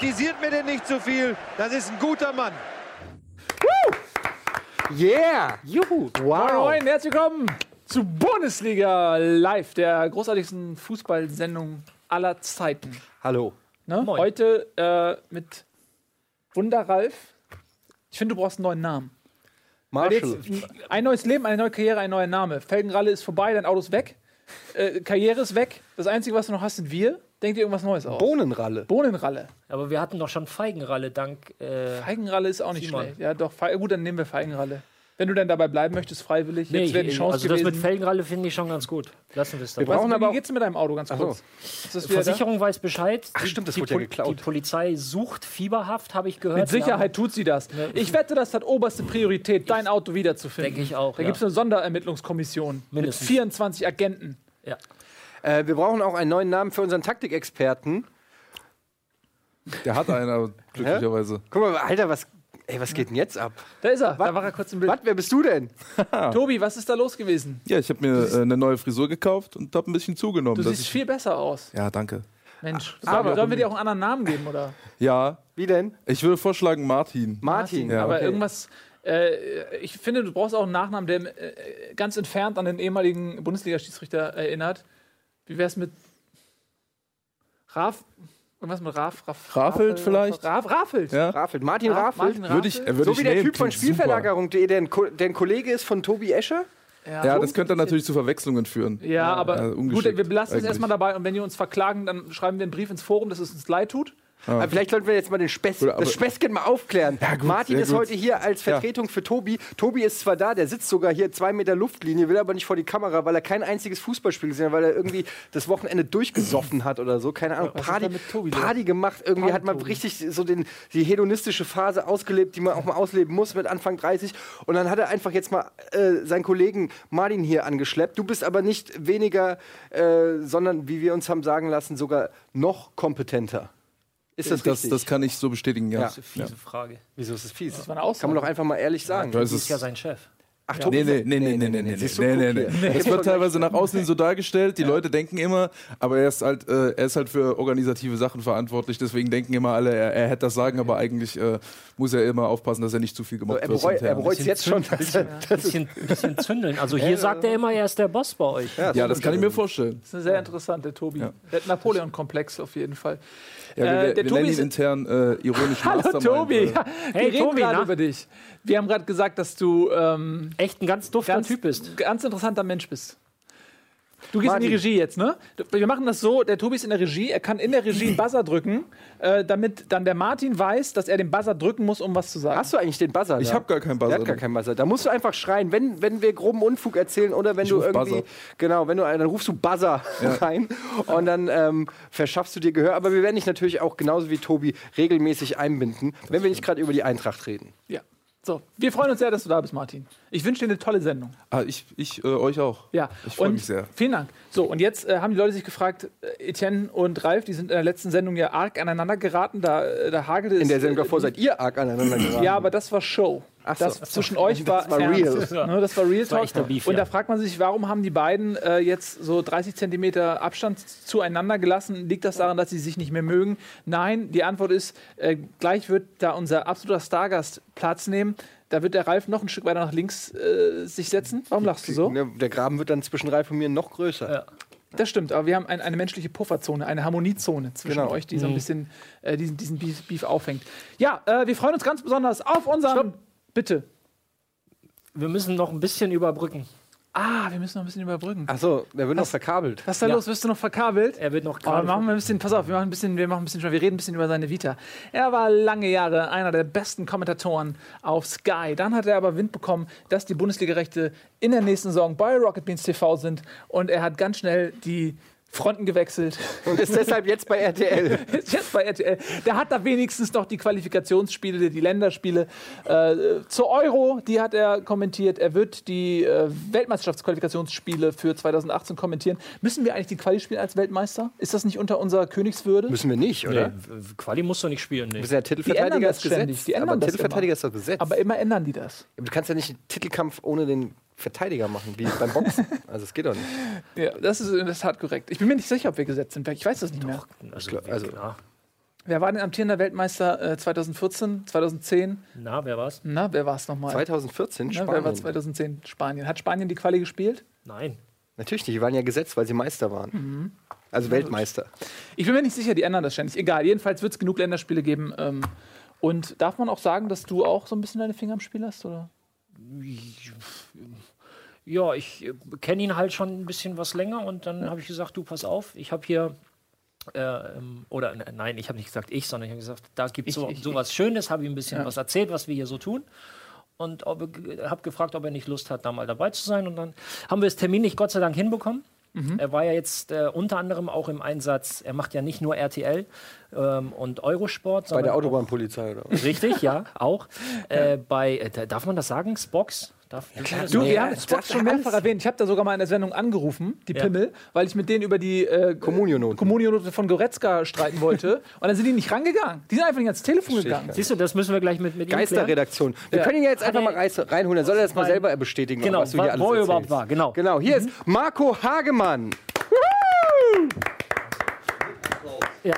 Kritisiert mir denn nicht zu viel. Das ist ein guter Mann. Yeah! Juhu. Wow. Moin, moin, herzlich willkommen zu Bundesliga Live, der großartigsten Fußballsendung aller Zeiten. Hallo. Ne? Moin. Heute äh, mit Wunderralf. Ich finde, du brauchst einen neuen Namen. Marshall. Jetzt, ein neues Leben, eine neue Karriere, ein neuer Name. Felgenralle ist vorbei, dein Auto ist weg. Äh, Karriere ist weg. Das Einzige, was du noch hast, sind wir. Denk dir irgendwas Neues aus. Bohnenralle. Bohnenralle. Aber wir hatten doch schon Feigenralle dank. Äh, Feigenralle ist auch nicht Simon. schlecht. Ja, doch. Fe gut, dann nehmen wir Feigenralle. Wenn du dann dabei bleiben möchtest, freiwillig. nee, Jetzt wäre die Chance also das gewesen. mit Felgenralle finde ich schon ganz gut. Lassen wir es dabei. Wir brauchen aber wie geht's mit deinem Auto ganz so. kurz? Ist das Die wieder da? Versicherung weiß Bescheid. Ach, stimmt, das die, wurde ja geklaut. Die Polizei sucht fieberhaft, habe ich gehört. Mit Sicherheit tut sie das. Ich wette, das hat oberste Priorität, dein Auto wiederzufinden. Denke ich auch, Da ja. gibt es eine Sonderermittlungskommission Mindestens. mit 24 Agenten. Ja. Äh, wir brauchen auch einen neuen Namen für unseren Taktikexperten. Der hat einen, aber glücklicherweise. Guck mal, Alter, was, ey, was geht denn jetzt ab? Da ist er. Da war er kurz im Bild. Was, wer bist du denn? Tobi, was ist da los gewesen? Ja, ich habe mir äh, eine neue Frisur gekauft und habe ein bisschen zugenommen. Du dass siehst ich, viel besser aus. ja, danke. Mensch. Aber- Sollen, sollen wir dir auch einen anderen Namen geben, oder? Ja, Wie denn? ich würde vorschlagen Martin. Martin. Ja, Aber okay. irgendwas. Äh, ich finde, du brauchst auch einen Nachnamen, der äh, ganz entfernt an den ehemaligen Bundesliga-Schiedsrichter erinnert. Wie wär's mit Raf? Irgendwas mit Raf? Raf Rafelt Rafel- vielleicht? Raf, Rafelt. Ja? Rafelt. Martin Raf- Rafelt. Martin Würde ich, äh, würde So ich wie der nehmen, Typ von. Spielverlagerung.de, der, der ein Kollege ist von Tobi Escher. Ja, das könnte dann natürlich zu Verwechslungen führen. Ja, aber Ja, gut, wir belassen es erstmal dabei und wenn die uns verklagen, dann schreiben wir einen Brief ins Forum, dass es uns leid tut. Aber vielleicht sollten wir jetzt mal den Spess, Oder das Späßchen mal aufklären. gut, Martin ist gut. heute hier als Vertretung für Tobi. Tobi ist zwar da, der sitzt sogar hier zwei Meter Luftlinie, will aber nicht vor die Kamera, weil er kein einziges Fußballspiel gesehen hat, weil er irgendwie das Wochenende durchgesoffen hat oder so. Keine Ahnung. Ist Party, Tobi? Party gemacht. Irgendwie Party hat man Tobi. richtig so den, die hedonistische Phase ausgelebt, die man auch mal ausleben muss mit Anfang 30. Und dann hat er einfach jetzt mal äh, seinen Kollegen Martin hier angeschleppt. Du bist aber nicht weniger, äh, sondern wie wir uns haben sagen lassen, sogar noch kompetenter. Ist das Das, das kann ich so bestätigen, ja. Ja. Das ist eine fiese Frage. Wieso ist das fies? Das war eine Aussage. Kann man doch einfach mal ehrlich sagen. Ja, es Das ist ja sein Chef. Ach, Nee, nee, nee, nee, nee, nee, nee, nee, nee, nee. hier. Das wird teilweise nach außen hin so dargestellt. Die Leute denken immer, aber er ist halt, äh, er ist halt für organisative Sachen verantwortlich. Deswegen denken immer alle, er, er hätte das sagen, aber eigentlich äh, muss er immer aufpassen, dass er nicht zu viel gemobbt Er wird. bereut intern. es jetzt schon. dass er- Bisschen, bisschen zündeln. Also hier sagt er immer, er ist der Boss bei euch. Ja, das kann ich mir vorstellen. Das ist eine sehr interessante Tobi. Ja. Der Napoleon-Komplex auf jeden Fall. Ja, wir, Äh, wir, der wir Tobi nennen ihn ist- intern äh, ironisch Hallo Mastermind. Tobi. äh, Ja, Hey, wir Tobi, na? über dich. Wir haben gerade gesagt, dass du ähm, Echt ein ganz dufter ganz, Typ bist. ganz interessanter Mensch bist. Du gehst in die Martin. Regie jetzt, ne? Wir machen das so, der Tobi ist in der Regie, er kann in der Regie einen Buzzer drücken, äh, damit dann der Martin weiß, dass er den Buzzer drücken muss, um was zu sagen. Hast du eigentlich den Buzzer? Ich da? habe gar keinen Buzzer. Der hat gar keinen Buzzer. Da musst du einfach schreien, wenn, wenn wir groben Unfug erzählen oder wenn Ich du irgendwie. Buzzer. Genau, wenn du dann rufst du Buzzer rein und dann ähm, verschaffst du dir Gehör. Aber wir werden dich natürlich auch genauso wie Tobi regelmäßig einbinden, wenn wir nicht gerade über die Eintracht reden. Ja. So, wir freuen uns sehr, dass du da bist, Martin. Ich wünsche dir eine tolle Sendung. Ah, ich ich äh, euch auch. Ja, Ich freue und mich sehr. Vielen Dank. So, und jetzt äh, haben die Leute sich gefragt, äh, Etienne und Ralf, die sind in der letzten Sendung ja arg aneinander geraten. Da, äh, da hagelte es. In der Sendung äh, davor seid ihr arg aneinander geraten. Ja, aber das war Show. Ach so. Das zwischen euch war, war real. Ne, das war Real war Talk. echter Beef, und ja. da fragt man sich, warum haben die beiden äh, jetzt so 30 Zentimeter Abstand zueinander gelassen? Liegt das daran, dass sie sich nicht mehr mögen? Nein, die Antwort ist, äh, gleich wird da unser absoluter Stargast Platz nehmen. Da wird der Ralf noch ein Stück weiter nach links äh, sich setzen. Warum lachst du so? Ne, Der Graben wird dann zwischen Ralf und mir noch größer. Ja. Das stimmt, aber wir haben ein, eine menschliche Pufferzone, eine Harmoniezone zwischen Genau. euch, die so ein bisschen äh, diesen, diesen Beef, Beef aufhängt. Ja, äh, wir freuen uns ganz besonders auf unseren. Bitte. Wir müssen noch ein bisschen überbrücken. Ah, wir müssen noch ein bisschen überbrücken. Achso, der wird noch verkabelt. Was ist da Ja. los? Wirst du noch verkabelt? Er wird noch Oh, gerade. machen wir ein bisschen, pass auf, wir machen ein bisschen, wir machen ein bisschen, wir reden ein bisschen über seine Vita. Er war lange Jahre einer der besten Kommentatoren auf Sky. Dann hat er aber Wind bekommen, dass die Bundesligarechte in der nächsten Saison bei Rocket Beans TV sind und er hat ganz schnell die Fronten gewechselt. Und ist deshalb jetzt bei RTL. Ist jetzt bei RTL. Der hat da wenigstens noch die Qualifikationsspiele, die Länderspiele äh, zur Euro, die hat er kommentiert. Er wird die äh, Weltmeisterschaftsqualifikationsspiele für 2018 kommentieren. Müssen wir eigentlich die Quali spielen als Weltmeister? Ist das nicht unter unserer Königswürde? Müssen wir nicht, oder? Nee, Quali musst du nicht spielen. Nee. Du bist ja Titelverteidiger ist Gesetz. ständig. Die ändern aber das Titelverteidiger immer. ist doch Gesetz. Aber immer ändern die das. du kannst ja nicht einen Titelkampf ohne den Verteidiger machen, wie beim Boxen. Also es geht doch nicht. Ja, das ist in der Tat korrekt. Ich bin mir nicht sicher, ob wir gesetzt sind. Ich weiß das nicht mehr. Also, Klar, also- ja. Wer war denn amtierender Weltmeister äh, 2014, 2010? Na, wer war's? Na, wer war es nochmal? 2014 Na, wer war Spanien. 2010? Spanien. Hat Spanien die Quali gespielt? Nein. Natürlich nicht, die waren ja gesetzt, weil sie Meister waren. Mhm. Also Weltmeister. Ich bin mir nicht sicher, die ändern das ständig. Egal, jedenfalls wird es genug Länderspiele geben. Ähm, und darf man auch sagen, dass du auch so ein bisschen deine Finger im Spiel hast? Oder? Ja, ich äh, kenne ihn halt schon ein bisschen was länger und dann habe ich gesagt, du pass auf, ich habe hier äh, ähm, oder nein, ich habe nicht gesagt ich, sondern ich habe gesagt, da gibt es so, ich- so was Schönes, habe ihm ein bisschen Ja. was erzählt, was wir hier so tun und habe gefragt, ob er nicht Lust hat, da mal dabei zu sein und dann haben wir das Termin nicht Gott sei Dank hinbekommen. Er war ja jetzt äh, unter anderem auch im Einsatz, er macht ja nicht nur RTL ähm, und Eurosport, Bei der auch- Autobahnpolizei oder was? Richtig, ja, auch. Äh, bei, äh, darf man das sagen? Spox? Darf, man das Du, sagen? wir haben Spock schon mehrfach erwähnt. Ich habe da sogar mal in der Sendung angerufen, die Ja. Pimmel, weil ich mit denen über die äh, von Goretzka streiten wollte. Und dann sind die nicht rangegangen. Die sind einfach nicht ans Telefon gegangen. Siehst du, das müssen wir gleich mit, mit. Geisterredaktion. Wir Ja. können ihn ja jetzt einfach mal reinholen. Dann soll er das mal selber bestätigen, Genau, was du hier alles wo er überhaupt war, genau. Genau, hier ist Marco Hagemann.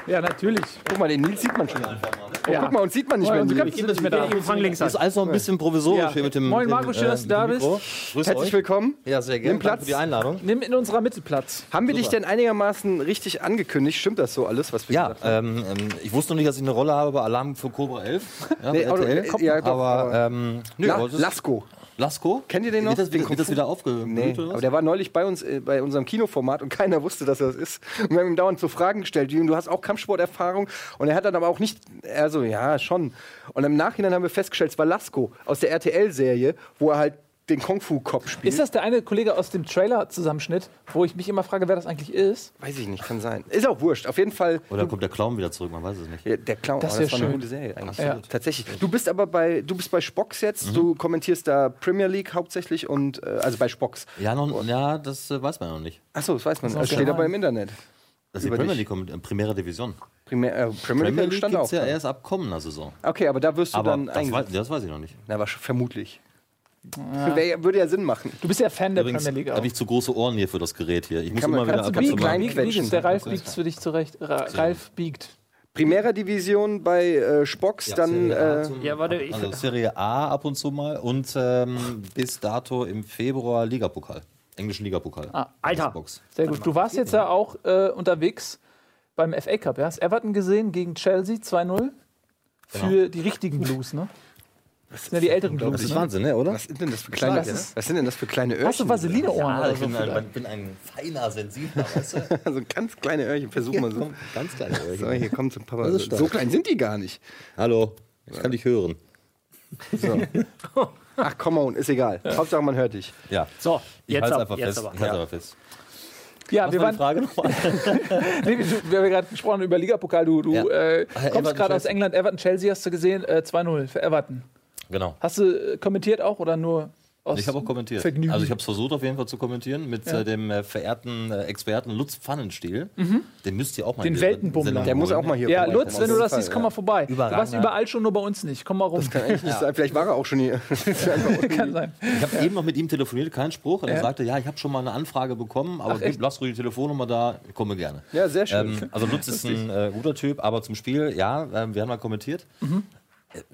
Ja, natürlich. Guck mal, den Nils sieht man schon. Oh, Ja. Guck mal, uns sieht man nicht Moin, mehr. du nicht mehr da. Fang links an. Ist alles noch ein bisschen provisorisch Ja. hier mit dem. Moin, Marco, schön, dass du da Mikro. Grüß Herzlich euch. willkommen. Ja, sehr gerne. Nimm Platz. Danke für die Einladung. Nimm in unserer Mittelplatz. Haben wir dich denn einigermaßen richtig angekündigt? Stimmt das so alles, was wir Ja, gesagt haben? ähm, ähm, ich wusste noch nicht, dass ich eine Rolle habe bei Alarm für Cobra 11. Ja, Nee, RTL. ja, doch, aber, ähm, nö, La Lasko. Lasko? Kennt ihr den noch? Wird das, wieder- wird das wieder aufgeblüht? Nee, aber der war neulich bei uns äh, bei unserem Kinoformat und keiner wusste, dass er das ist. Und wir haben ihm dauernd so Fragen gestellt, du hast auch Kampfsporterfahrung und er hat dann aber auch nicht, er so, ja, schon. Und im Nachhinein haben wir festgestellt, es war Lasko aus der RTL-Serie, wo er halt den Kung-Fu-Cop spielt. Ist das der eine Kollege aus dem Trailer-Zusammenschnitt, wo ich mich immer frage, wer das eigentlich ist? Weiß ich nicht, kann sein. Ist auch wurscht. Auf jeden Fall Oder kommt der Clown wieder zurück? Man weiß es nicht. Ja, der Clown, Das oh, das war eine schön. gute Serie eigentlich. Ja. Tatsächlich. Du bist aber bei, du bist bei Spox jetzt, Mhm. du kommentierst da Premier League hauptsächlich und, äh, also bei Spox. Ja, noch, ja das äh, weiß man noch nicht. Achso, das weiß man. Das auch steht aber im Internet. Das ist die Premier. League kommt in Primera Division. Primär, äh, Premier League, Premier League stand gibt auch. es ja dran. erst ab kommender Saison. Okay, aber da wirst du Aber dann das weiß, das weiß ich noch nicht. Na, aber vermutlich. Wär, würde ja Sinn machen. Du bist ja Fan der Übrigens Premier League habe ich zu große Ohren hier für das Gerät hier. Ich muss Kann immer wieder kannst du ab und zu biegen? mal- Klein biegt, der Ralf biegt es für dich zurecht. Ra Ralf biegt. Primera Division bei äh, Spox, Ja, dann Serie A äh, Ja, warte, ich- also Serie A ab und zu mal und ähm, bis dato im Februar Ligapokal. Englischen Ligapokal. Ah, Alter. Box. Sehr gut. Du warst jetzt ja auch äh, unterwegs beim FA Cup. Ja? Hast Everton gesehen gegen Chelsea 2-0 für die richtigen Blues, ne? Das sind ja die älteren Das Blues. ist Ne? Wahnsinn, ne, oder? was sind denn das für kleine, Das ist- was sind denn das für kleine Öhrchen? Hast du Vaseline-Ohren oder ich so? bin, ein, vielleicht? bin ein feiner, sensibler, weißt du? Also ganz kleine Öhrchen, versuch mal so. Ganz kleine So, Öhrchen. hier kommt so ein Papa. Das. So klein sind die gar nicht. Hallo, ich kann dich hören. So. Ach, come on, ist egal. Hauptsache, man hört dich. Ja. So, Ich jetzt, halte ab, einfach jetzt fest. aber. Ich halte Ja. aber fest. Ja, Was wir waren, Frage nochmal? nee, wir, wir haben ja gerade gesprochen über Ligapokal. Du, du Ja. äh, kommst gerade aus. England. Everton, Chelsea hast du gesehen. Äh, 2-0 für Everton. Genau. Hast du äh, kommentiert auch oder nur aus Ich habe auch kommentiert. Vergnügen? Also ich habe es versucht auf jeden Fall zu kommentieren mit Ja. äh, dem äh, verehrten äh, Experten Lutz Pfannenstiel. Den müsst ihr auch mal Den Weltenbummler. Der muss auch mal hier ja, vorbeikommen. Lutz, wenn du das siehst, komm mal vorbei. Du warst überall schon, nur bei uns nicht. Komm mal rum. Kann eigentlich nicht sein. Vielleicht war er auch schon hier. Kann sein. Ich habe eben noch mit ihm telefoniert, kein Spruch. Und er Ja. sagte, ja, ich habe schon mal eine Anfrage bekommen, aber Ach, lass ruhig die Telefonnummer da, ich komme gerne. Ja, sehr schön. Ähm, also Lutz ist ein äh, guter Typ, aber zum Spiel, ja, ähm, wir haben mal kommentiert. Mhm.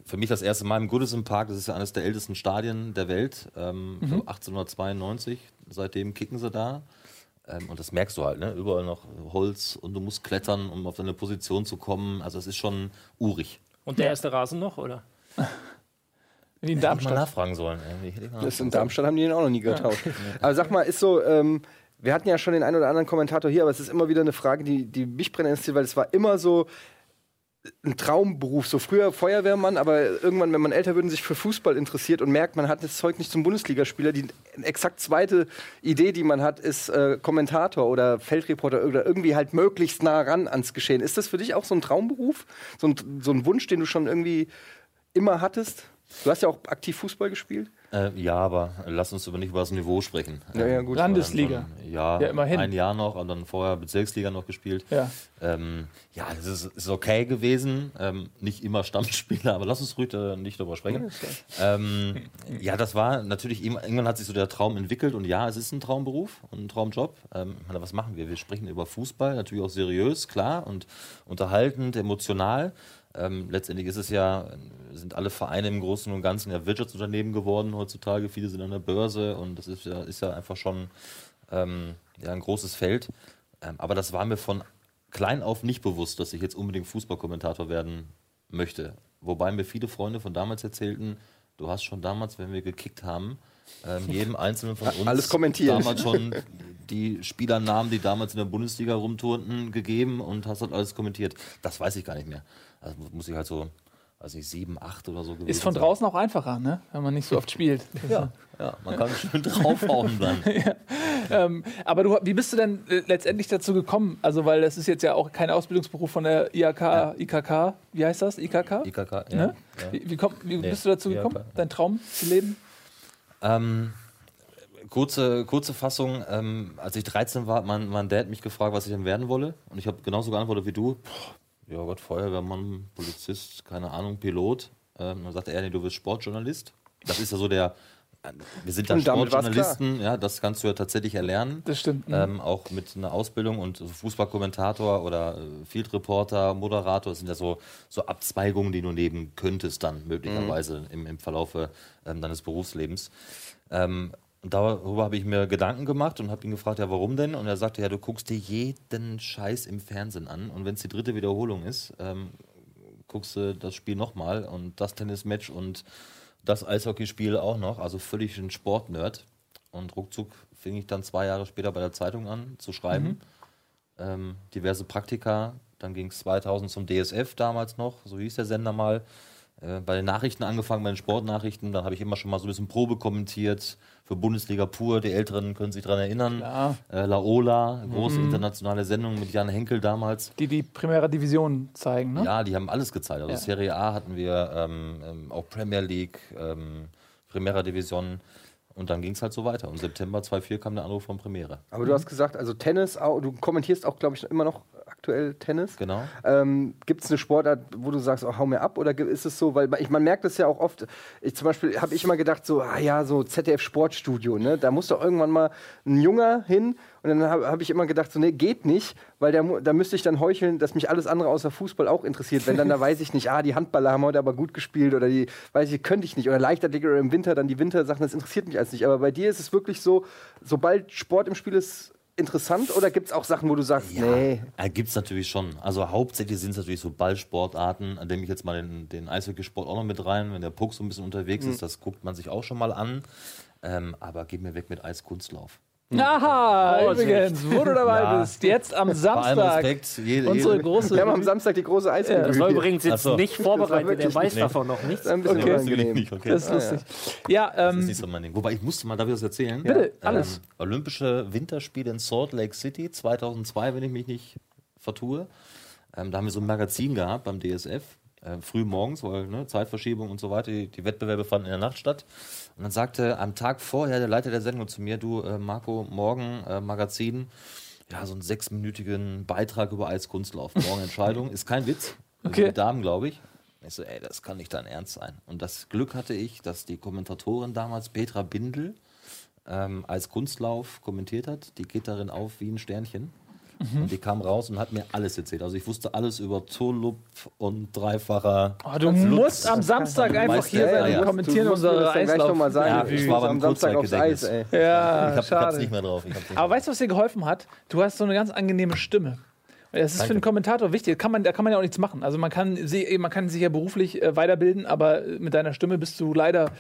Für mich das erste Mal im Goodison Park, das ist ja eines der ältesten Stadien der Welt, ähm, ich Mhm. glaub 1892, seitdem kicken sie da. Ähm, und das merkst du halt, ne? überall noch Holz und du musst klettern, um auf deine Position zu kommen. Also es ist schon urig. Und der erste Rasen noch, oder? Wie in Hätte ich mal Darmstadt. nachfragen sollen. mal Das in Darmstadt haben die den auch noch nie getauscht. Aber sag mal, ist so, ähm, wir hatten ja schon den einen oder anderen Kommentator hier, aber es ist immer wieder eine Frage, die, die mich brennt ins Ziel, weil es war immer so ein Traumberuf. So früher Feuerwehrmann, aber irgendwann, wenn man älter wird und sich für Fußball interessiert und merkt, man hat das Zeug nicht zum Bundesligaspieler, die exakt zweite Idee, die man hat, ist äh, Kommentator oder Feldreporter oder irgendwie halt möglichst nah ran ans Geschehen. Ist das für dich auch so ein Traumberuf? So ein, so ein Wunsch, den du schon irgendwie immer hattest? Du hast ja auch aktiv Fußball gespielt. Äh, ja, aber lass uns aber nicht über das Niveau sprechen. Ja, ja, Ähm, gut. Landesliga. schon- Ja, Ja, immerhin. ein Jahr noch und dann vorher Bezirksliga noch gespielt. Ja. Ähm, ja, das ist, ist okay gewesen. Ähm, nicht immer Stammspieler, aber lass uns ruhig äh, nicht darüber sprechen. Ähm, ja, das war natürlich, irgendwann hat sich so der Traum entwickelt und ja, es ist ein Traumberuf und ein Traumjob. Ähm, meine, was machen wir? Wir sprechen über Fußball, natürlich auch seriös, klar, und unterhaltend, emotional. Ähm, letztendlich ist es ja, sind alle Vereine im Großen und Ganzen ja Wirtschaftsunternehmen geworden heutzutage. Viele sind an der Börse und das ist ja, ist ja einfach schon ähm, ja, ein großes Feld. Ähm, aber das war mir von klein auf nicht bewusst, dass ich jetzt unbedingt Fußballkommentator werden möchte. Wobei mir viele Freunde von damals erzählten, du hast schon damals, wenn wir gekickt haben, ähm, jedem Einzelnen von uns Alles kommentiert. damals schon die Spielernamen, die damals in der Bundesliga rumturnten, gegeben und hast halt alles kommentiert. Das weiß ich gar nicht mehr. Also muss ich halt so, weiß nicht, sieben, acht oder so gewesen Ist von sein. draußen auch einfacher, ne? wenn man nicht so oft spielt. Ja, ja, man kann schön draufhauen dann. Ähm, aber du, wie bist du denn äh, letztendlich dazu gekommen? Also, weil das ist jetzt ja auch kein Ausbildungsberuf von der IHK, IKK, wie heißt das? IKK? IKK, ja. Ne? ja. Wie, wie, komm, wie Nee, bist du dazu gekommen, IHK. deinen Traum zu leben? Ähm, kurze, kurze Fassung, ähm, als ich 13 war, hat mein, mein Dad mich gefragt, was ich denn werden wolle. Und ich habe genauso geantwortet wie du. Boah, ja Gott, Feuerwehrmann, Polizist, keine Ahnung, Pilot. Ähm, dann sagte er, nee, du wirst Sportjournalist. Das ist ja so der, wir sind da Und damit war's Sportjournalisten, ja, das kannst du ja tatsächlich erlernen. Das stimmt. Mhm. Ähm, auch mit einer Ausbildung und Fußballkommentator oder äh, Field Reporter, Moderator, das sind ja so, so Abzweigungen, die du nehmen könntest dann möglicherweise im, im Verlaufe ähm, deines Berufslebens. Ähm, und darüber habe ich mir Gedanken gemacht und habe ihn gefragt, ja, warum denn? Und er sagte, ja, du guckst dir jeden Scheiß im Fernsehen an und wenn es die dritte Wiederholung ist, ähm, guckst du das Spiel nochmal und das Tennismatch und das Eishockeyspiel auch noch, also völlig ein Sportnerd. Und ruckzuck fing ich dann zwei Jahre später bei der Zeitung an zu schreiben. Ähm, diverse Praktika. Dann ging es 2000 zum DSF damals noch, so hieß der Sender mal. Äh, bei den Nachrichten angefangen, bei den Sportnachrichten. Dann habe ich immer schon mal so ein bisschen Probe kommentiert für Bundesliga pur. Die Älteren können sich daran erinnern. Klar. Äh, Laola, große internationale Sendung mit Jan Henkel damals. Die die Primera Division zeigen, ne? Ja, die haben alles gezeigt. Also Ja. Serie A hatten wir, ähm, ähm, auch Premier League, ähm, Primera Division. Und dann ging es halt so weiter. Und September 2004 kam der Anruf von Primera. Aber du hast gesagt, also Tennis, du kommentierst auch, glaube ich, immer noch aktuell Tennis. Genau. Ähm, Gibt es eine Sportart, wo du sagst, oh, hau mir ab? Oder ist es so, weil ich, man merkt es ja auch oft, ich, zum Beispiel habe ich immer gedacht, so, ah ja, so ZDF Sportstudio, ne? da muss doch irgendwann mal ein Junger hin. Und dann habe hab ich immer gedacht, so, nee, geht nicht, weil mu- da müsste ich dann heucheln, dass mich alles andere außer Fußball auch interessiert. Wenn dann da weiß ich nicht, ah, die Handballer haben heute aber gut gespielt oder die, weiß ich, könnte ich nicht. Oder Leichtathletik oder im Winter dann die Wintersachen, das interessiert mich alles nicht. Aber bei dir ist es wirklich so, sobald Sport im Spiel ist, interessant oder gibt es auch Sachen, wo du sagst, nee, Ja, gibt es natürlich schon. Also hauptsächlich sind es natürlich so Ballsportarten, an dem ich jetzt mal den, den Eishockeysport auch noch mit rein, wenn der Puck so ein bisschen unterwegs Mhm. ist, das guckt man sich auch schon mal an. Ähm, aber geh mir weg mit Eiskunstlauf. Aha, Vorsicht. übrigens, wo du dabei Ja. bist. Jetzt am Samstag. Respekt, jede, Unsere große. wir haben am Samstag die große Eis. Das war übrigens jetzt so. nicht vorbereitet, der weiß nicht. davon noch nichts. ein bisschen Okay. unangenehm. okay. Das ist lustig. Ja, Das ist ähm, nicht so mein Ding. Wobei ich musste mal, darf ich das erzählen? Bitte, alles. Ähm, Olympische Winterspiele in Salt Lake City 2002, wenn ich mich nicht vertue. Ähm, da haben wir so ein Magazin gehabt beim DSF, äh, früh morgens, weil ne, Zeitverschiebung und so weiter, die, die Wettbewerbe fanden in der Nacht statt. Und dann sagte am Tag vorher der Leiter der Sendung zu mir, du äh, Marco, morgen äh, Magazin, ja, so einen sechsminütigen Beitrag über Eiskunstlauf. Morgen Entscheidung, ist kein Witz. Okay. Die Damen, glaube ich. Ich so, ey, das kann nicht dein Ernst sein. Und das Glück hatte ich, dass die Kommentatorin damals, Petra Bindel, ähm, als Kunstlauf kommentiert hat. Die geht darin auf wie ein Sternchen. Und die kam raus und hat mir alles erzählt. Also ich wusste alles über Turlup und dreifacher. oh, du musst am Samstag einfach weißt hier sein ja, und kommentieren unsere noch mal Eislauf. sagen. Ja, Ich ich war beim am Samstag aufs Eis, Kurzzeitgedächtnis. ey. Ja, ich habe schade. nicht mehr drauf. Ich hab's nicht Aber weißt du, was dir geholfen hat? Du hast so eine ganz angenehme Stimme. Das ist für einen Kommentator wichtig. Kann man, da kann man ja auch nichts machen. Also man kann, man kann sich ja beruflich äh, weiterbilden, aber äh, mit deiner Stimme bist du leider.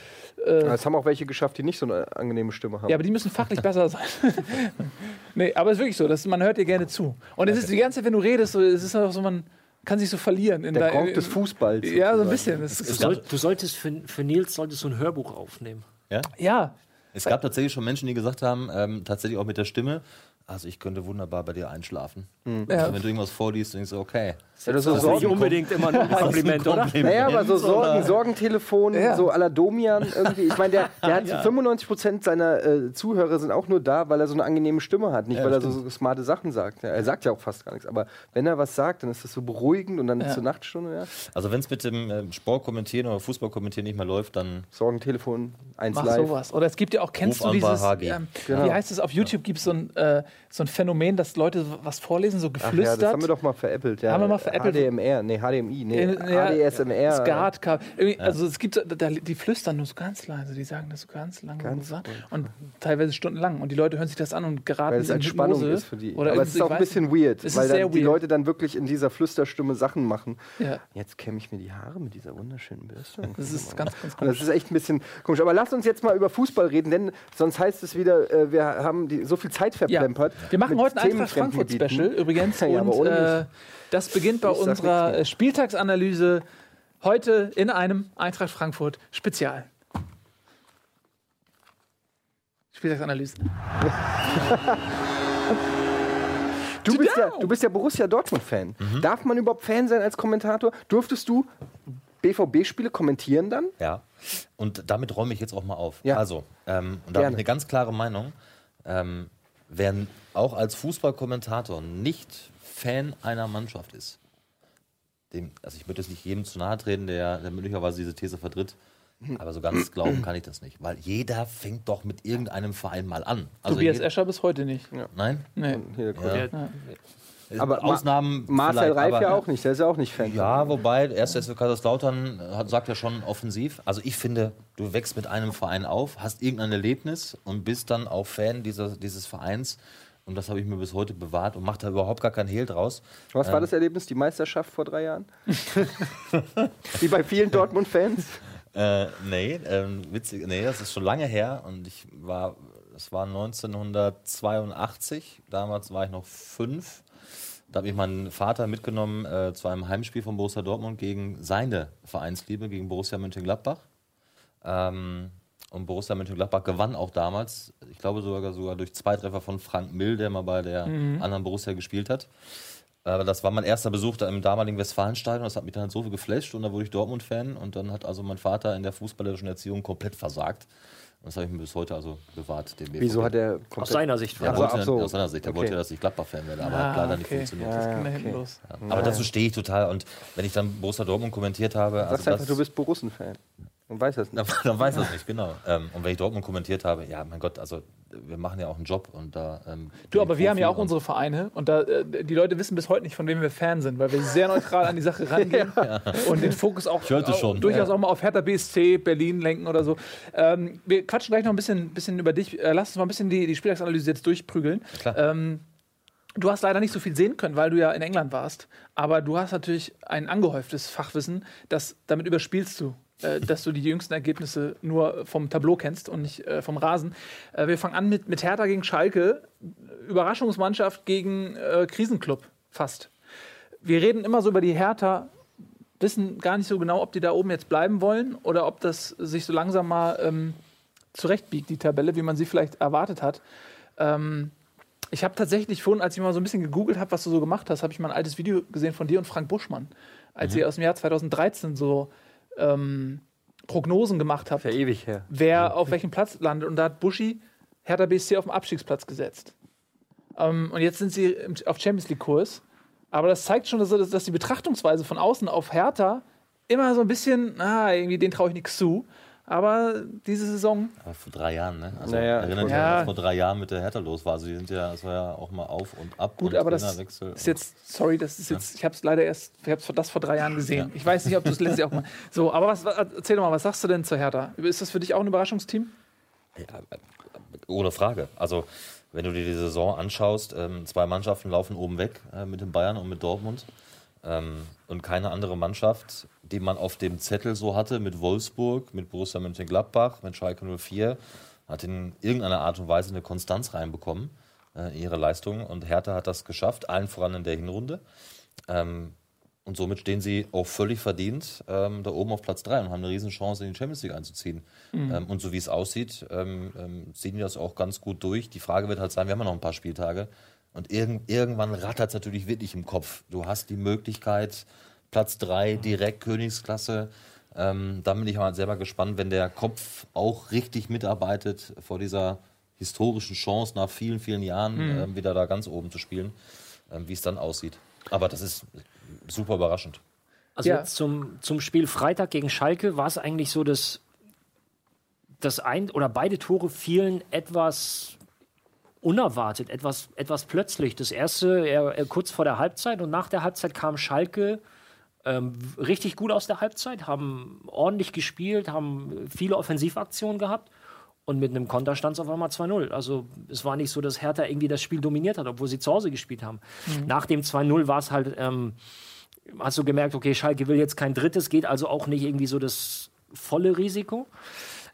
Es haben auch welche geschafft, die nicht so eine angenehme Stimme haben. Ja, aber die müssen fachlich besser sein. nee, aber es ist wirklich so, dass man hört dir gerne zu. Und es ist die ganze Zeit, wenn du redest, so, es ist auch so, man kann sich so verlieren. In der Gronk des Fußballs. Ja, so ein sozusagen. bisschen. Das Du, ist, soll, du solltest für, für Nils solltest du ein Hörbuch aufnehmen. Ja? ja, Es gab tatsächlich schon Menschen, die gesagt haben, ähm, tatsächlich auch mit der Stimme, also ich könnte wunderbar bei dir einschlafen. Ja. Also wenn du irgendwas vorliest, denkst du, okay. Ja, das ist so Das ist nicht Sorgen, unbedingt immer nur ein Kompliment, oder? naja, aber so Sorgen? Sorgentelefon, Ja. so à la Domian irgendwie. Ich meine, der, der hat 95% seiner äh, Zuhörer sind auch nur da, weil er so eine angenehme Stimme hat, nicht Ja, weil er so, so smarte Sachen sagt. Ja, er sagt ja auch fast gar nichts, aber wenn er was sagt, dann ist das so beruhigend und dann Ja. zur Nachtstunde, ja. Also wenn es mit dem ähm, Sport kommentieren oder Fußball kommentieren nicht mehr läuft, dann Sorgentelefon, eins Mach live. sowas. Oder es gibt ja auch, kennst Ruf du dieses, ähm, Genau. wie heißt es, auf YouTube gibt es so ein, äh, so ein Phänomen, dass Leute so was vorlesen, so Ach ja, geflüstert. das haben wir doch mal veräppelt. Ja. Haben wir mal veräppelt. HDMR, nee, HDMI, nee, Äh, ja, HDSMR. Skat, Ka- irgendwie, also es gibt da, die flüstern nur so ganz leise, die sagen das so ganz lang Ganz und, und teilweise stundenlang und die Leute hören sich das an und geraten Weil es in als Spannung Hypnose. ist für die. Oder Aber es ist auch ein bisschen weird, weil dann die weird. Leute dann wirklich in dieser Flüsterstimme Sachen machen. Ja. Jetzt kämme ich mir die Haare mit dieser wunderschönen Bürste. Das ist ganz, ganz Und das komisch. ist echt ein bisschen komisch. Aber lasst uns jetzt mal über Fußball reden, denn sonst heißt es wieder, äh, wir haben die, so viel Zeit Ja. verplempert. Wir machen heute ein Eintracht Frankfurt Themenfremden Special übrigens. Aber und äh, das beginnt bei unserer äh, Spieltagsanalyse heute in einem Eintracht Frankfurt Spezial. Spieltagsanalyse. Du bist, ja, du bist ja Borussia Dortmund-Fan. Mhm. Darf man überhaupt Fan sein als Kommentator? Durftest du BVB-Spiele kommentieren dann? Ja, und damit räume ich jetzt auch mal auf. Ja. Also, ähm, und da habe ich eine ganz klare Meinung. Ähm, wer auch als Fußballkommentator nicht Fan einer Mannschaft ist, dem, also ich möchte jetzt nicht jedem zu nahe treten, der, der möglicherweise diese These vertritt, aber so ganz glauben kann ich das nicht. Weil jeder fängt doch mit irgendeinem Verein mal an. Also Tobias Escher bis heute nicht. Nein? Nee. Hier, der Kollege. Ja. Aber Ma- Ausnahmen. Marcel vielleicht, Reif aber- ja auch nicht, der ist ja auch nicht Fan. Ja, wobei, erst SV Kaiserslautern hat, sagt ja schon offensiv. Also ich finde, du wächst mit einem Verein auf, hast irgendein Erlebnis und bist dann auch Fan dieser, dieses Vereins. Und das habe ich mir bis heute bewahrt und mache da überhaupt gar keinen Hehl draus. Was war das Erlebnis? Die Meisterschaft vor drei Jahren? Wie bei vielen Dortmund-Fans? Äh, nee, ähm, witzig, nee, das ist schon lange her und ich war, das war 1982, damals war ich noch fünf. Da habe ich meinen Vater mitgenommen äh, zu einem Heimspiel von Borussia Dortmund gegen seine Vereinsliebe, gegen Borussia Mönchengladbach. Ähm, und Borussia Mönchengladbach gewann auch damals, ich glaube sogar, sogar durch zwei Treffer von Frank Mill, der mal bei der anderen Borussia gespielt hat. Aber das war mein erster Besuch da im damaligen Westfalenstadion. Das hat mich dann halt so viel geflasht und da wurde ich Dortmund-Fan. Und dann hat also mein Vater in der fußballerischen Erziehung komplett versagt. Und das habe ich mir bis heute also bewahrt. Den BVB. Wieso hat er Aus seiner Sicht. er Ach wollte, so. Aus seiner Sicht. Er Okay. wollte, dass ich Gladbach-Fan werde, aber Ah, hat leider nicht okay. funktioniert. Das Ja, ging da okay. los. Aber dazu stehe ich total. Und wenn ich dann Borussia Dortmund kommentiert habe, Sagst also einfach, das, du bist Borussen-Fan. Und weißt das nicht. dann, dann weiß das nicht, genau. Ähm, und wenn ich Dortmund kommentiert habe, ja, mein Gott, also wir machen ja auch einen Job und da. Ähm, Du, aber wir haben ja auch unsere Vereine und da, äh, die Leute wissen bis heute nicht, von wem wir Fan sind, weil wir sehr neutral an die Sache rangehen und den Fokus auch, Ich hörte auch schon. durchaus auch mal auf Hertha BSC, Berlin lenken oder so. Ähm, wir quatschen gleich noch ein bisschen, bisschen über dich. Äh, lass uns mal ein bisschen die, die Spieltagsanalyse jetzt durchprügeln. Klar. Ähm, Du hast leider nicht so viel sehen können, weil du ja in England warst. Aber du hast natürlich ein angehäuftes Fachwissen, das damit überspielst du, äh, dass du die jüngsten Ergebnisse nur vom Tableau kennst und nicht äh, vom Rasen. Äh, wir fangen an mit, mit Hertha gegen Schalke. Überraschungsmannschaft gegen äh, Krisenclub fast. Wir reden immer so über die Hertha, wissen gar nicht so genau, ob die da oben jetzt bleiben wollen oder ob das sich so langsam mal ähm, zurechtbiegt, die Tabelle, wie man sie vielleicht erwartet hat. Ähm, ich habe tatsächlich vorhin, als ich mal so ein bisschen gegoogelt habe, was du so gemacht hast, habe ich mal ein altes Video gesehen von dir und Frank Buschmann, als ihr aus dem Jahr 2013 so ähm, Prognosen gemacht habt, Ja, ewig her. wer auf welchem Platz landet. Und da hat Buschi Hertha BSC auf den Abstiegsplatz gesetzt. Ähm, und jetzt sind sie im, auf Champions League-Kurs. Aber das zeigt schon, dass, dass die Betrachtungsweise von außen auf Hertha immer so ein bisschen, ah, irgendwie den traue ich nichts zu. Aber diese Saison, Aber vor drei Jahren, ne? Also Naja, erinnert ja. an, was vor drei Jahren mit der Hertha los war. Also die sind ja, es war ja auch mal auf und ab gut, und aber das ist jetzt, sorry, das ist jetzt, ich habe es leider erst, ich habe das vor drei Jahren gesehen. Ja. Ich weiß nicht, ob du es letztes Jahr auch mal. So, aber was, erzähl doch mal, was sagst du denn zur Hertha? Ist das für dich auch ein Überraschungsteam? Ja, ohne Frage. Also, wenn du dir die Saison anschaust, ähm, zwei Mannschaften laufen oben weg äh, mit den Bayern und mit Dortmund. Ähm, und keine andere Mannschaft, die man auf dem Zettel so hatte, mit Wolfsburg, mit Borussia Mönchengladbach, mit Schalke 04, hat in irgendeiner Art und Weise eine Konstanz reinbekommen äh, in ihre Leistungen. Und Hertha hat das geschafft, allen voran in der Hinrunde. Ähm, Und somit stehen sie auch völlig verdient ähm, da oben auf Platz 3 und haben eine Riesenchance, in die Champions League einzuziehen. Ähm, und so wie es aussieht, ähm, ähm, ziehen die das auch ganz gut durch. Die Frage wird halt sein, wir haben ja noch ein paar Spieltage. Und irgend, irgendwann rattert es natürlich wirklich im Kopf. Du hast die Möglichkeit, Platz 3, direkt Königsklasse. Ähm, da bin ich mal selber gespannt, wenn der Kopf auch richtig mitarbeitet vor dieser historischen Chance nach vielen, vielen Jahren ähm, wieder da ganz oben zu spielen, ähm, wie es dann aussieht. Aber das ist super überraschend. Also Ja. jetzt zum, zum Spiel Freitag gegen Schalke war es eigentlich so, dass das ein oder beide Tore fielen etwas unerwartet, etwas, etwas plötzlich. Das erste er, er kurz vor der Halbzeit und nach der Halbzeit kam Schalke ähm, richtig gut aus der Halbzeit, haben ordentlich gespielt, haben viele Offensivaktionen gehabt. Und mit einem Konter stand es auf einmal 2-0. Also es war nicht so, dass Hertha irgendwie das Spiel dominiert hat, obwohl sie zu Hause gespielt haben. Nach dem 2-0 war es halt, ähm, hast du gemerkt, okay, Schalke will jetzt kein drittes, geht also auch nicht irgendwie so das volle Risiko.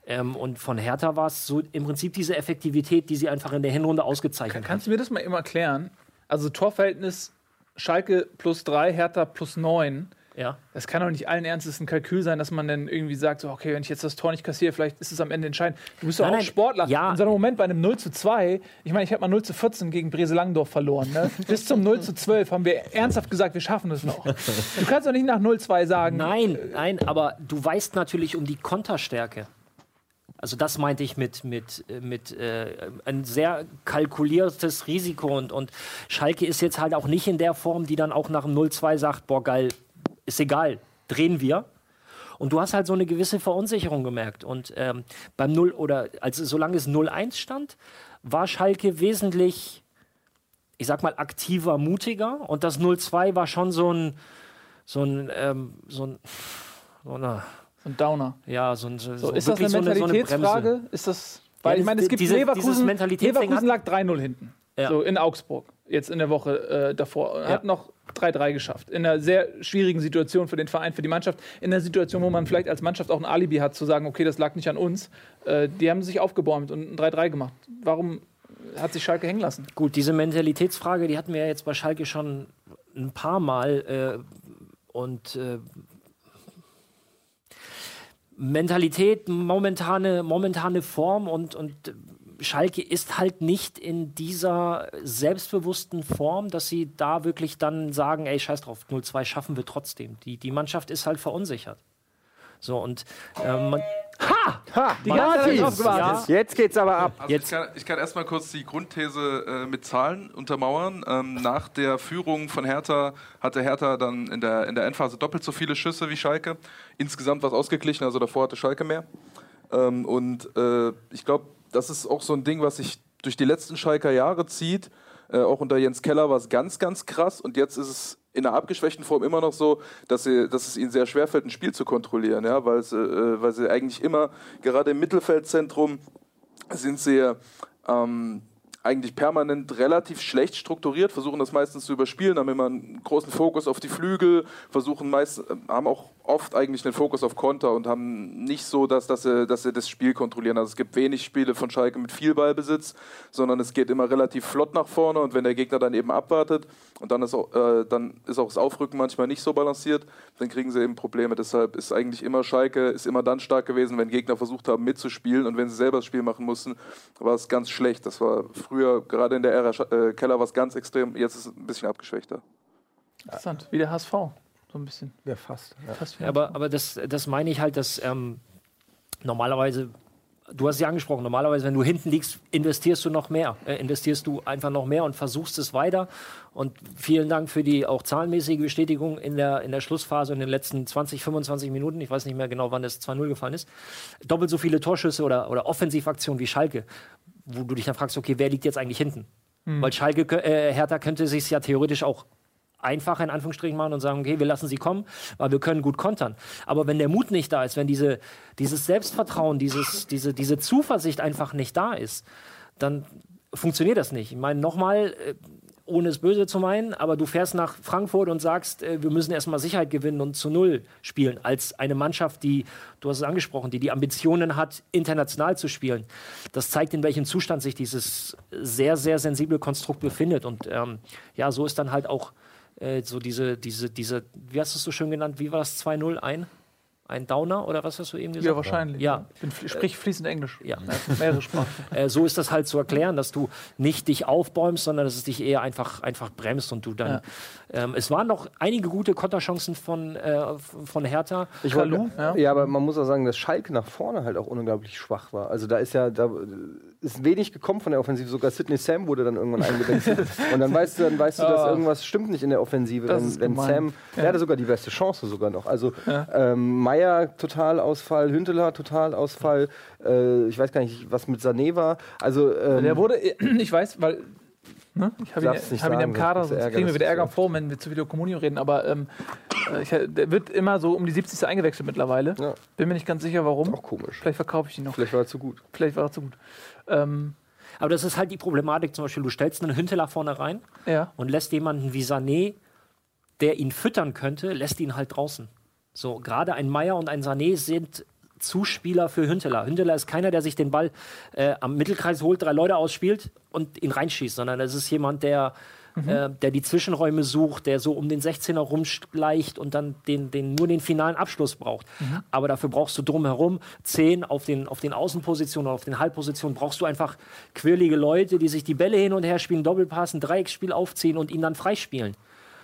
Ähm, und von Hertha war es so im Prinzip diese Effektivität, die sie einfach in der Hinrunde ausgezeichnet hat. Kannst du mir das mal immer erklären? Also Torverhältnis Schalke plus 3, Hertha plus 9. Ja. Das kann doch nicht allen Ernstes ein Kalkül sein, dass man dann irgendwie sagt, so, okay, wenn ich jetzt das Tor nicht kassiere, vielleicht ist es am Ende entscheidend. Du bist doch auch nein, Sportler. ja. In so einem Moment bei einem 0 zu 2, ich meine, ich habe mal 0 zu 14 gegen Brese Langdorf verloren. Ne? Bis zum 0 zu 12 haben wir ernsthaft gesagt, wir schaffen es noch. Du kannst doch nicht nach 0-2 sagen, Nein, nein, aber du weißt natürlich um die Konterstärke. Also das meinte ich mit, mit, äh, mit äh, ein sehr kalkuliertes Risiko und, und Schalke ist jetzt halt auch nicht in der Form, die dann auch nach dem 0-2 sagt, boah geil, ist egal, drehen wir. Und du hast halt so eine gewisse Verunsicherung gemerkt. Und ähm, beim 0 oder also solange es 0-1 stand, war Schalke wesentlich, ich sag mal, aktiver, mutiger. Und das 0-2 war schon so ein, so ein, ähm, so ein, so eine, ein Downer. ja, so ein, so, So, ist das eine wirklich so Mentalitätsfrage? Bremse. ist das, weil Ja, ich meine, es gibt diese- Leverkusen, Leverkusen lag hat- 3-0 hinten. Ja. So in Augsburg, jetzt in der Woche äh, davor. Ja. Hat noch 3-3 geschafft. In einer sehr schwierigen Situation für den Verein, für die Mannschaft. In einer Situation, wo man vielleicht als Mannschaft auch ein Alibi hat, zu sagen, okay, das lag nicht an uns. Äh, die haben sich aufgebäumt und ein 3-3 gemacht. Warum hat sich Schalke hängen lassen? Gut, diese Mentalitätsfrage, die hatten wir ja jetzt bei Schalke schon ein paar Mal. Äh, und äh, Mentalität, momentane, momentane Form und, und Schalke ist halt nicht in dieser selbstbewussten Form, dass sie da wirklich dann sagen, ey, scheiß drauf, 0-2 schaffen wir trotzdem. Die, die Mannschaft ist halt verunsichert. So, und ähm, man, Ha, Die ganze Zeit drauf gewartet. Jetzt geht's aber ab. Also Jetzt- ich kann, ich kann erstmal kurz die Grundthese äh, mit Zahlen untermauern. Ähm, nach der Führung von Hertha hatte Hertha dann in der, in der Endphase doppelt so viele Schüsse wie Schalke. Insgesamt war es ausgeglichen, also davor hatte Schalke mehr. Ähm, und äh, ich glaube, das ist auch so ein Ding, was sich durch die letzten Schalker Jahre zieht. Äh, auch unter Jens Keller war es ganz, ganz krass. Und jetzt ist es in einer abgeschwächten Form immer noch so, dass, sie, dass es ihnen sehr schwerfällt, ein Spiel zu kontrollieren. Ja? Weil, sie, äh, weil sie eigentlich immer, gerade im Mittelfeldzentrum, sind sie ähm, eigentlich permanent relativ schlecht strukturiert, versuchen das meistens zu überspielen, haben immer einen großen Fokus auf die Flügel, versuchen meist, haben auch oft eigentlich einen Fokus auf Konter und haben nicht so, dass, dass, sie, dass sie das Spiel kontrollieren. Also es gibt wenig Spiele von Schalke mit viel Ballbesitz, sondern es geht immer relativ flott nach vorne und wenn der Gegner dann eben abwartet und dann ist auch, äh, dann ist auch das Aufrücken manchmal nicht so balanciert, dann kriegen sie eben Probleme. Deshalb ist eigentlich immer Schalke ist immer dann stark gewesen, wenn Gegner versucht haben mitzuspielen und wenn sie selber das Spiel machen mussten, war es ganz schlecht. Das war früher, gerade in der Ära äh, Keller war es ganz extrem, jetzt ist es ein bisschen abgeschwächter. Interessant. Wie der HSV. So ein bisschen. Ja, fast. Ja. Fast aber, aber das, das meine ich halt, dass ähm, normalerweise, du hast es ja angesprochen, normalerweise, wenn du hinten liegst, investierst du noch mehr. Äh, investierst du einfach noch mehr und versuchst es weiter. Und vielen Dank für die auch zahlenmäßige Bestätigung in der, in der Schlussphase in den letzten 20, 25 Minuten. Ich weiß nicht mehr genau, wann das 2-0 gefallen ist. Doppelt so viele Torschüsse oder, oder Offensivaktionen wie Schalke, wo du dich dann fragst, okay, wer liegt jetzt eigentlich hinten? Weil Schalke, äh, Hertha könnte sich ja theoretisch auch einfacher in Anführungsstrichen machen und sagen, okay, wir lassen sie kommen, weil wir können gut kontern. Aber wenn der Mut nicht da ist, wenn diese, dieses Selbstvertrauen, dieses, diese, diese Zuversicht einfach nicht da ist, dann funktioniert das nicht. Ich meine, nochmal, äh, ohne es böse zu meinen, aber du fährst nach Frankfurt und sagst, äh, wir müssen erstmal Sicherheit gewinnen und zu Null spielen, als eine Mannschaft, die, du hast es angesprochen, die die Ambitionen hat, international zu spielen. Das zeigt, in welchem Zustand sich dieses sehr, sehr sensible Konstrukt befindet. Und ähm, ja, so ist dann halt auch äh, so diese, diese, diese, wie hast du es so schön genannt, wie war das 2-0 ein? Ein Downer oder was hast du eben gesagt? Ja, wahrscheinlich. Ja. Ich bin, sprich fließend Englisch. Ja. Mehrere Sprachen. Äh, so ist das halt zu erklären, dass du nicht dich aufbäumst, sondern dass es dich eher einfach, einfach bremst und du dann. Ähm, es waren noch einige gute Konterchancen von, äh, von Hertha. Ich Kalu, wollte- ja. ja. aber man muss auch sagen, dass Schalke nach vorne halt auch unglaublich schwach war. Also da ist ja, da ist wenig gekommen von der Offensive. Sogar Sidney Sam wurde dann irgendwann eingewechselt. Und dann weißt du, dann weißt du, dass irgendwas stimmt nicht in der Offensive. Das wenn wenn. Sam, der hatte sogar die beste Chance sogar noch. Also ähm, Meier Totalausfall, Hünteler Totalausfall. Äh, ich weiß gar nicht, was mit Sané war. Also ähm, Der wurde, ich weiß, weil. Ne? Ich habe ihn, hab ihn im Kader, sonst kriegen wir wieder Ärger vor, wenn wir zu Video Communio reden. Aber ähm, äh, ich, der wird immer so um die 70. eingewechselt mittlerweile. Ja. Bin mir nicht ganz sicher, warum. auch komisch. Vielleicht verkaufe ich ihn noch. Vielleicht war er zu gut. Vielleicht war er zu gut. Ähm, Aber das ist halt die Problematik, zum Beispiel, du stellst einen Hünteler vorne rein ja. und lässt jemanden wie Sané, der ihn füttern könnte, lässt ihn halt draußen. So, gerade ein Meier und ein Sané sind Zuspieler für Hünteler. Hünteler ist keiner, der sich den Ball äh, am Mittelkreis holt, drei Leute ausspielt und ihn reinschießt, sondern es ist jemand, der, äh, der die Zwischenräume sucht, der so um den 16er rumschleicht und dann den, den, nur den finalen Abschluss braucht. Aber dafür brauchst du drumherum zehn auf den, auf den Außenpositionen, auf den Halbpositionen, brauchst du einfach quirlige Leute, die sich die Bälle hin und her spielen, Doppelpass, ein Dreiecksspiel aufziehen und ihn dann freispielen.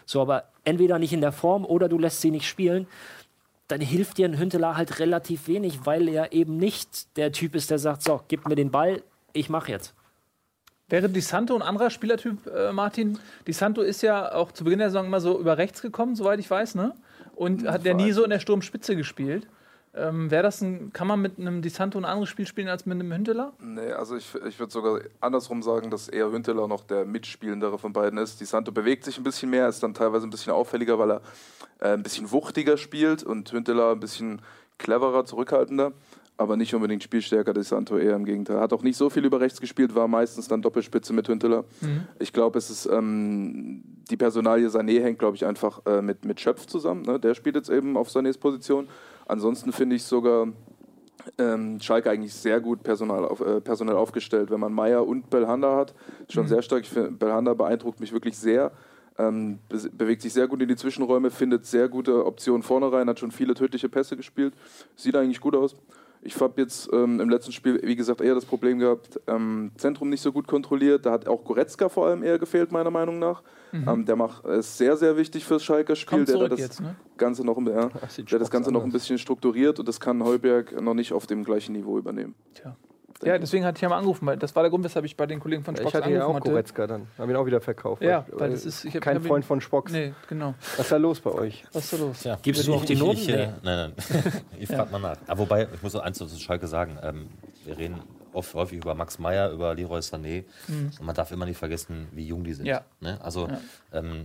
So, aber entweder nicht in der Form oder du lässt sie nicht spielen. Dann hilft dir ein Hünteler halt relativ wenig, weil er eben nicht der Typ ist, der sagt: So, gib mir den Ball, ich mach jetzt. Wäre Di Santo ein anderer Spielertyp, äh, Martin? Di Santo ist ja auch zu Beginn der Saison immer so über rechts gekommen, soweit ich weiß, ne? Und hat ja nie so in der Sturmspitze gespielt. Ähm, Wäre das ein, kann man mit einem Di Santo ein anderes Spiel spielen als mit einem Hünteler? Nee, also ich, ich würde sogar andersrum sagen, dass eher Hünteler noch der mitspielendere von beiden ist. Die Santo bewegt sich ein bisschen mehr, ist dann teilweise ein bisschen auffälliger, weil er äh, ein bisschen wuchtiger spielt und Hünteler ein bisschen cleverer, zurückhaltender, aber nicht unbedingt spielstärker. Die Santo eher im Gegenteil. Hat auch nicht so viel über rechts gespielt, war meistens dann Doppelspitze mit Hünteler. Ich glaube, es ist ähm, die Personalie Sané hängt, glaube ich, einfach äh, mit, mit Schöpf zusammen. Ne? Der spielt jetzt eben auf Sanés Position. Ansonsten finde ich sogar ähm, Schalke eigentlich sehr gut personal, auf, äh, personell aufgestellt. Wenn man Meier und Belhanda hat, schon sehr stark. Ich finde, Belhanda beeindruckt mich wirklich sehr. Ähm, be bewegt sich sehr gut in die Zwischenräume, findet sehr gute Optionen vorne rein, hat schon viele tödliche Pässe gespielt. Sieht eigentlich gut aus. Ich habe jetzt ähm, im letzten Spiel, wie gesagt, eher das Problem gehabt, ähm, Zentrum nicht so gut kontrolliert. Da hat auch Goretzka vor allem eher gefehlt, meiner Meinung nach. Ähm, der macht ist sehr, sehr wichtig fürs Schalker-Spiel. Kommt Der das jetzt, ne? Ganze noch, ein- ja, der das Ganze noch ein bisschen strukturiert und das kann Heuberg noch nicht auf dem gleichen Niveau übernehmen. Tja. Ja, deswegen hatte ich ja mal angerufen, weil das war der Grund, weshalb ich bei den Kollegen von Ich Spox hatte ja angerufen auch hatte. Goretzka dann. Haben ihn auch wieder verkauft. Ja, weil, weil das ist- ich hab- kein Freund von Spox. Nee, genau. Was ist da los bei euch? Was ist da los? Ja. Gibst du auch die Noten? Ich, äh, nein, nein. ich frage mal nach. Aber wobei, ich muss noch eins zu Schalke sagen. Ähm, wir reden oft, häufig über Max Meyer, über Leroy Sané. Und man darf immer nicht vergessen, wie jung die sind. Ja. Ne? Also Ähm,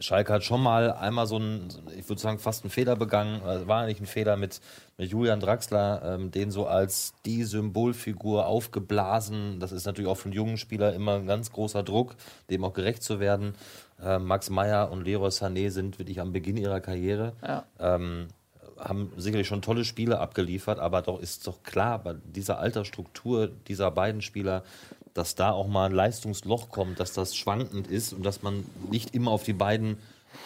Schalke hat schon mal einmal so einen, ich würde sagen, fast einen Fehler begangen. Also war eigentlich ein Fehler mit, mit Julian Draxler, ähm, den so als die Symbolfigur aufgeblasen. Das ist natürlich auch für einen jungen Spieler immer ein ganz großer Druck, dem auch gerecht zu werden. Ähm, Max Meyer und Leroy Sané sind wirklich am Beginn ihrer Karriere. Ja. Ähm, haben sicherlich schon tolle Spiele abgeliefert, aber doch ist doch klar, bei dieser Altersstruktur dieser beiden Spieler, dass da auch mal ein Leistungsloch kommt, dass das schwankend ist und dass man nicht immer auf die beiden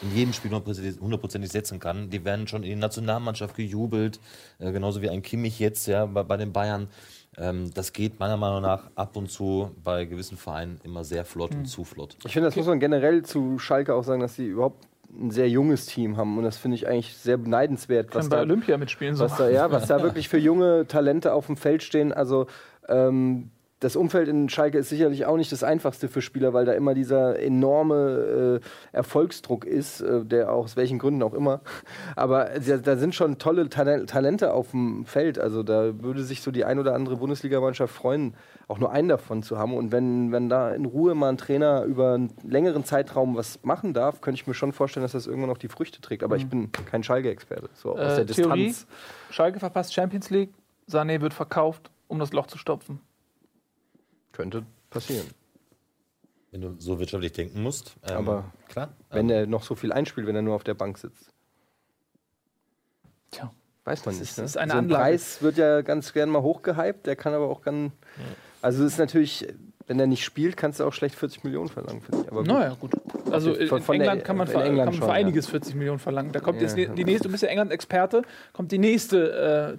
in jedem Spiel hundertprozentig setzen kann. Die werden schon in die Nationalmannschaft gejubelt, äh, genauso wie ein Kimmich jetzt ja, bei, bei den Bayern. Ähm, das geht meiner Meinung nach ab und zu bei gewissen Vereinen immer sehr flott und zu flott. Ich finde, das muss man generell zu Schalke auch sagen, dass sie überhaupt ein sehr junges Team haben. Und das finde ich eigentlich sehr beneidenswert. Kann Was bei da, Olympia mitspielen. So. was, da, ja, was da wirklich für junge Talente auf dem Feld stehen. Also ähm, das Umfeld in Schalke ist sicherlich auch nicht das einfachste für Spieler, weil da immer dieser enorme äh, Erfolgsdruck ist, äh, der aus welchen Gründen auch immer. Aber da, da sind schon tolle Tale- Talente auf dem Feld. Also da würde sich so die ein oder andere Bundesligamannschaft freuen, auch nur einen davon zu haben. Und wenn, wenn da in Ruhe mal ein Trainer über einen längeren Zeitraum was machen darf, könnte ich mir schon vorstellen, dass das irgendwann auch die Früchte trägt. Aber ich bin kein Schalke-Experte. So aus Äh, der Theorie, Distanz. Schalke verpasst Champions League, Sané wird verkauft, um das Loch zu stopfen. Könnte passieren. Wenn du so wirtschaftlich denken musst. Ähm, Aber klar. Wenn ähm, er noch so viel einspielt, wenn er nur auf der Bank sitzt. Tja. Weiß man Das nicht. ist- ne? ist eine so ein Anlage. Preis wird ja ganz gern mal hochgehypt, der kann aber auch ganz. Also es ist natürlich wenn er nicht spielt, kannst du auch schlecht 40 Millionen verlangen, finde ich. Aber gut. Naja, gut. Also in, Von- von in der- England kann man, in England kann man für schon, ja. einiges 40 Millionen verlangen. Da kommt Ja. jetzt die, nächste, du bist ja England-Experte, kommt die nächste äh,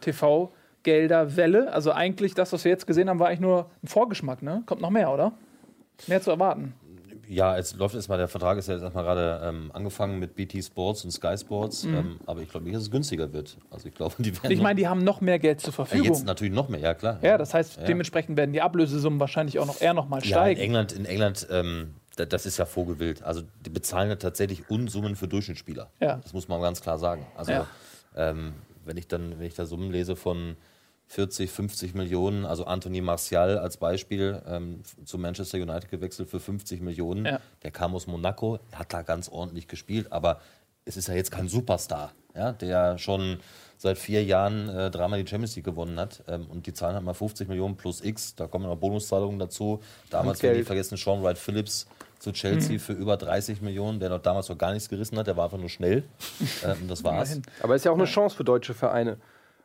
TV-Gelder-Welle. Also eigentlich das, was wir jetzt gesehen haben, war eigentlich nur ein Vorgeschmack, ne? Kommt noch mehr, oder? Mehr zu erwarten. Ja, jetzt läuft erstmal, der Vertrag ist ja jetzt erstmal gerade ähm, angefangen mit BT Sports und Sky Sports, ähm, aber ich glaube nicht, dass es günstiger wird. Also ich glaube, die werden Mhm. Ich meine, die haben noch mehr Geld zur noch, Verfügung. ja, jetzt natürlich noch mehr, ja klar. ja, das heißt, Ja. dementsprechend werden die Ablösesummen wahrscheinlich auch noch eher noch mal Ja, in steigen. England, in England ähm, da, das ist ja vogelwild. Also die bezahlen ja tatsächlich Unsummen für Durchschnittsspieler. Ja. Das muss man ganz klar sagen. Also Ja. ähm, wenn ich dann, wenn ich da Summen lese von 40, 50 Millionen, also Anthony Martial als Beispiel ähm, zu Manchester United gewechselt für 50 Millionen. Ja. Der kam aus Monaco, hat da ganz ordentlich gespielt, aber es ist ja jetzt kein Superstar, ja, der schon seit vier Jahren äh, dreimal die Champions League gewonnen hat. Ähm, und die zahlen halt mal 50 Millionen plus X. Da kommen noch Bonuszahlungen dazu. Damals, wenn die vergessen, Sean Wright Phillips zu Chelsea Mhm. für über 30 Millionen, der noch damals noch gar nichts gerissen hat. Der war einfach nur schnell. ähm, das war's. Immerhin. Aber ist ja auch eine Chance für deutsche Vereine.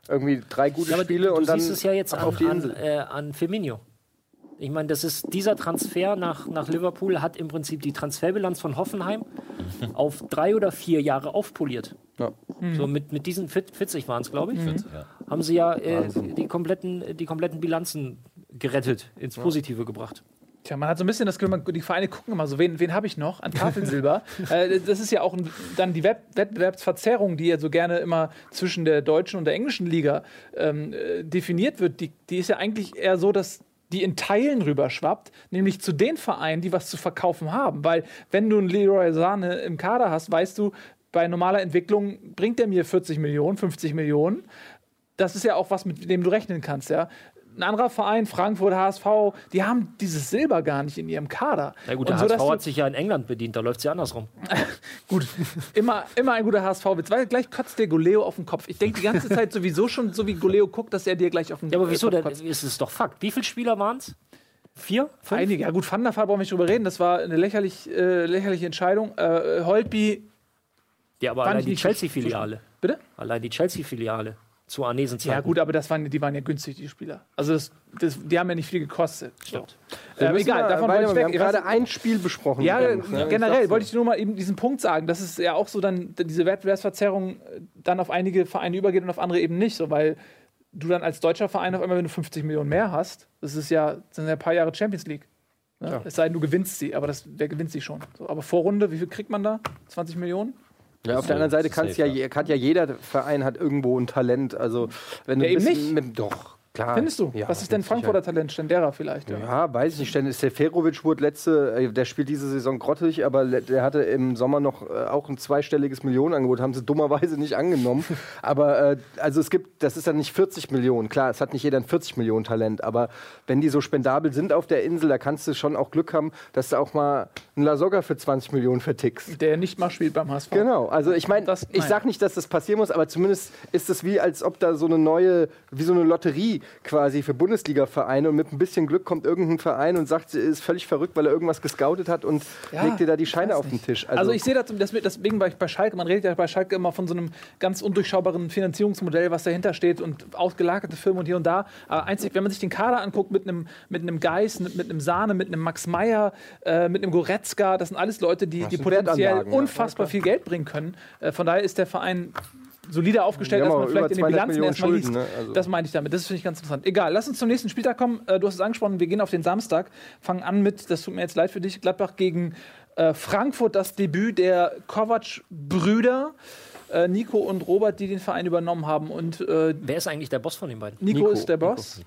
Irgendwie drei gute Ja, Spiele du und dann siehst es ja jetzt an, auf die an, äh, an Firmino. Ich meine, das ist dieser Transfer nach, nach Liverpool hat im Prinzip die Transferbilanz von Hoffenheim auf drei oder vier Jahre aufpoliert. Ja. So mit, mit diesen 40 waren es, glaube ich, Ja. haben sie ja äh, die, kompletten, die kompletten Bilanzen gerettet, ins Positive gebracht. Tja, man hat so ein bisschen das Gefühl, man, die Vereine gucken immer so, wen, wen habe ich noch an Tafelsilber? äh, das ist ja auch ein, dann die Web Wettbewerbsverzerrung, die ja so gerne immer zwischen der deutschen und der englischen Liga ähm, äh, definiert wird. Die, die ist ja eigentlich eher so, dass die in Teilen rüberschwappt, nämlich zu den Vereinen, die was zu verkaufen haben. Weil wenn du einen Leroy Sahne im Kader hast, weißt du, bei normaler Entwicklung bringt er mir 40 Millionen, 50 Millionen das ist ja auch was, mit dem du rechnen kannst, ja. Ein anderer Verein, Frankfurt, HSV, die haben dieses Silber gar nicht in ihrem Kader. Na gut, der so, HSV hat sich ja in England bedient, da läuft es ja andersrum. Gut, immer, immer ein guter HSV-Witz, weil gleich kotzt der Goleo auf den Kopf. Ich denke die ganze Zeit sowieso schon, so wie Goleo guckt, dass er dir gleich auf den Ja, aber wieso? Kopf Denn ist es doch Fakt. Wie viele Spieler waren es? Vier? Fünf? Einige. Ja gut, Van der Vaart brauchen wir nicht drüber reden, das war eine lächerlich, äh, lächerliche Entscheidung. Äh, Holtby, Ja, aber allein die Chelsea-Filiale. bitte? Allein die Chelsea-Filiale zu Arnesen Ja gut, aber das waren, die waren ja günstig, die Spieler. Also das, das, die haben ja nicht viel gekostet. Stimmt. Wir Ähm, egal, mal davon wollte ich wir weg. haben Was- gerade ein Spiel besprochen. Ja, übrigens, ne? generell sag's wollte ich nur mal eben diesen Punkt sagen, dass es ja auch so dann diese Wettbewerbsverzerrung äh, dann auf einige Vereine übergeht und auf andere eben nicht, so weil du dann als deutscher Verein auf einmal, wenn du 50 Millionen mehr hast, das ist ja, das sind ja ein paar Jahre Champions League. Ne? Es sei denn, du gewinnst sie, aber das, wer gewinnt sie schon? So, aber Vorrunde, wie viel kriegt man da? 20 Millionen? Ja, auf der anderen Seite kann's ja, kann ja jeder Verein hat irgendwo ein Talent. Also wenn du Ja, eben nicht. Mit, doch, klar. Findest du? Ja, Was ist denn Frankfurter Talent? Stendera vielleicht? Ja. Ja, weiß ich nicht. Denn Seferovic wurde letzte, äh, der spielt diese Saison grottig, aber der hatte im Sommer noch äh, auch ein zweistelliges Millionenangebot, haben sie dummerweise nicht angenommen. aber äh, also es gibt, das ist dann nicht 40 Millionen. Klar, es hat nicht jeder ein 40 Millionen Talent, aber wenn die so spendabel sind auf der Insel, da kannst du schon auch Glück haben, dass du auch mal einen Lasogga für 20 Millionen vertickst. Der nicht mal spielt beim HSV. Genau, also ich meine, ich nein. sag nicht, dass das passieren muss, aber zumindest ist es wie, als ob da so eine neue, wie so eine Lotterie quasi für Bundesliga-Vereine und mit ein bisschen Glück kommt irgendein Verein und sagt, er ist völlig verrückt, weil er irgendwas gescoutet hat und Ja, legt dir da die Scheine auf den. Tisch. Also, ich sehe das, deswegen war ich bei Schalke, man redet ja bei Schalke immer von so einem ganz undurchschaubaren Finanzierungsmodell, was dahinter steht und ausgelagerte Firmen und hier und da. Aber einzig, wenn man sich den Kader anguckt mit einem mit einem Geist, mit, mit einem Sahne, mit einem Max Meyer, äh, mit einem Goretzka, das sind alles Leute, die, die potenziell Wertanlagen, ja. unfassbar viel Geld bringen können. Äh, von daher ist der Verein solider aufgestellt, haben man vielleicht in den 200 Bilanzen Millionen erstmal liest. Schulden, ne? Also- Das meine ich damit. Das finde ich ganz interessant. Egal, lass uns zum nächsten Spieltag kommen. Äh, du hast es angesprochen, wir gehen auf den Samstag. Fangen an mit, das tut mir jetzt leid für dich, Gladbach gegen äh, Frankfurt, das Debüt der Kovac-Brüder. Äh, Nico und Robert, die den Verein übernommen haben. Und äh, Wer ist eigentlich der Boss von den beiden? Nico, Nico. ist der Boss.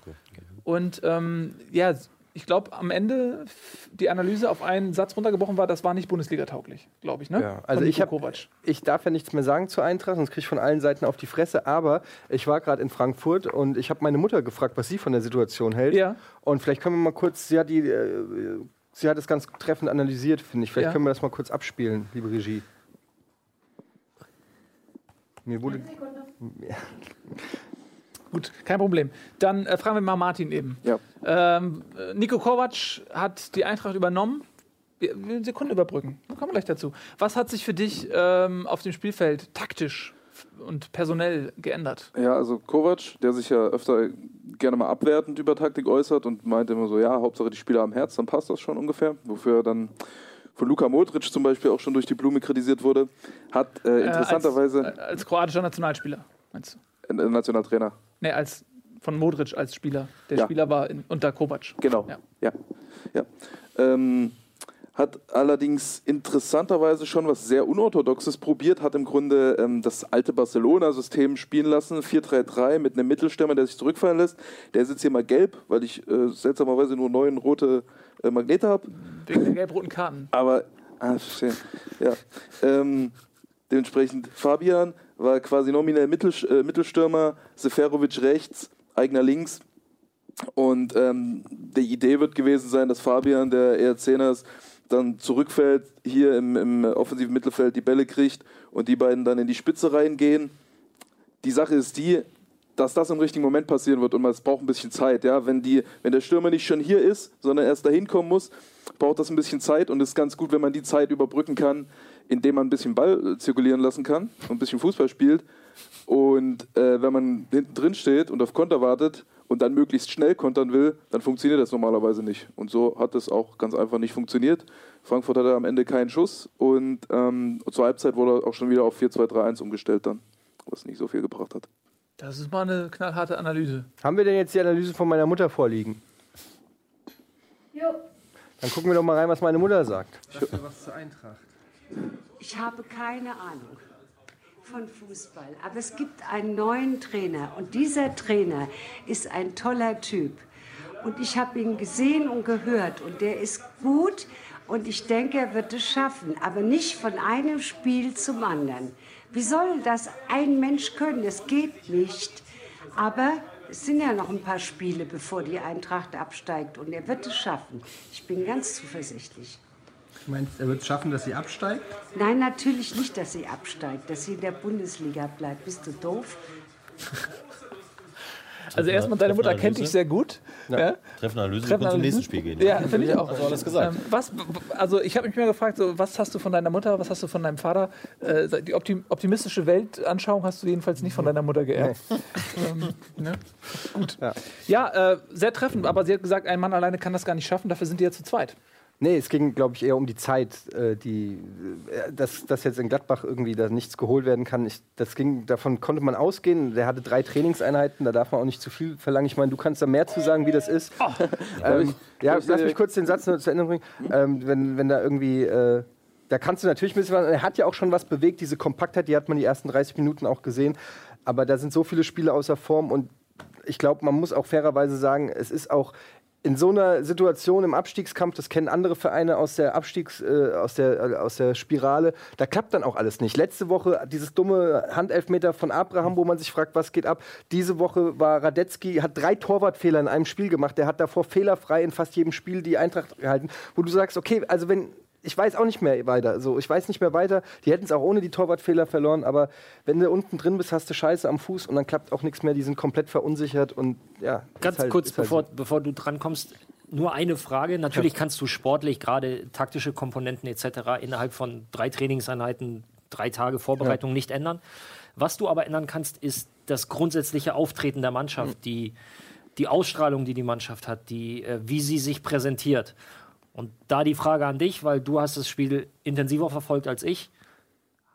Und ähm, ja, ich glaube, am Ende die Analyse auf einen Satz runtergebrochen war, das war nicht Bundesliga-tauglich, glaube ich. Ne? Ja, also ich hab- Kovac. ich darf ja nichts mehr sagen zu Eintracht, sonst kriege ich von allen Seiten auf die Fresse. Aber ich war gerade in Frankfurt und ich habe meine Mutter gefragt, was sie von der Situation hält. Ja. Und vielleicht können wir mal kurz, sie hat, die, äh, sie hat es ganz treffend analysiert, finde ich. Vielleicht Ja. können wir das mal kurz abspielen, liebe Regie. Mir wurde. Gut, kein Problem. Dann äh, fragen wir mal Martin eben. Ja. Ähm, äh, Nico Kovac hat die Eintracht übernommen. Wir eine Sekunde überbrücken. Wir kommen gleich dazu. Was hat sich für dich ähm, auf dem Spielfeld taktisch und personell geändert? Ja, also Kovac, der sich ja öfter gerne mal abwertend über Taktik äußert und meinte immer so, ja, Hauptsache die Spieler am Herz, dann passt das schon ungefähr. Wofür er dann von Luka Modric zum Beispiel auch schon durch die Blume kritisiert wurde, hat äh, interessanterweise... Als, als kroatischer Nationalspieler, meinst du? Äh, Nationaltrainer. Nee, als von Modric als Spieler. Der Ja. Spieler war in, unter Kovac. Genau. Ja. Ja. ja. Ähm, hat allerdings interessanterweise schon was sehr Unorthodoxes probiert, hat im Grunde ähm, das alte Barcelona-System spielen lassen, 4-3-3 mit einem Mittelstürmer, der sich zurückfallen lässt. Der ist jetzt hier mal gelb, weil ich äh, seltsamerweise nur neun rote äh, Magnete habe. Wegen der gelb-roten Karten. Aber, ah, verstehe. Ja. Ähm, dementsprechend Fabian war quasi nominell Mittel, äh, Mittelstürmer, Seferovic rechts, eigener links. Und ähm, die Idee wird gewesen sein, dass Fabian, der eher Zehner ist, dann zurückfällt, hier im, im offensiven Mittelfeld die Bälle kriegt und die beiden dann in die Spitze reingehen. Die Sache ist die, dass das im richtigen Moment passieren wird und es braucht ein bisschen Zeit. Ja? Wenn, die, wenn der Stürmer nicht schon hier ist, sondern erst dahin kommen muss, braucht das ein bisschen Zeit und ist ganz gut, wenn man die Zeit überbrücken kann, indem man ein bisschen Ball äh, zirkulieren lassen kann und ein bisschen Fußball spielt. Und äh, wenn man hinten drin steht und auf Konter wartet und dann möglichst schnell kontern will, dann funktioniert das normalerweise nicht. Und so hat es auch ganz einfach nicht funktioniert. Frankfurt hatte am Ende keinen Schuss und ähm, zur Halbzeit wurde auch schon wieder auf 4-2-3-1 umgestellt dann, was nicht so viel gebracht hat. Das ist mal eine knallharte Analyse. Haben wir denn jetzt die Analyse von meiner Mutter vorliegen? Jo. Dann gucken wir doch mal rein, was meine Mutter sagt. was zur Eintracht. Ich habe keine Ahnung von Fußball, aber es gibt einen neuen Trainer und dieser Trainer ist ein toller Typ. Und ich habe ihn gesehen und gehört und der ist gut und ich denke, er wird es schaffen, aber nicht von einem Spiel zum anderen. Wie soll das ein Mensch können? Das geht nicht. Aber es sind ja noch ein paar Spiele, bevor die Eintracht absteigt und er wird es schaffen. Ich bin ganz zuversichtlich. Du meinst, er wird es schaffen, dass sie absteigt? Nein, natürlich nicht, dass sie absteigt, dass sie in der Bundesliga bleibt. Bist du doof? Also erstmal, deine Mutter kennt dich sehr gut. Ja. Treffende Analyse, wir Treffen können zum nächsten. Spiel gehen. Ja, finde ich auch. Also alles gesagt. Ähm, was, also ich habe mich mal gefragt, so, was hast du von deiner Mutter, was hast du von deinem Vater? Äh, die optim optimistische Weltanschauung hast du jedenfalls nicht von deiner Mutter geerbt. Ähm, ne? Gut. Ja. Ja, äh, sehr treffend, aber sie hat gesagt, ein Mann alleine kann das gar nicht schaffen, dafür sind die ja zu zweit. Nee, es ging, glaube ich, eher um die Zeit, äh, die, äh, dass, dass jetzt in Gladbach irgendwie da nichts geholt werden kann. Ich, das ging, davon konnte man ausgehen. Der hatte drei Trainingseinheiten, da darf man auch nicht zu viel verlangen. Ich meine, du kannst da mehr zu sagen, wie das ist. ähm, ja, lass mich kurz den Satz nur zu Ende bringen. Ähm, wenn, wenn da irgendwie. Äh, da kannst du natürlich ein bisschen was. Er hat ja auch schon was bewegt, diese Kompaktheit, die hat man die ersten 30 Minuten auch gesehen. Aber da sind so viele Spiele außer Form und ich glaube, man muss auch fairerweise sagen, es ist auch in so einer Situation im Abstiegskampf, das kennen andere Vereine aus der Abstiegs, äh, aus, der, äh, aus der Spirale, da klappt dann auch alles nicht. Letzte Woche dieses dumme Handelfmeter von Abraham, wo man sich fragt, was geht ab. Diese Woche war Radetzky, hat drei Torwartfehler in einem Spiel gemacht. Der hat davor fehlerfrei in fast jedem Spiel die Eintracht gehalten, wo du sagst, okay, also wenn ich weiß auch nicht mehr weiter. So, ich weiß nicht mehr weiter. Die hätten es auch ohne die Torwartfehler verloren, aber wenn du unten drin bist, hast du Scheiße am Fuß und dann klappt auch nichts mehr. Die sind komplett verunsichert und ja. Ganz halt- kurz, halt bevor, so. bevor du drankommst, nur eine Frage. Natürlich kannst du sportlich, gerade taktische Komponenten etc. innerhalb von drei Trainingseinheiten, drei Tage Vorbereitung nicht ändern. Was du aber ändern kannst, ist das grundsätzliche Auftreten der Mannschaft, die, die Ausstrahlung, die die Mannschaft hat, die, äh, wie sie sich präsentiert. Und da die Frage an dich, weil du hast das Spiel intensiver verfolgt als ich.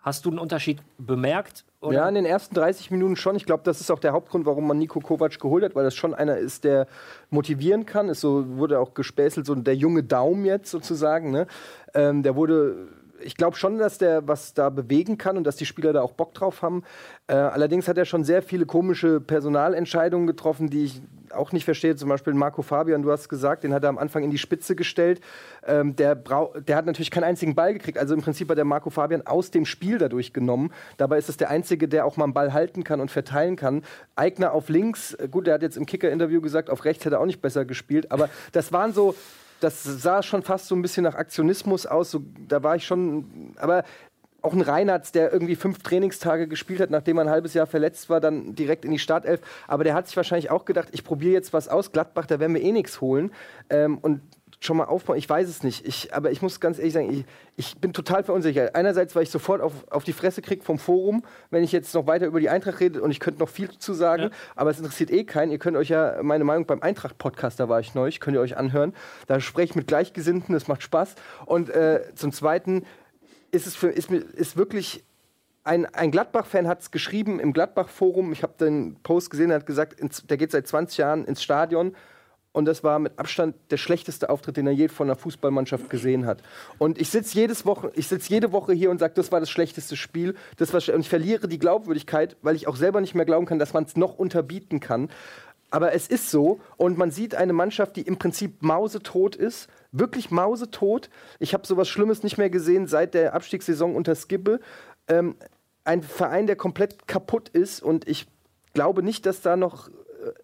Hast du einen Unterschied bemerkt? Oder? Ja, in den ersten 30 Minuten schon. Ich glaube, das ist auch der Hauptgrund, warum man Nico Kovac geholt hat, weil das schon einer ist, der motivieren kann. Ist so wurde auch gespäßelt, so der junge Daum jetzt sozusagen. Ne? Ähm, der wurde. Ich glaube schon, dass der was da bewegen kann und dass die Spieler da auch Bock drauf haben. Äh, allerdings hat er schon sehr viele komische Personalentscheidungen getroffen, die ich auch nicht verstehe. Zum Beispiel Marco Fabian, du hast gesagt, den hat er am Anfang in die Spitze gestellt. Ähm, der, der hat natürlich keinen einzigen Ball gekriegt. Also im Prinzip hat der Marco Fabian aus dem Spiel dadurch genommen. Dabei ist es der Einzige, der auch mal einen Ball halten kann und verteilen kann. Eigner auf links, äh, gut, der hat jetzt im Kicker-Interview gesagt, auf rechts hätte er auch nicht besser gespielt. Aber das waren so, das sah schon fast so ein bisschen nach Aktionismus aus. So, da war ich schon, aber auch ein Reinhardt, der irgendwie fünf Trainingstage gespielt hat, nachdem er ein halbes Jahr verletzt war, dann direkt in die Startelf. Aber der hat sich wahrscheinlich auch gedacht, ich probiere jetzt was aus. Gladbach, da werden wir eh nichts holen. Ähm, und schon mal aufbauen? Ich weiß es nicht. Ich, aber ich muss ganz ehrlich sagen, ich, ich bin total verunsichert. Einerseits, weil ich sofort auf, auf die Fresse kriege vom Forum, wenn ich jetzt noch weiter über die Eintracht rede und ich könnte noch viel zu sagen, aber es interessiert eh keinen. Ihr könnt euch ja meine Meinung beim Eintracht-Podcast, da war ich neulich, könnt ihr euch anhören. Da spreche ich mit Gleichgesinnten, das macht Spaß. Und äh, zum Zweiten ist es für, ist, ist wirklich ein, ein Gladbach-Fan hat es geschrieben im Gladbach-Forum. Ich habe den Post gesehen, er hat gesagt, ins, der geht seit 20 Jahren ins Stadion. Und das war mit Abstand der schlechteste Auftritt, den er je von einer Fußballmannschaft gesehen hat. Und ich sitze sitz jede Woche hier und sage, das war das schlechteste Spiel. Das war, und ich verliere die Glaubwürdigkeit, weil ich auch selber nicht mehr glauben kann, dass man es noch unterbieten kann. Aber es ist so und man sieht eine Mannschaft, die im Prinzip mausetot ist, wirklich mausetot. Ich habe sowas Schlimmes nicht mehr gesehen seit der Abstiegssaison unter Skibbe. Ähm, ein Verein, der komplett kaputt ist und ich glaube nicht, dass da noch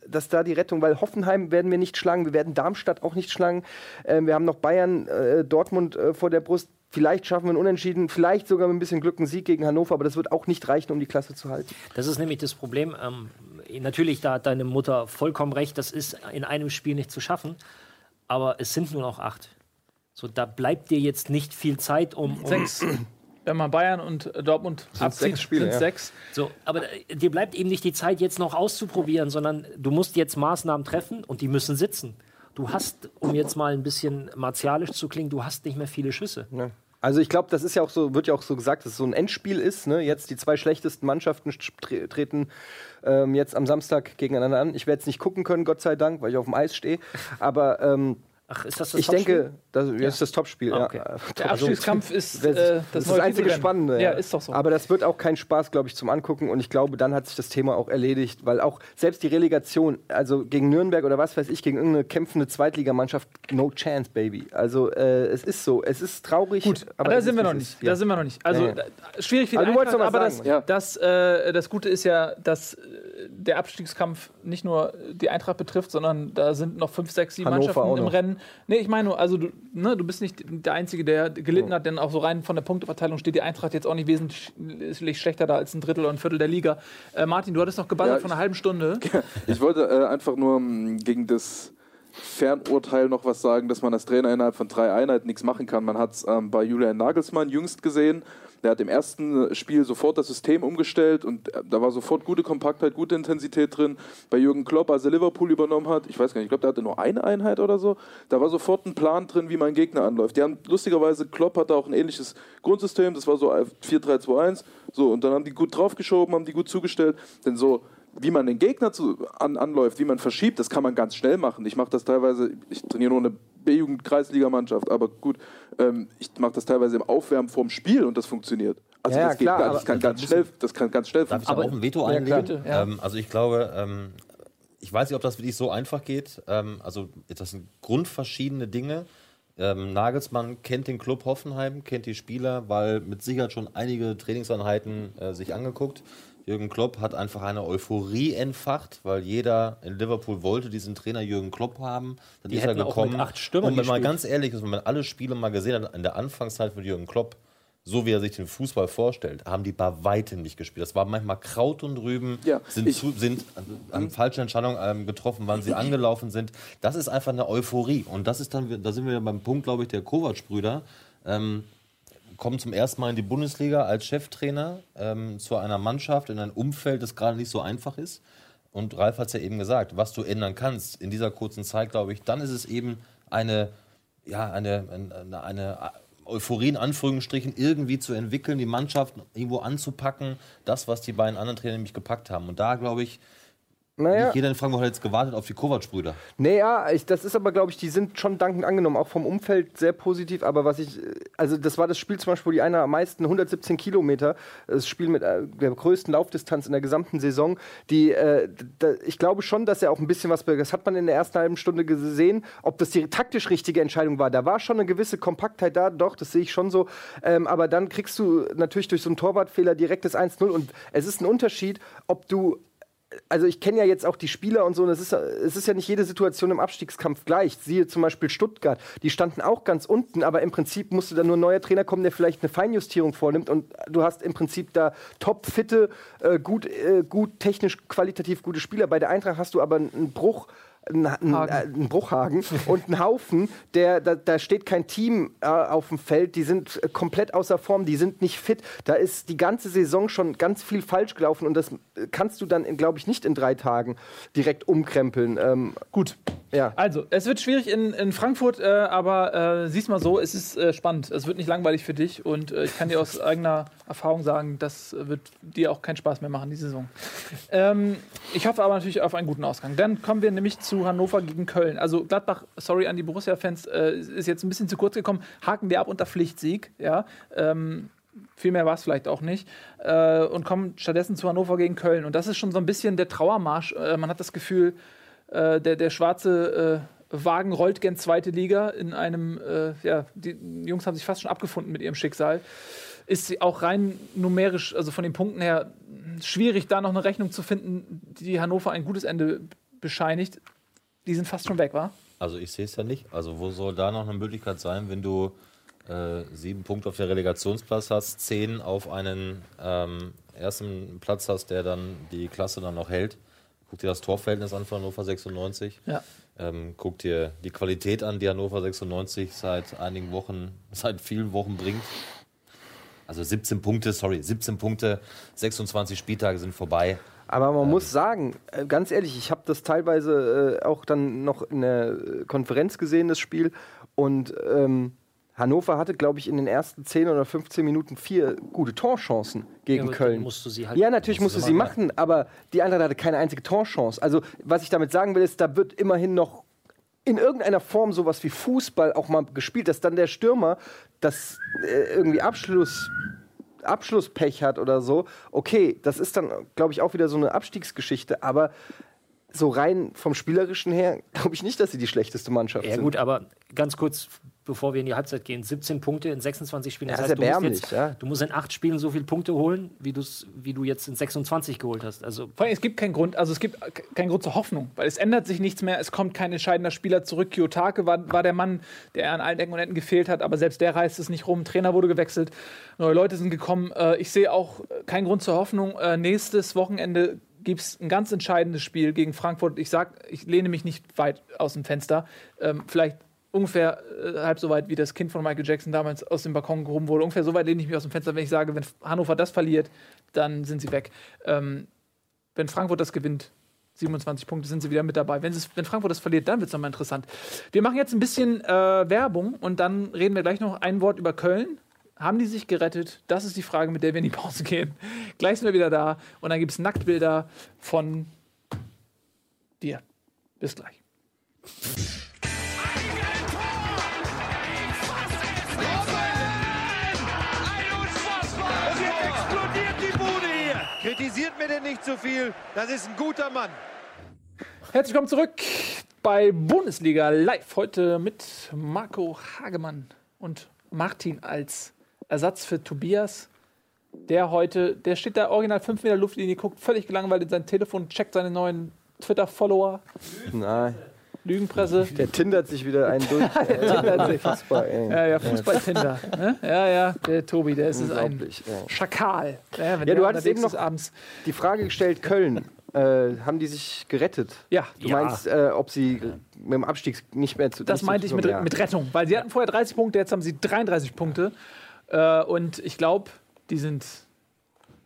dass da die Rettung, weil Hoffenheim werden wir nicht schlagen, wir werden Darmstadt auch nicht schlagen. Ähm, wir haben noch Bayern, äh, Dortmund äh, vor der Brust. Vielleicht schaffen wir einen Unentschieden, vielleicht sogar mit ein bisschen Glück einen Sieg gegen Hannover, aber das wird auch nicht reichen, um die Klasse zu halten. Das ist nämlich das Problem. Ähm, natürlich, da hat deine Mutter vollkommen recht, das ist in einem Spiel nicht zu schaffen. Aber es sind nur noch acht. So, da bleibt dir jetzt nicht viel Zeit, um. um Sechs. Wenn man Bayern und Dortmund abzieht, sechs Spiele, sind ja. sechs. So, aber äh, dir bleibt eben nicht die Zeit, jetzt noch auszuprobieren, sondern du musst jetzt Maßnahmen treffen und die müssen sitzen. Du hast, um jetzt mal ein bisschen martialisch zu klingen, du hast nicht mehr viele Schüsse. Ja. Also ich glaube, das ist ja auch so, wird ja auch so gesagt, dass es so ein Endspiel ist. Ne? Jetzt die zwei schlechtesten Mannschaften tre treten ähm, jetzt am Samstag gegeneinander an. Ich werde es nicht gucken können, Gott sei Dank, weil ich auf dem Eis stehe. Aber ähm, Ach, ist das das ich denke, das, das ist das Topspiel. Ah, okay. ja. Der Abstiegskampf ist Das, äh, das, das ist das einzige. Spannende. Ja, ist doch so. Aber das wird auch kein Spaß, glaube ich, zum Angucken. Und ich glaube, dann hat sich das Thema auch erledigt, weil auch selbst die Relegation, also gegen Nürnberg oder was weiß ich, gegen irgendeine kämpfende Zweitligamannschaft, no chance, baby. Also äh, es ist so, es ist traurig. Gut, aber da sind ist, wir noch nicht. ist. Ja. Da sind wir noch nicht. Also Ja, ja. da- schwierig für die Aber du wolltest Eintracht, noch was aber das, sagen, ja. das, äh, das Gute ist ja, dass äh, der Abstiegskampf nicht nur die Eintracht betrifft, sondern da sind noch fünf, sechs, sieben Hannover Mannschaften im. Rennen. Nee, ich meine nur, also du, ne, du bist nicht der Einzige, der gelitten hat, denn auch so rein von der Punkteverteilung steht die Eintracht jetzt auch nicht wesentlich schlechter da als ein Drittel oder ein Viertel der Liga. Äh, Martin, du hattest noch gebabbelt Ja, von einer halben Stunde. Ich wollte äh, einfach nur ähm, gegen das Fernurteil noch was sagen, dass man als Trainer innerhalb von drei Einheiten nichts machen kann. Man hat es ähm, bei Julian Nagelsmann jüngst gesehen. Der hat im ersten Spiel sofort das System umgestellt und äh, da war sofort gute Kompaktheit, gute Intensität drin. Bei Jürgen Klopp, als er Liverpool übernommen hat, ich weiß gar nicht, ich glaube, der hatte nur eine Einheit oder so, da war sofort ein Plan drin, wie man Gegner anläuft. Die haben lustigerweise, Klopp hatte auch ein ähnliches Grundsystem, das war so 4-3-2-1, so und dann haben die gut draufgeschoben, haben die gut zugestellt, denn so wie man den Gegner zu, an, anläuft, wie man verschiebt, das kann man ganz schnell machen. Ich mache das teilweise, ich trainiere nur eine B-Jugend-Kreisligamannschaft, aber gut, ähm, ich mache das teilweise im Aufwärmen vorm Spiel und das funktioniert. Also Ja, das geht klar, gar- das kann ganz schnell, das kann ganz schnell Darf ich Aber- auch ein Veto Ja, einlegen? klar. Ja. Ähm, also ich glaube, ähm, ich weiß nicht, ob das wirklich so einfach geht. Ähm, also das sind grundverschiedene Dinge. Ähm, Nagelsmann kennt den Club Hoffenheim, kennt die Spieler, weil mit Sicherheit schon einige Trainingseinheiten äh, sich angeguckt. Jürgen Klopp hat einfach eine Euphorie entfacht, weil jeder in Liverpool wollte diesen Trainer Jürgen Klopp haben. Dann Die ist er hätten auch gekommen. mit acht Stürmern Und wenn man ganz ehrlich ist, wenn man alle Spiele mal gesehen hat in der Anfangszeit von Jürgen Klopp, so wie er sich den Fußball vorstellt, haben die bei weitem nicht gespielt. Das war manchmal Kraut und Rüben, Ja, sind, ich- zu, sind an, an falsche Entscheidungen ähm, getroffen, wann sie angelaufen sind. Das ist einfach eine Euphorie. Und das ist dann, da sind wir beim Punkt, glaube ich, der Kovac-Brüder. Ähm, kommen zum ersten Mal in die Bundesliga als Cheftrainer ähm, zu einer Mannschaft in ein Umfeld, das gerade nicht so einfach ist. Und Ralf hat es ja eben gesagt, was du ändern kannst in dieser kurzen Zeit, glaube ich, dann ist es eben eine, ja, eine, eine, eine Euphorie in Anführungsstrichen irgendwie zu entwickeln, die Mannschaft irgendwo anzupacken, das, was die beiden anderen Trainer nämlich gepackt haben. Und da, glaube ich, Naja. jeder in Frankfurt hat jetzt gewartet auf die Kovac-Brüder. Naja, ich, das ist aber, glaube ich, die sind schon dankend angenommen, auch vom Umfeld sehr positiv. Aber was ich, also das war das Spiel zum Beispiel, wo die einer am meisten 117 Kilometer, das Spiel mit äh, der größten Laufdistanz in der gesamten Saison. Die, äh, da, ich glaube schon, dass er auch ein bisschen was, das hat man in der ersten halben Stunde gesehen, ob das die taktisch richtige Entscheidung war. Da war schon eine gewisse Kompaktheit da, doch, das sehe ich schon so. Ähm, aber dann kriegst du natürlich durch so einen Torwartfehler direkt das 1-0 und es ist ein Unterschied, ob du also ich kenne ja jetzt auch die Spieler und so, und es ist, es ist ja nicht jede Situation im Abstiegskampf gleich. Siehe zum Beispiel Stuttgart, die standen auch ganz unten, aber im Prinzip musste da nur ein neuer Trainer kommen, der vielleicht eine Feinjustierung vornimmt und du hast im Prinzip da topfitte, äh, gut, äh, gut technisch, qualitativ gute Spieler. Bei der Eintracht hast du aber einen Bruch ein, ein, äh, ein Bruchhagen und ein Haufen, der, da, da steht kein Team äh, auf dem Feld, die sind äh, komplett außer Form, die sind nicht fit. Da ist die ganze Saison schon ganz viel falsch gelaufen und das äh, kannst du dann, glaube ich, nicht in drei Tagen direkt umkrempeln. Ähm, Gut. ja. Also, es wird schwierig in, in Frankfurt, äh, aber äh, siehst mal so, es ist äh, spannend. Es wird nicht langweilig für dich und äh, ich kann dir aus eigener Erfahrung sagen, das wird dir auch keinen Spaß mehr machen, die Saison. Ähm, ich hoffe aber natürlich auf einen guten Ausgang. Dann kommen wir nämlich zu Hannover gegen Köln. Also Gladbach, sorry an die Borussia-Fans, äh, ist jetzt ein bisschen zu kurz gekommen. Haken wir ab unter Pflichtsieg, ja. Ähm, viel mehr war es vielleicht auch nicht. Äh, und kommen stattdessen zu Hannover gegen Köln. Und das ist schon so ein bisschen der Trauermarsch. Äh, man hat das Gefühl, äh, der, der schwarze äh, Wagen rollt gen zweite Liga in einem, äh, ja, die Jungs haben sich fast schon abgefunden mit ihrem Schicksal. Ist auch rein numerisch, also von den Punkten her, schwierig, da noch eine Rechnung zu finden, die Hannover ein gutes Ende bescheinigt. Die sind fast schon weg, wa? Also ich sehe es ja nicht. Also wo soll da noch eine Möglichkeit sein, wenn du äh, sieben Punkte auf der Relegationsplatz hast, zehn auf einen ähm, ersten Platz hast, der dann die Klasse dann noch hält. Guck dir das Torverhältnis an von Hannover 96. Ja. Ähm, guck dir die Qualität an, die Hannover 96 seit einigen Wochen, seit vielen Wochen bringt. Also 17 Punkte, sorry, 17 Punkte, 26 Spieltage sind vorbei. Aber man muss sagen, äh, ganz ehrlich, ich habe das teilweise äh, auch dann noch in der äh, Konferenz gesehen, das Spiel. Und ähm, Hannover hatte, glaube ich, in den ersten 10 oder 15 Minuten vier gute Torchancen gegen dann Köln. musst du sie halt- ja, natürlich musst musste du sie machen. machen, aber die andere hatte keine einzige Torchance. Also, was ich damit sagen will, ist, da wird immerhin noch in irgendeiner Form sowas wie Fußball auch mal gespielt, dass dann der Stürmer das äh, irgendwie Abschluss Abschlusspech hat oder so. Okay, das ist dann, glaube ich, auch wieder so eine Abstiegsgeschichte, aber so rein vom Spielerischen her glaube ich nicht, dass sie die schlechteste Mannschaft Ja sind. gut, aber ganz kurz, bevor wir in die Halbzeit gehen, 17 Punkte in 26 Spielen. Ja, Das ist heißt, du musst, erbärmlich, jetzt, ja. du musst in acht Spielen so viele Punkte holen, wie, wie du jetzt in 26 geholt hast. Also Vor allem, es gibt keinen Grund, also es gibt keinen Grund zur Hoffnung, weil es ändert sich nichts mehr, es kommt kein entscheidender Spieler zurück. Kiyotake war, war der Mann, der an allen Ecken und Enden gefehlt hat, aber selbst der reißt es nicht rum. Trainer wurde gewechselt, neue Leute sind gekommen. Äh, ich sehe auch keinen Grund zur Hoffnung. Äh, nächstes Wochenende gibt es ein ganz entscheidendes Spiel gegen Frankfurt. Ich sag, ich lehne mich nicht weit aus dem Fenster. Ähm, vielleicht ungefähr äh, halb so weit, wie das Kind von Michael Jackson damals aus dem Balkon gehoben wurde. Ungefähr so weit lehne ich mich aus dem Fenster, wenn ich sage, wenn Hannover das verliert, dann sind sie weg. Ähm, wenn Frankfurt das gewinnt, 27 Punkte, sind sie wieder mit dabei. Wenn, wenn Frankfurt das verliert, dann wird es nochmal interessant. Wir machen jetzt ein bisschen äh, Werbung und dann reden wir gleich noch ein Wort über Köln. Haben die sich gerettet? Das ist die Frage, mit der wir in die Pause gehen. Gleich sind wir wieder da und dann gibt es Nacktbilder von dir. Bis gleich. Mir denn nicht zu viel. Das ist ein guter Mann. Herzlich willkommen zurück bei Bundesliga Live. Heute mit Marco Hagemann und Martin als Ersatz für Tobias. Der heute, der steht da original 5 Meter Luftlinie, guckt völlig gelangweilt in sein Telefon, checkt seine neuen Twitter-Follower, Nein, Lügenpresse. der tindert sich wieder einen durch. Äh, Unfassbar, ey. Ja, ja, Fußball-Tinder. ne? Ja, ja, der Tobi, der ist es ein. Schakal. Ja, wenn Ja, der du hattest eben noch- abends. Die Frage gestellt, Köln, äh, haben die sich gerettet? Ja, Du Ja. meinst, äh, ob sie mit dem Abstieg nicht mehr zu Das meinte ich mit, ja. mit Rettung, weil sie hatten vorher 30 Punkte, jetzt haben sie 33 Punkte. Äh, und ich glaube, die sind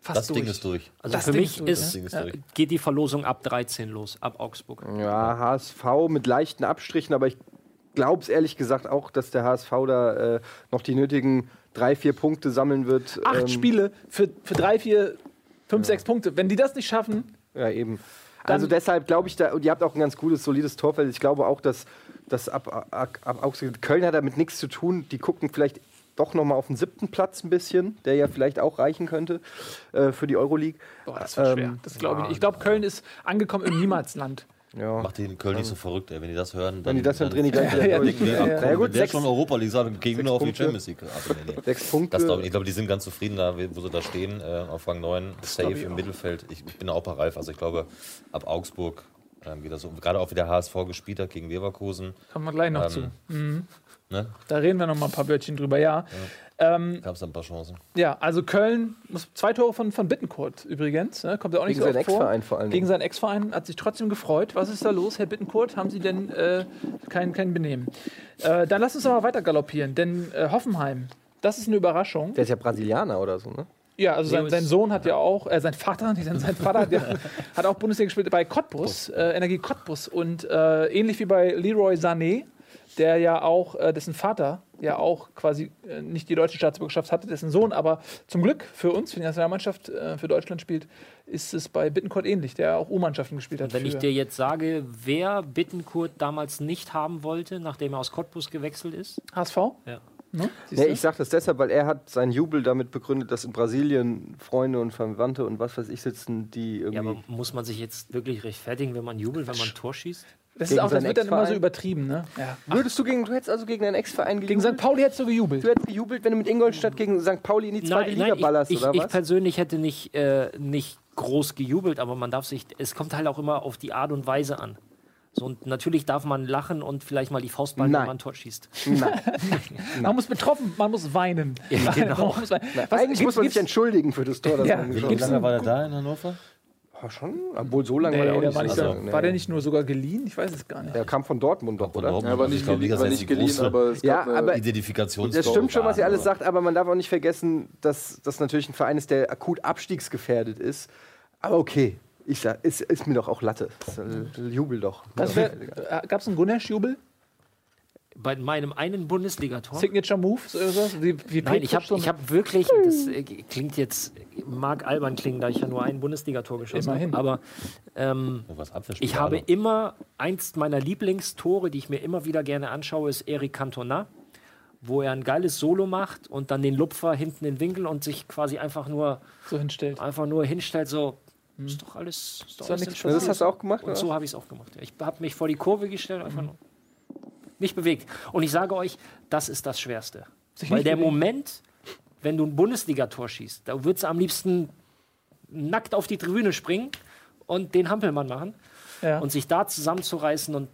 fast Das durch. Ding ist durch. Also Das für Ding mich ist durch, ist, Das Ding ist äh, durch. geht die Verlosung ab 13 los, ab Augsburg. Ja, HSV mit leichten Abstrichen, aber ich glaube es ehrlich gesagt auch, dass der HSV da äh, noch die nötigen drei, vier Punkte sammeln wird. Acht Ähm, Spiele für, für drei, vier, fünf, sechs Punkte. Wenn die das nicht schaffen, Ja, eben. Also deshalb glaube ich, da, und ihr habt auch ein ganz gutes, solides Torfeld. Ich glaube auch, dass, dass ab, ab, ab Augsburg, Köln hat damit nichts zu tun. Die gucken vielleicht doch noch mal auf den siebten Platz ein bisschen, der ja vielleicht auch reichen könnte äh, für die Euroleague. boah, das wird schwer. Ähm, Das glaube ich nicht. Ich glaube, Köln ist angekommen im Niemalsland. Ja. Macht die in Köln nicht so verrückt, ey. Wenn die das hören, dann. Wenn die das hören, drehen die gleich Ja, wieder ja, durch. die- ja, ja. Ja, gut, Wenn der schon Europa League sagt, gehen wir nur auf die. Champions League. ab. Nee, nee. sechs Punkte. Das glaub ich, ich glaube, die sind ganz zufrieden da, wo sie da stehen, äh, auf Rang 9, safe im auch. Mittelfeld. Ich, ich bin auch bei Ralf. Also ich glaube, ab Augsburg ähm, geht das so. Gerade auch wie der HSV gespielt hat gegen Leverkusen. Kommen wir gleich noch Ähm, zu. Mhm. Ne? Da reden wir noch mal ein paar Wörtchen drüber, ja. Ähm, Gab es ein paar Chancen. ja, also Köln, muss- zwei Tore von, von Bittencourt übrigens. Ne? Kommt ja auch nicht Gegen so seinen oft vor. Ex-Verein vor allen Gegen seinen Ex-Verein hat sich trotzdem gefreut. Was ist da los, Herr Bittencourt? Haben Sie denn äh, kein, kein Benehmen? Äh, dann lass uns aber weiter galoppieren, denn äh, Hoffenheim, das ist eine Überraschung. Der ist ja Brasilianer oder so, ne? Ja, also sein, sein Sohn hat ja auch, äh, sein Vater, nicht sein, sein Vater hat, ja, hat auch Bundesliga gespielt bei Cottbus, äh, Energie Cottbus. Und äh, ähnlich wie bei Leroy Sané, der ja auch, äh, dessen Vater ja auch quasi äh, nicht die deutsche Staatsbürgerschaft hatte, dessen Sohn aber zum Glück für uns, für die Nationalmannschaft, äh, für Deutschland spielt, ist es bei Bittencourt ähnlich, der auch U-Mannschaften gespielt hat. Wenn ich dir jetzt sage, wer Bittenkurt damals nicht haben wollte, nachdem er aus Cottbus gewechselt ist, HSV? Ja. Ne? Nee, ich sage das deshalb, weil er hat seinen Jubel damit begründet, dass in Brasilien Freunde und Verwandte und was weiß ich sitzen, die ja, irgendwie. aber muss man sich jetzt wirklich rechtfertigen, wenn man jubelt, wenn man ein Tor schießt? Das, ist auch, das wird dann immer so übertrieben. Ne? Ja. Würdest du gegen, du hättest also gegen deinen Ex-Verein Gegen St. Pauli hättest du gejubelt. Du hättest gejubelt, wenn du mit Ingolstadt gegen St. Pauli in die zweite Liga ballerst, ich, ich, oder ich was? persönlich hätte nicht, äh, nicht groß gejubelt, aber man darf sich, es kommt halt auch immer auf die Art und Weise an. So, und natürlich darf man lachen und vielleicht mal die Faust ballen, wenn Nein. man ein Tor schießt. Nein. Man muss betroffen, man muss weinen. Ja, genau. Man muss weinen. Was, Eigentlich gibt's- muss man sich entschuldigen für das Tor, das Ja. man Wie lange war der da in Hannover? Oh, schon? Obwohl so lange Nee, war der auch der nicht. war, nicht so so, lange. war Nee. der nicht nur sogar geliehen? Ich weiß es gar nicht. Der kam von Dortmund doch, oder? Dortmund. Ja, war Also nicht, ich glaube, geliehen, das war nicht geliehen, aber es Ja, gab eine aber- Identifikationsstory. Das stimmt schon, was ihr war, alles aber- sagt, aber man darf auch nicht vergessen, dass das natürlich ein Verein ist, der akut abstiegsgefährdet ist. Aber okay, ich sag, ist, ist mir doch auch Latte. Äh, Jubel doch. Also Gab es einen Gunnersch-Jubel? Bei meinem einen Bundesligator. Signature Move? So irgendwas? Wie, wie Nein, ich habe ich hab wirklich, das äh, klingt jetzt, mag albern klingen, da ich ja nur ein Bundesligator geschossen habe, Immerhin. aber ähm, Abwehrspieler, ich habe immer, eins meiner Lieblingstore, die ich mir immer wieder gerne anschaue, ist Eric Cantona, wo er ein geiles Solo macht und dann den Lupfer hinten in den Winkel und sich quasi einfach nur, so hinstellt. einfach nur hinstellt, so, ist doch alles, ist doch doch alles das hast du auch gemacht, Und oder? so habe ich es auch gemacht. Ich habe mich vor die Kurve gestellt, einfach nur nicht bewegt. Und ich sage euch, das ist das Schwerste. Sich Weil der bewegen. Moment, wenn du ein Bundesligator schießt, da würdest du am liebsten nackt auf die Tribüne springen und den Hampelmann machen Ja. und sich da zusammenzureißen und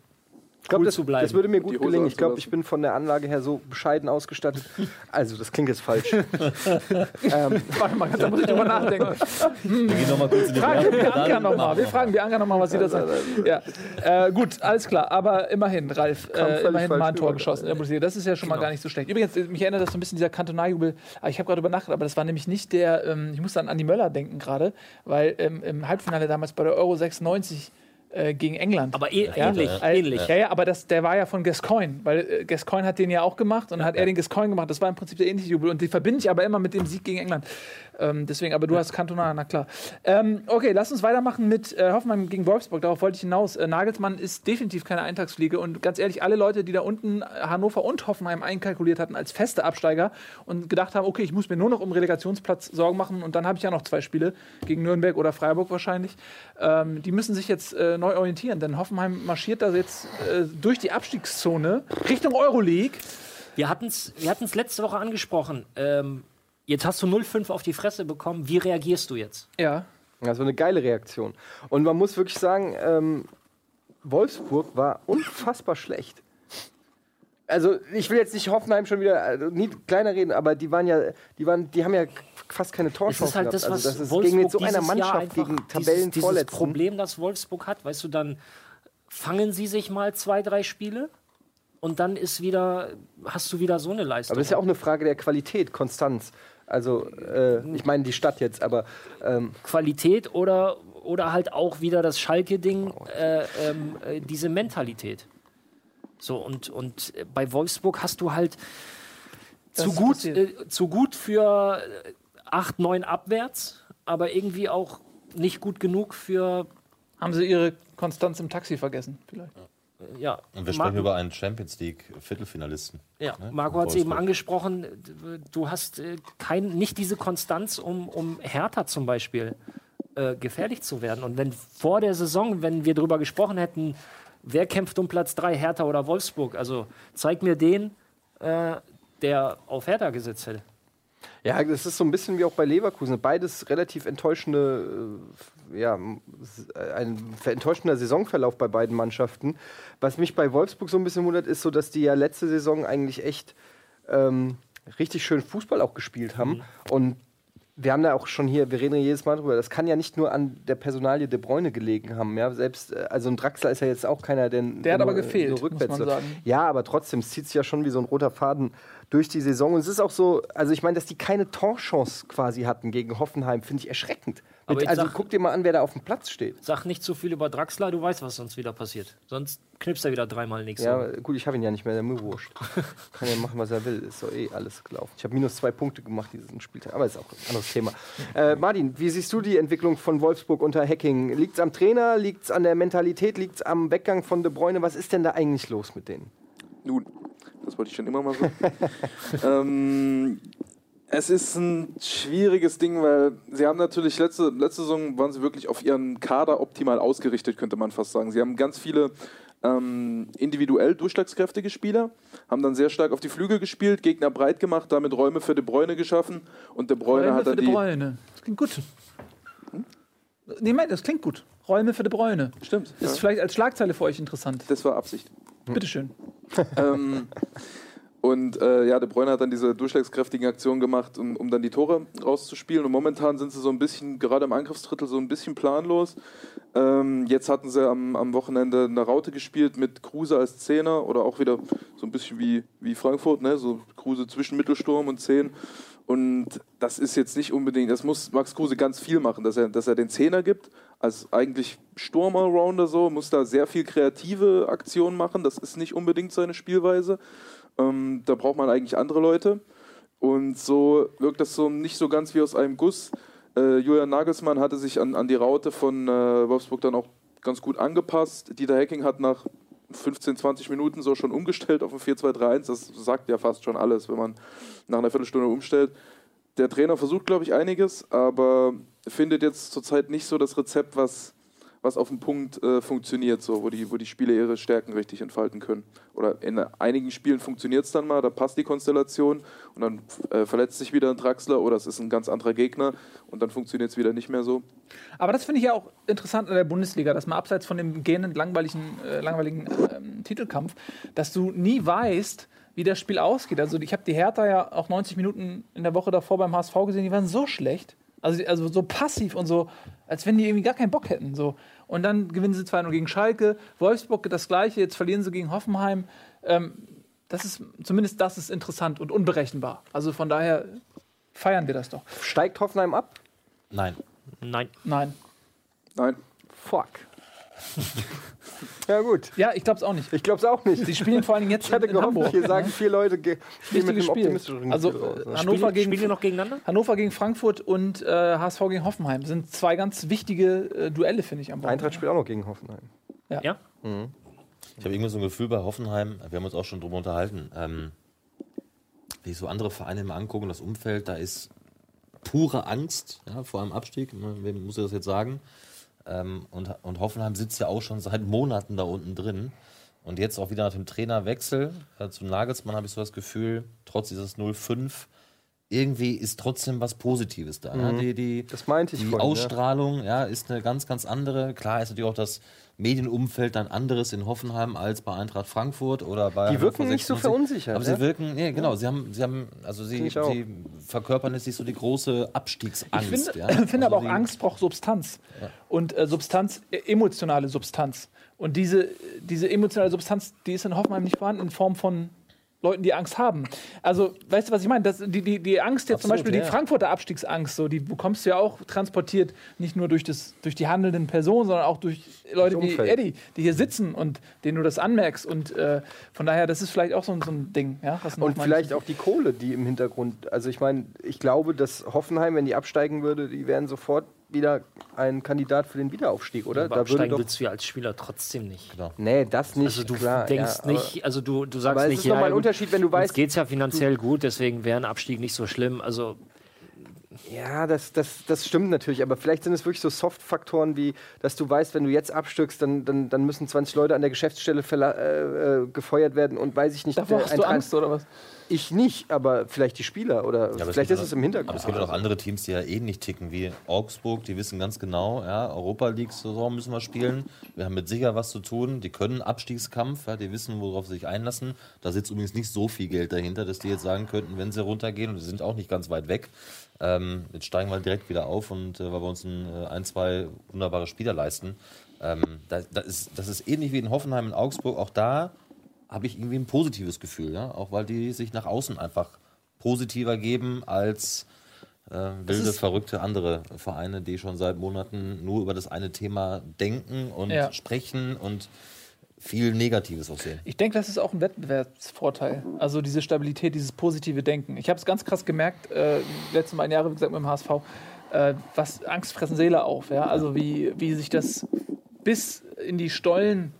Ich glaube, cool das, zu bleiben. das würde mir gut gelingen. Ich glaube, ich bin von der Anlage her so bescheiden ausgestattet. Also, das klingt jetzt falsch. ähm, Warte mal, da muss ich drüber nachdenken. Wir gehen noch mal kurz in die Fragen wir Dann nochmal. Wir fragen Bianca nochmal, was sie da sagt. Ja. Äh, gut, alles klar. Aber immerhin, Ralf, äh, immerhin mal ein Tor geschossen in der Bundesliga. Das ist ja schon mal gar nicht so schlecht. Übrigens, äh, mich erinnert das so ein bisschen dieser Kantonaljubel. Ah, Ich habe gerade übernachtet, aber das war nämlich nicht der, ähm, ich muss an Andi Möller denken gerade, weil ähm, im Halbfinale damals bei der Euro 96 äh, gegen England. aber eh, Ja, ähnlich, äh, ähnlich. Ja, ja, aber das, der war ja von Gascoigne, weil äh, Gascoigne hat den ja auch gemacht und dann hat er den Gascoigne gemacht. Das war im Prinzip der ähnliche Jubel und die verbinde ich aber immer mit dem Sieg gegen England. Ähm, deswegen, aber du hast Cantona, na klar. Ähm, okay, lass uns weitermachen mit äh, Hoffenheim gegen Wolfsburg. Darauf wollte ich hinaus. Äh, Nagelsmann ist definitiv keine Eintagsfliege und ganz ehrlich, alle Leute, die da unten Hannover und Hoffenheim einkalkuliert hatten als feste Absteiger und gedacht haben, okay, ich muss mir nur noch um Relegationsplatz Sorgen machen und dann habe ich ja noch zwei Spiele gegen Nürnberg oder Freiburg wahrscheinlich. Ähm, die müssen sich jetzt äh, neu orientieren, denn Hoffenheim marschiert da jetzt äh, durch die Abstiegszone Richtung Euroleague. Wir hatten es wir hatten's letzte Woche angesprochen. Ähm, jetzt hast du 0,5 auf die Fresse bekommen. Wie reagierst du jetzt? Ja. Also eine geile Reaktion. Und man muss wirklich sagen, ähm, Wolfsburg war unfassbar schlecht. Also ich will jetzt nicht Hoffenheim schon wieder also, nie kleiner reden, aber die waren ja, die waren, die haben ja fast keine Es Torchancen ist halt das, was Also das ist Wolfsburg gegen mit so einer dieses Mannschaft gegen dieses, dieses Tabellenvorletzten. Problem, das Wolfsburg hat, weißt du, dann fangen sie sich mal zwei, drei Spiele und dann ist wieder, hast du wieder so eine Leistung. Aber das ist ja auch eine Frage der Qualität, Konstanz. Also äh, ich meine die Stadt jetzt, aber ähm, Qualität oder, oder halt auch wieder das Schalke-Ding, äh, ähm, äh, diese Mentalität. So, und, und bei Wolfsburg hast du halt Das zu gut, äh, zu gut für 8, 9 abwärts, aber irgendwie auch nicht gut genug für, Haben sie ihre Konstanz im Taxi vergessen, vielleicht. ja. Und wir Marco- sprechen über einen Champions League Viertelfinalisten. Ja, ne, Marco hat es eben angesprochen, du hast äh, kein, nicht diese Konstanz, um, um Hertha zum Beispiel äh, gefährlich zu werden. Und wenn vor der Saison, wenn wir darüber gesprochen hätten, wer kämpft um Platz 3, Hertha oder Wolfsburg, also zeig mir den, äh, der auf Hertha gesetzt hätte. Ja, das ist so ein bisschen wie auch bei Leverkusen. Beides relativ enttäuschende, äh, ja, äh, ein enttäuschender Saisonverlauf bei beiden Mannschaften. Was mich bei Wolfsburg so ein bisschen wundert, ist so, dass die ja letzte Saison eigentlich echt ähm, richtig schön Fußball auch gespielt haben. Und wir haben da auch schon hier, wir reden ja jedes Mal drüber, das kann ja nicht nur an der Personalie De Bruyne gelegen haben. Ja? Selbst, äh, also ein Draxler ist ja jetzt auch keiner, der. Der hat aber gefehlt, muss rückwärts man sagen. Ja, aber trotzdem, es zieht sich ja schon wie so ein roter Faden durch die Saison. Und es ist auch so, also ich meine, dass die keine Torchance quasi hatten gegen Hoffenheim, finde ich erschreckend. Aber Mit, also sag- guck dir mal an, wer da auf dem Platz steht. Sag nicht zu viel über Draxler, du weißt, was sonst wieder passiert. Sonst knipst er wieder dreimal nichts. Ja, gut, ich habe ihn ja nicht mehr, der mir wurscht. Kann ja machen, was er will. Ist doch eh alles gelaufen. Ich habe minus zwei Punkte gemacht diesen Spieltag, aber ist auch ein anderes Thema. Äh, Martin, wie siehst du die Entwicklung von Wolfsburg unter Hacking? Liegt es am Trainer? Liegt es an der Mentalität? Liegt es am Weggang von De Bruyne? Was ist denn da eigentlich los mit denen? Nun, das wollte ich schon immer mal so. ähm, es ist ein schwieriges Ding, weil sie haben natürlich letzte, letzte Saison waren sie wirklich auf ihren Kader optimal ausgerichtet, könnte man fast sagen. Sie haben ganz viele ähm, individuell durchschlagskräftige Spieler, haben dann sehr stark auf die Flügel gespielt, Gegner breit gemacht, damit Räume für De Bruyne geschaffen und De Bruyne Räume hat für dann De die Bruyne. Das klingt gut. Nee, mein, das klingt gut. Räume für De Bruyne. Stimmt. Ist Ja. vielleicht als Schlagzeile für euch interessant. Das war Absicht. Bitteschön. ähm, und äh, ja, De Bruyne hat dann diese durchschlagskräftigen Aktionen gemacht, um, um dann die Tore rauszuspielen. Und momentan sind sie so ein bisschen, gerade im Angriffsdrittel, so ein bisschen planlos. Ähm, jetzt hatten sie am, am Wochenende eine Raute gespielt mit Kruse als Zehner oder auch wieder so ein bisschen wie, wie Frankfurt, ne? so Kruse zwischen Mittelsturm und Zehn. Und das ist jetzt nicht unbedingt, das muss Max Kruse ganz viel machen, dass er, dass er den Zehner gibt, als eigentlich Sturm-Allrounder so, muss da sehr viel kreative Aktionen machen, das ist nicht unbedingt seine Spielweise. Ähm, da braucht man eigentlich andere Leute. Und so wirkt das so nicht so ganz wie aus einem Guss. Äh, Julian Nagelsmann hatte sich an, an die Raute von äh, Wolfsburg dann auch ganz gut angepasst. Dieter Hecking hat nach 15, 20 Minuten so schon umgestellt auf ein 4-2-3-1. Das sagt ja fast schon alles, wenn man nach einer Viertelstunde umstellt. Der Trainer versucht, glaube ich, einiges, aber findet jetzt zurzeit nicht so das Rezept, was, was auf dem Punkt äh, funktioniert, so, wo, die, wo die Spieler ihre Stärken richtig entfalten können. Oder in einigen Spielen funktioniert es dann mal, da passt die Konstellation und dann äh, verletzt sich wieder ein Draxler oder es ist ein ganz anderer Gegner und dann funktioniert es wieder nicht mehr so. Aber das finde ich ja auch interessant in der Bundesliga, dass man abseits von dem gähnend langweiligen, äh, langweiligen ähm, Titelkampf, dass du nie weißt, wie das Spiel ausgeht. Also ich habe die Hertha ja auch 90 Minuten in der Woche davor beim HSV gesehen, die waren so schlecht. Also, also so passiv und so, als wenn die irgendwie gar keinen Bock hätten. So. Und dann gewinnen sie 2-0 gegen Schalke, Wolfsburg das gleiche, jetzt verlieren sie gegen Hoffenheim. Ähm, das ist, zumindest das ist interessant und unberechenbar. Also von daher feiern wir das doch. Steigt Hoffenheim ab? Nein. Nein. Nein. Nein. Fuck. ja, gut. Ja, ich glaube es auch nicht. Ich glaube es auch nicht. Sie spielen vor allen Dingen jetzt Ich hatte in, in gehofft, Hamburg. hier sagen vier Leute, ge- mit einem Spiel. Also ne? Hannover, Spielen, gegen, spielen die noch gegeneinander? Hannover gegen Frankfurt und äh, HSV gegen Hoffenheim sind zwei ganz wichtige äh, Duelle, finde ich, am Wochenende. Eintracht spielt auch noch gegen Hoffenheim. Ja? Ich habe irgendwie so ein Gefühl bei Hoffenheim, wir haben uns auch schon drüber unterhalten, ähm, wenn ich so andere Vereine mal angucke, das Umfeld, da ist pure Angst ja, vor einem Abstieg, ne, wem muss ich das jetzt sagen? Ähm, und, und Hoffenheim sitzt ja auch schon seit Monaten da unten drin. Und jetzt auch wieder nach dem Trainerwechsel äh, zu Nagelsmann habe ich so das Gefühl, trotz dieses 0-5, irgendwie ist trotzdem was Positives da. Ne? Die, die, Das meinte ich die vorhin, ja. Ausstrahlung ja, ist eine ganz, ganz andere. Klar ist natürlich auch das Medienumfeld dann anderes in Hoffenheim als bei Eintracht Frankfurt oder bei. Die wirken nicht so 96. verunsichert, Aber ne? sie wirken, nee, genau, sie haben, sie haben, also sie, sie verkörpern jetzt nicht so die große Abstiegsangst. Ich finde, ja? finde aber auch Also Angst braucht Substanz. Und äh, Substanz, äh, emotionale Substanz. Und diese, diese emotionale Substanz, die ist in Hoffenheim nicht vorhanden in Form von Leuten, die Angst haben. Also, weißt du, was ich meine? Das, die, die, die Angst jetzt zum Absolut, Beispiel, ja. die Frankfurter Abstiegsangst, so, die bekommst du ja auch transportiert, nicht nur durch, das, durch die handelnden Personen, sondern auch durch Leute wie. Eddie, die hier sitzen und denen du das anmerkst. Und äh, von daher, das ist vielleicht auch so, ein- so ein Ding. Ja, Und vielleicht auch die Kohle, die im Hintergrund. Also ich meine, ich glaube, dass Hoffenheim, wenn die absteigen würde, die wären sofort wieder ein Kandidat für den Wiederaufstieg, oder? Aber Da würde absteigen willst du ja als Spieler trotzdem nicht. Nee, das nicht. Also du klar, denkst ja, nicht, also du, du sagst Aber es nicht, ist nochmal ein Unterschied, wenn du uns weißt. geht's ja finanziell gut, deswegen wäre ein Abstieg nicht so schlimm. Also Ja, das, das, das stimmt natürlich, aber vielleicht sind es wirklich so Soft-Faktoren wie, dass du weißt, wenn du jetzt abstückst, dann, dann, dann müssen 20 Leute an der Geschäftsstelle äh, äh, gefeuert werden und weiß ich nicht. Davor hast ein du Angst, oder was? Ich nicht, aber vielleicht die Spieler oder Ja, vielleicht ist es im Hintergrund. Aber es gibt ja auch andere Teams, die ja ähnlich ticken wie Augsburg. Die wissen ganz genau, ja, Europa League-Saison müssen wir spielen. Wir haben mit sicher was zu tun. Die können Abstiegskampf, ja, die wissen, worauf sie sich einlassen. Da sitzt übrigens nicht so viel Geld dahinter, dass die jetzt sagen könnten, wenn sie runtergehen, und die sind auch nicht ganz weit weg, ähm, jetzt steigen wir direkt wieder auf und äh, weil wir uns ein, äh, ein zwei wunderbare Spieler leisten. Ähm, da, da ist, das ist ähnlich wie in Hoffenheim in Augsburg. Auch da habe ich irgendwie ein positives Gefühl, ja? auch weil die sich nach außen einfach positiver geben als äh, wilde, verrückte andere Vereine, die schon seit Monaten nur über das eine Thema denken und Ja. sprechen und viel Negatives auch sehen. Ich denke, das ist auch ein Wettbewerbsvorteil. Also diese Stabilität, dieses positive Denken. Ich habe es ganz krass gemerkt, äh, die letzten beiden Jahre, wie gesagt, mit dem HSV, äh, was Angst fressen Seele auf. Ja? Also wie, wie sich das bis in die Stollen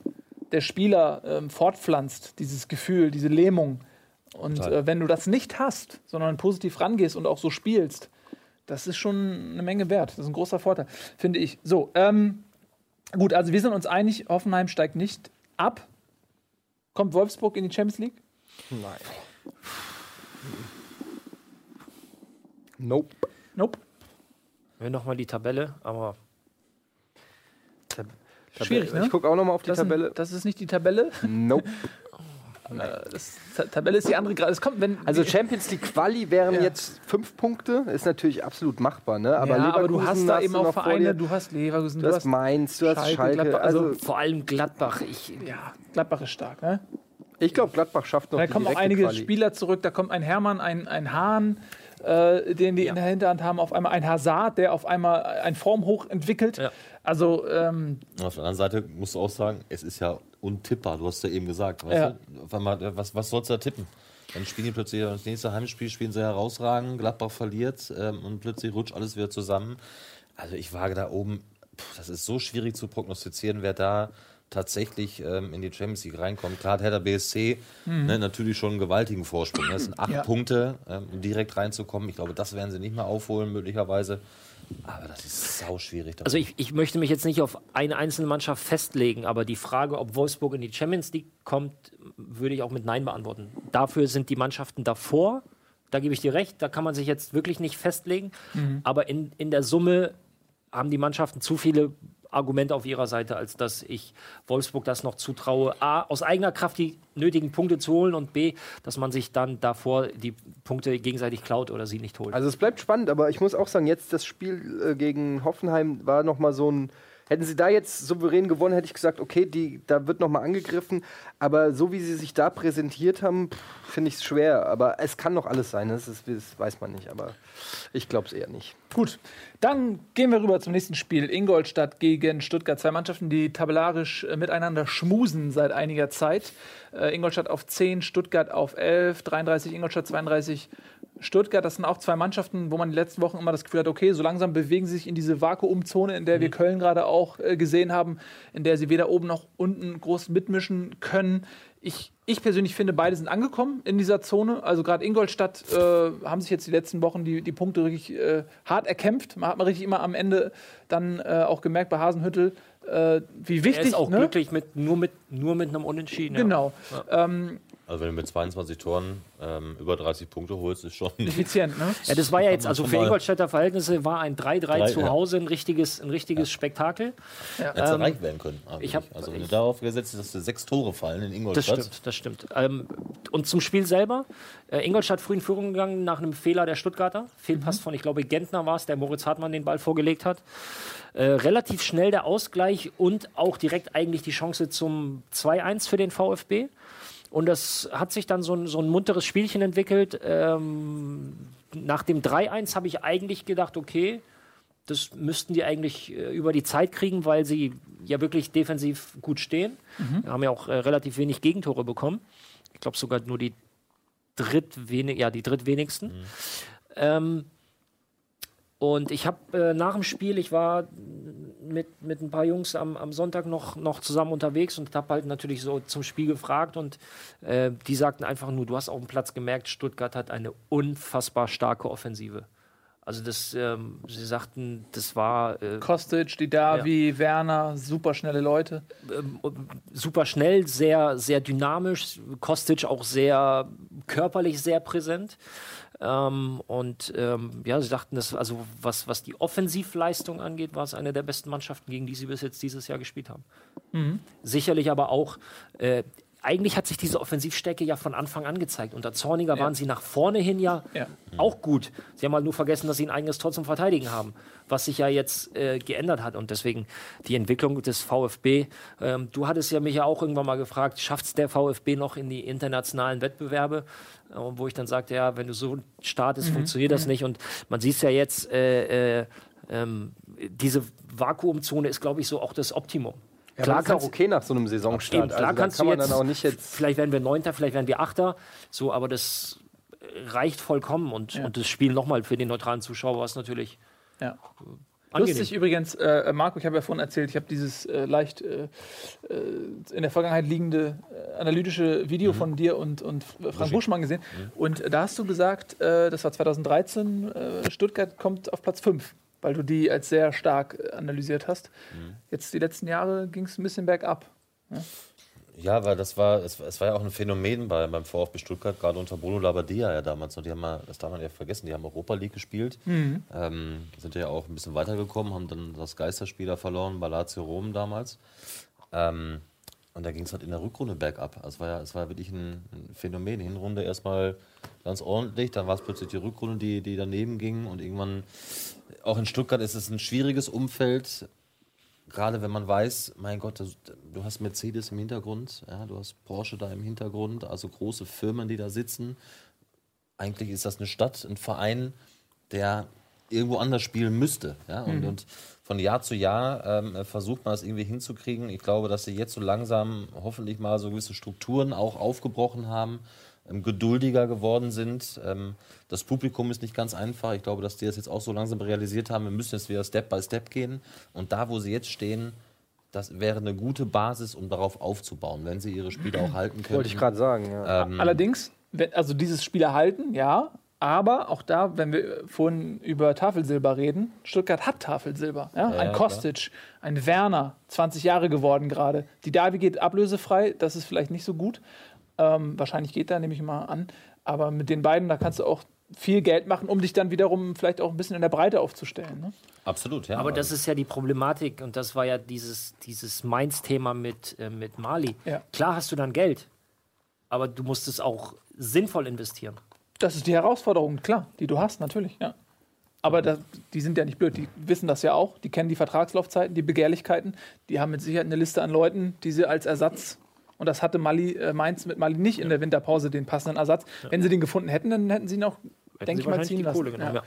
der Spieler ähm, fortpflanzt, dieses Gefühl, diese Lähmung. Und äh, wenn du das nicht hast, sondern positiv rangehst und auch so spielst, das ist schon eine Menge wert. Das ist ein großer Vorteil, finde ich. So, ähm, gut, also wir sind uns einig, Hoffenheim steigt nicht ab. Kommt Wolfsburg in die Champions League? Nein. Nope. Nope. Wir nochmal die Tabelle, aber Schwierig, ne? Ich gucke auch noch mal auf die Das, Tabelle. Sind, das ist nicht die Tabelle. Nope. Äh, Das, Ta- Tabelle ist die andere gerade. Es kommt, wenn Also Champions League Quali wären Ja. jetzt fünf Punkte, ist natürlich absolut machbar, ne? Aber, ja, aber du hast da eben auch Vereine. Du hast Leverkusen, Du hast Mainz, du hast Schalke, Schalke. Gladbach, also, also- vor allem Gladbach. Ich, ja, Gladbach ist stark. Ne? ich glaube, Gladbach schafft noch Da die kommen auch einige Quali. Spieler zurück. Da kommt ein Hermann, ein, ein Hahn, äh, den die in der Hinterhand haben. Auf einmal ein Hazard, der auf einmal ein Formhoch entwickelt. Ja. Also ähm, auf der anderen Seite musst du auch sagen, es ist ja untippbar. Du hast ja eben gesagt. Ja. du? Einmal, was, was sollst du da tippen? Dann spielen die plötzlich das nächste Heimspiel, spielen sie herausragend, Gladbach verliert ähm, und plötzlich rutscht alles wieder zusammen. Also ich wage da oben, pff, das ist so schwierig zu prognostizieren, wer da tatsächlich ähm, in die Champions League reinkommt. Klar hat Hertha BSC ne, natürlich schon einen gewaltigen Vorsprung. ne? Das sind acht Ja. Punkte, ähm, um direkt reinzukommen. Ich glaube, das werden sie nicht mehr aufholen, möglicherweise. Aber das ist sau schwierig. also ich, ich möchte mich jetzt nicht auf eine einzelne Mannschaft festlegen, aber die Frage, ob Wolfsburg in die Champions League kommt, würde ich auch mit Nein beantworten. Dafür sind die Mannschaften davor. Da gebe ich dir recht, da kann man sich jetzt wirklich nicht festlegen. Aber in, in der Summe haben die Mannschaften zu viele Argumente auf ihrer Seite, als dass ich Wolfsburg das noch zutraue, A, aus eigener Kraft die nötigen Punkte zu holen und B, dass man sich dann davor die Punkte gegenseitig klaut oder sie nicht holt. Also es bleibt spannend, aber ich muss auch sagen, jetzt das Spiel äh, gegen Hoffenheim war noch mal so ein Hätten sie da jetzt souverän gewonnen, hätte ich gesagt, okay, die, da wird noch mal angegriffen. Aber so wie sie sich da präsentiert haben, finde ich es schwer. Aber es kann noch alles sein, das, ist, das weiß man nicht. Aber ich glaube es eher nicht. Gut, dann gehen wir rüber zum nächsten Spiel. Ingolstadt gegen Stuttgart. Zwei Mannschaften, die tabellarisch äh, miteinander schmusen seit einiger Zeit. Äh, Ingolstadt auf 10, Stuttgart auf 11, 33 Ingolstadt, 32 Stuttgart. Das sind auch zwei Mannschaften, wo man die letzten Wochen immer das Gefühl hat, okay, so langsam bewegen sie sich in diese Vakuumzone, in der wir Köln gerade auch äh, gesehen haben, in der sie weder oben noch unten groß mitmischen können. Ich, ich persönlich finde, beide sind angekommen in dieser Zone. Also gerade Ingolstadt äh, haben sich jetzt die letzten Wochen die, die Punkte wirklich äh, hart erkämpft. Man hat man richtig immer am Ende dann äh, auch gemerkt bei Hasenhüttel, äh, wie er wichtig. ist auch ne? glücklich mit nur, mit nur mit einem Unentschieden. ja. Genau. Ähm, Also wenn du mit 22 Toren ähm, über 30 Punkte holst, ist schon effizient, ne? Ja, das war ja jetzt, also für Ingolstädter Verhältnisse war ein 3-3 Drei, zu ja. Hause ein richtiges, ein richtiges Spektakel. Hätte Ähm, erreicht werden können. ich hab- also wenn ich- du darauf gesetzt hast, dass du sechs Tore fallen in Das Ingolstadt. stimmt, das stimmt. Ähm, und zum Spiel selber. Äh, Ingolstadt früh in Führung gegangen nach einem Fehler der Stuttgarter. Fehlpass von, ich glaube, Gentner war es, der Moritz Hartmann den Ball vorgelegt hat. Äh, relativ schnell der Ausgleich und auch direkt eigentlich die Chance zum 2-1 für den VfB. Und das hat sich dann so ein, so ein munteres Spielchen entwickelt. Ähm, nach dem 3-1 habe ich eigentlich gedacht, okay, das müssten die eigentlich äh, über die Zeit kriegen, weil sie ja wirklich defensiv gut stehen. Wir haben ja auch äh, relativ wenig Gegentore bekommen. Ich glaube sogar nur die drittwenig, ja, die drittwenigsten. Ähm, und ich habe äh, nach dem Spiel, ich war mit, mit ein paar Jungs am, am Sonntag noch, noch zusammen unterwegs und habe halt natürlich so zum Spiel gefragt und äh, die sagten einfach nur, du hast auf dem Platz gemerkt, Stuttgart hat eine unfassbar starke Offensive. Also das, ähm, sie sagten, das war äh, Kostic, Didavi, Werner, super schnelle Leute. ähm, super schnell, sehr, sehr dynamisch. Kostic auch sehr körperlich sehr präsent. Ähm, und ähm, ja, sie dachten, dass, also was, was die Offensivleistung angeht, war es eine der besten Mannschaften, gegen die sie bis jetzt dieses Jahr gespielt haben. Sicherlich aber auch, äh, eigentlich hat sich diese Offensivstärke ja von Anfang an gezeigt. Unter Zorniger waren sie nach vorne hin ja, Ja. auch gut. Sie haben halt nur vergessen, dass sie ein eigenes Tor zum Verteidigen haben, was sich ja jetzt äh, geändert hat. Und deswegen die Entwicklung des VfB. Ähm, du hattest ja mich ja auch irgendwann mal gefragt, schafft es der VfB noch in die internationalen Wettbewerbe? Äh, wo ich dann sagte, ja, wenn du so startest, funktioniert das nicht. Und man sieht es ja jetzt, äh, äh, ähm, diese Vakuumzone ist, glaube ich, so auch das Optimum. Ja, klar, ist auch okay nach so einem Saisonstart. Eben, klar also, kannst kann du man jetzt, dann auch nicht jetzt. vielleicht werden wir Neunter, vielleicht werden wir Achter, so, aber das reicht vollkommen und, und das Spiel nochmal für den neutralen Zuschauer war es natürlich Ja. angenehm. Lustig übrigens, äh, Marco, ich habe ja vorhin erzählt, ich habe dieses äh, leicht äh, äh, in der Vergangenheit liegende äh, analytische Video von dir und, und Frank Buschmann gesehen. Und äh, da hast du gesagt, äh, das war 2013, äh, Stuttgart kommt auf Platz 5, weil du die als sehr stark äh, analysiert hast. Jetzt die letzten Jahre ging es ein bisschen bergab. Ja, weil das war, es, es war ja auch ein Phänomen bei, beim VfB Stuttgart, gerade unter Bruno Labbadia ja damals noch. Die haben mal, das darf man ja vergessen, die haben Europa League gespielt, ähm, sind ja auch ein bisschen weitergekommen, haben dann das Geisterspieler verloren bei Lazio Rom damals. Ähm, und da ging es halt in der Rückrunde bergab. Also es war ja, es war wirklich ein, ein Phänomen. Hinrunde erstmal ganz ordentlich, dann war es plötzlich die Rückrunde, die, die daneben ging und irgendwann, auch in Stuttgart ist es ein schwieriges Umfeld, gerade wenn man weiß, mein Gott, du hast Mercedes im Hintergrund, ja, du hast Porsche da im Hintergrund, also große Firmen, die da sitzen. Eigentlich ist das eine Stadt, ein Verein, der irgendwo anders spielen müsste. Ja? Und, und von Jahr zu Jahr ähm, versucht man es irgendwie hinzukriegen. Ich glaube, dass sie jetzt so langsam hoffentlich mal so gewisse Strukturen auch aufgebrochen haben, geduldiger geworden sind. Ähm, das Publikum ist nicht ganz einfach. Ich glaube, dass die das jetzt auch so langsam realisiert haben. Wir müssen jetzt wieder Step by Step gehen. Und da, wo sie jetzt stehen, das wäre eine gute Basis, um darauf aufzubauen, wenn sie ihre Spiele auch halten können. Wollte ich gerade sagen, ja. Ähm, Allerdings, wenn, also dieses Spiel erhalten, ja, aber auch da, wenn wir vorhin über Tafelsilber reden, Stuttgart hat Tafelsilber. Ja? Ja, ein ja, Kostic, ein Werner, 20 Jahre geworden gerade. Die Davi geht ablösefrei, das ist vielleicht nicht so gut. Ähm, wahrscheinlich geht da, nehme ich mal an. Aber mit den beiden, da kannst du auch viel Geld machen, um dich dann wiederum vielleicht auch ein bisschen in der Breite aufzustellen. Ne? Absolut, ja. aber das ist ja die Problematik und das war ja dieses, dieses Mainz-Thema mit, äh, mit Mali. Ja. Klar hast du dann Geld, aber du musst es auch sinnvoll investieren. Das ist die Herausforderung, klar, die du hast, natürlich, ja. Aber das, die sind ja nicht blöd, die wissen das ja auch, die kennen die Vertragslaufzeiten, die Begehrlichkeiten, die haben mit Sicherheit eine Liste an Leuten, die sie als Ersatz, und das hatte Mali, äh, Mainz mit Mali nicht in der Winterpause den passenden Ersatz. Wenn sie den gefunden hätten, dann hätten sie ihn auch, denke ich mal, ziehen die lassen. Kohle.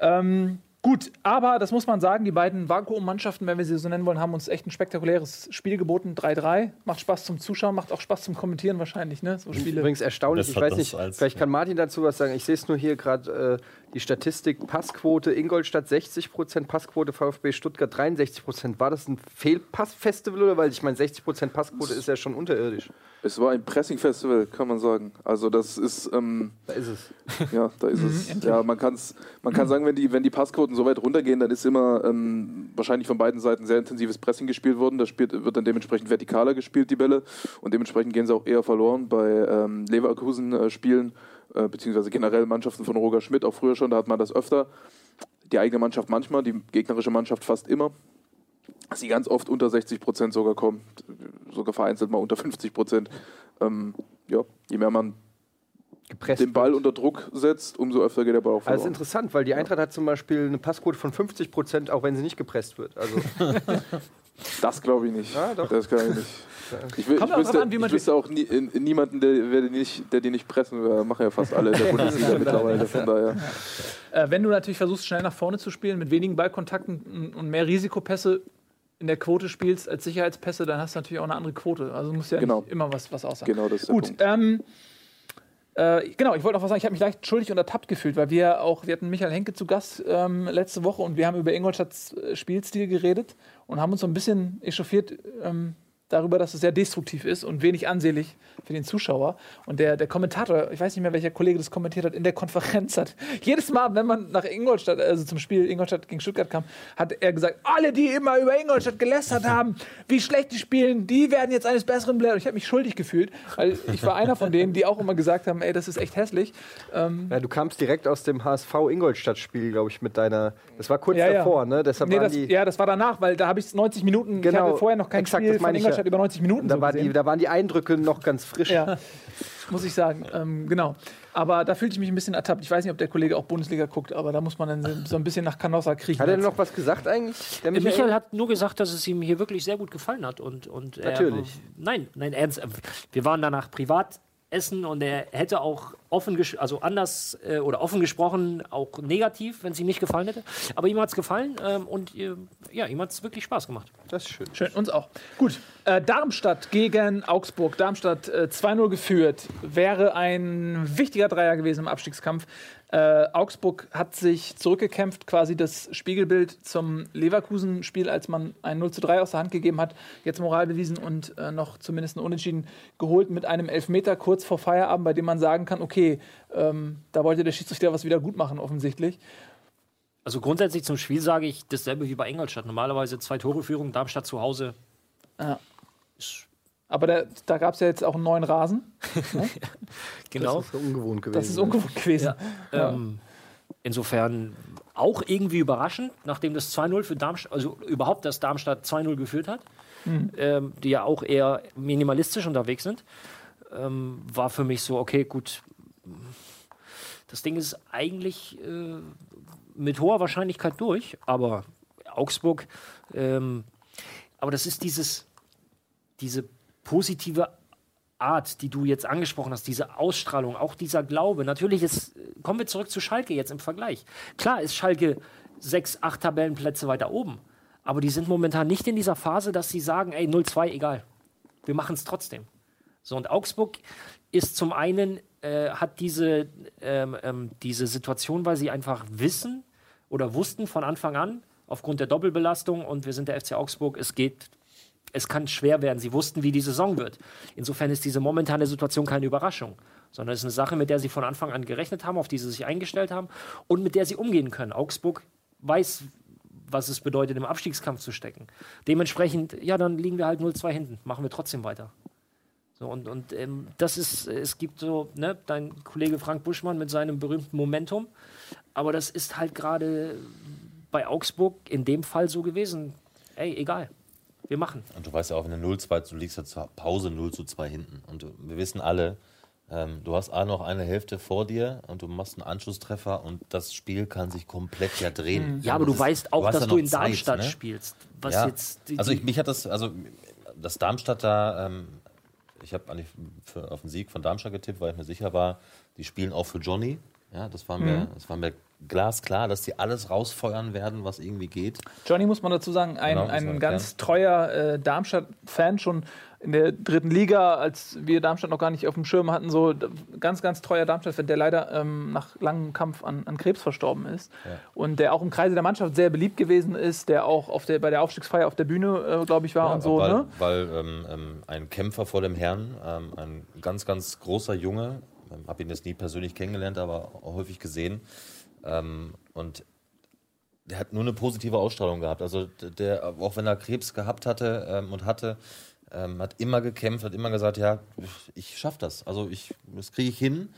Ähm, gut, aber das muss man sagen, die beiden Vakuummannschaften, wenn wir sie so nennen wollen, haben uns echt ein spektakuläres Spiel geboten. 3-3, macht Spaß zum Zuschauen, macht auch Spaß zum Kommentieren wahrscheinlich, ne? So Spiele. Übrigens erstaunlich, Das ich weiß nicht, als- vielleicht kann Martin dazu was sagen. Ich sehe es nur hier gerade, äh, die Statistik, Passquote Ingolstadt 60%, Passquote VfB Stuttgart 63%. War das ein Fehlpassfestival oder? Weil ich meine, 60% Passquote ist ja schon unterirdisch. Es war ein Pressing-Festival, kann man sagen. Also das ist, ähm, Da ist es. ja, da ist es. Ja, man, kann's, man kann sagen, wenn die, wenn die Passquoten so weit runtergehen, dann ist immer ähm, wahrscheinlich von beiden Seiten sehr intensives Pressing gespielt worden. Das spielt, wird dann dementsprechend vertikaler gespielt, die Bälle. Und dementsprechend gehen sie auch eher verloren bei ähm, Leverkusen-Spielen, äh, beziehungsweise generell Mannschaften von Roger Schmidt, auch früher schon, da hat man das öfter. Die eigene Mannschaft manchmal, die gegnerische Mannschaft fast immer. Dass sie ganz oft unter 60 Prozent sogar kommen, sogar vereinzelt mal unter 50 Prozent. Ähm, ja, je mehr man Gepresst. den Ball unter Druck setzt, umso öfter geht der Ball auch Also das ist interessant, weil die Eintracht hat zum Beispiel eine Passquote von 50%, auch wenn sie nicht gepresst wird. Also Das glaube ich nicht. Ja, doch. Das glaube ich nicht. Ich, will, Kommt ich, auch wüsste, an, wie man ich wüsste auch nie, in, in niemanden, der, der, die nicht, der die nicht pressen will. Machen ja fast alle in der Bundesliga mittlerweile. Von daher. Äh, wenn du natürlich versuchst, schnell nach vorne zu spielen, mit wenigen Ballkontakten und mehr Risikopässe in der Quote spielst als Sicherheitspässe, dann hast du natürlich auch eine andere Quote. Also muss ja Genau. nicht immer was, was aussagen. Genau, das ist der Gut, Punkt. ähm, äh, genau, ich wollte noch was sagen. Ich habe mich leicht schuldig und ertappt gefühlt, weil wir auch, wir hatten Michael Henke zu Gast ähm, letzte Woche und wir haben über Ingolstadts äh, Spielstil geredet und haben uns so ein bisschen echauffiert, ähm, darüber, dass es sehr destruktiv ist und wenig ansehlich für den Zuschauer. Und der, der Kommentator, ich weiß nicht mehr, welcher Kollege das kommentiert hat, in der Konferenz hat jedes Mal, wenn man nach Ingolstadt, also zum Spiel Ingolstadt gegen Stuttgart kam, hat er gesagt, alle, die immer über Ingolstadt gelästert haben, wie schlecht die spielen, die werden jetzt eines Besseren belehrt. Ich habe mich schuldig gefühlt, weil ich war einer von denen, die auch immer gesagt haben, ey, das ist echt hässlich. Ähm, Ja, du kamst direkt aus dem HSV Ingolstadt-Spiel, glaube ich, mit deiner. Das war kurz Ja, ja. davor, ne? Deshalb nee, waren das, die. ja, das war danach, weil da habe ich 90 Minuten, ich Genau, hatte vorher noch kein exakt, Spiel von meine Ingolstadt über 90 Minuten da, so war die, da waren die Eindrücke noch ganz frisch. Ja, muss ich sagen. Ähm, genau. Aber da fühlte ich mich ein bisschen ertappt. Ich weiß nicht, ob der Kollege auch Bundesliga guckt, aber da muss man dann so- ein bisschen nach Canossa kriechen. Hat er denn noch was gesagt eigentlich? Der Michael? hat nur gesagt, dass es ihm hier wirklich sehr gut gefallen hat. Und, und er- Natürlich. nein, nein, ernst. Wir waren danach privat essen und er hätte auch offen, also anders äh, oder offen gesprochen, auch negativ, wenn es ihm nicht gefallen hätte. Aber ihm hat es gefallen ähm, und äh, ja, ihm hat es wirklich Spaß gemacht. Das ist schön. Schön, uns auch. Gut, äh, Darmstadt gegen Augsburg. Darmstadt äh, 2-0 geführt. Wäre ein wichtiger Dreier gewesen im Abstiegskampf. Äh, Augsburg hat sich zurückgekämpft, quasi das Spiegelbild zum Leverkusen-Spiel, als man ein 0 zu 3 aus der Hand gegeben hat. Jetzt Moral bewiesen und äh, noch zumindest ein Unentschieden geholt mit einem Elfmeter kurz vor Feierabend, bei dem man sagen kann, okay, ähm, da wollte der Schiedsrichter was wieder gut machen, offensichtlich. Also grundsätzlich zum Spiel sage ich dasselbe wie bei Ingolstadt. Normalerweise zwei Tore Führung, Darmstadt zu Hause. Ja. Aber da, da gab es ja jetzt auch einen neuen Rasen. Genau. Das ist ungewohnt gewesen. Das ist ungewohnt gewesen. Ähm, insofern auch irgendwie überraschend, nachdem das 2-0 für Darmstadt, also überhaupt, dass Darmstadt 2-0 geführt hat, ähm, die ja auch eher minimalistisch unterwegs sind, ähm, war für mich so, okay, gut. Das Ding ist eigentlich äh, mit hoher Wahrscheinlichkeit durch, aber Augsburg, ähm, aber das ist dieses, diese positive Art, die du jetzt angesprochen hast, diese Ausstrahlung, auch dieser Glaube. Natürlich ist, kommen wir zurück zu Schalke jetzt im Vergleich. Klar ist Schalke sechs, acht Tabellenplätze weiter oben. Aber die sind momentan nicht in dieser Phase, dass sie sagen, ey, 0-2, egal. Wir machen es trotzdem. So, und Augsburg ist zum einen, äh, hat diese, ähm, ähm, diese Situation, weil sie einfach wissen oder wussten von Anfang an, aufgrund der Doppelbelastung und wir sind der FC Augsburg, es geht es kann schwer werden. Sie wussten, wie die Saison wird. Insofern ist diese momentane Situation keine Überraschung, sondern es ist eine Sache, mit der sie von Anfang an gerechnet haben, auf die sie sich eingestellt haben und mit der sie umgehen können. Augsburg weiß, was es bedeutet, im Abstiegskampf zu stecken. Dementsprechend, ja, dann liegen wir halt 0-2 hinten, machen wir trotzdem weiter. So, und und ähm, das ist, es gibt so, ne, dein Kollege Frank Buschmann mit seinem berühmten Momentum, aber das ist halt gerade bei Augsburg in dem Fall so gewesen. Ey, egal. Wir machen. Und du weißt ja auch, wenn du 0-2, du liegst ja zur Pause 0 zu 2 hinten. Und du- wir wissen alle, ähm, du hast A noch eine Hälfte vor dir und du machst einen Anschlusstreffer und das Spiel kann sich komplett ja drehen. Ja, aber du ist- weißt auch, hast dass ja du in Zeit, Darmstadt ne? spielst. Was ja. jetzt die, also ich, mich hat das, also das Darmstadt da, ähm, ich habe eigentlich für, auf den Sieg von Darmstadt getippt, weil ich mir sicher war, die spielen auch für Johnny. Ja, das war mir, das war mir glasklar, dass die alles rausfeuern werden, was irgendwie geht. Johnny muss man dazu sagen, ein, Genau, ein ganz erklären. treuer äh, Darmstadt-Fan schon in der dritten Liga, als wir Darmstadt noch gar nicht auf dem Schirm hatten, so ganz, ganz treuer Darmstadt-Fan, der leider ähm, nach langem Kampf an, an Krebs verstorben ist und der auch im Kreise der Mannschaft sehr beliebt gewesen ist, der auch auf der, bei der Aufstiegsfeier auf der Bühne, äh, glaube ich, war und so. weil, Ne? weil ähm, ähm, ein Kämpfer vor dem Herrn, ähm, ein ganz, ganz großer Junge, ähm, habe ihn jetzt nie persönlich kennengelernt, aber auch häufig gesehen. Ähm, und der hat nur eine positive Ausstrahlung gehabt. Also der, auch wenn er Krebs gehabt hatte ähm, und hatte, ähm, hat immer gekämpft, hat immer gesagt, ja, ich schaffe das. Also ich, das kriege ich hin.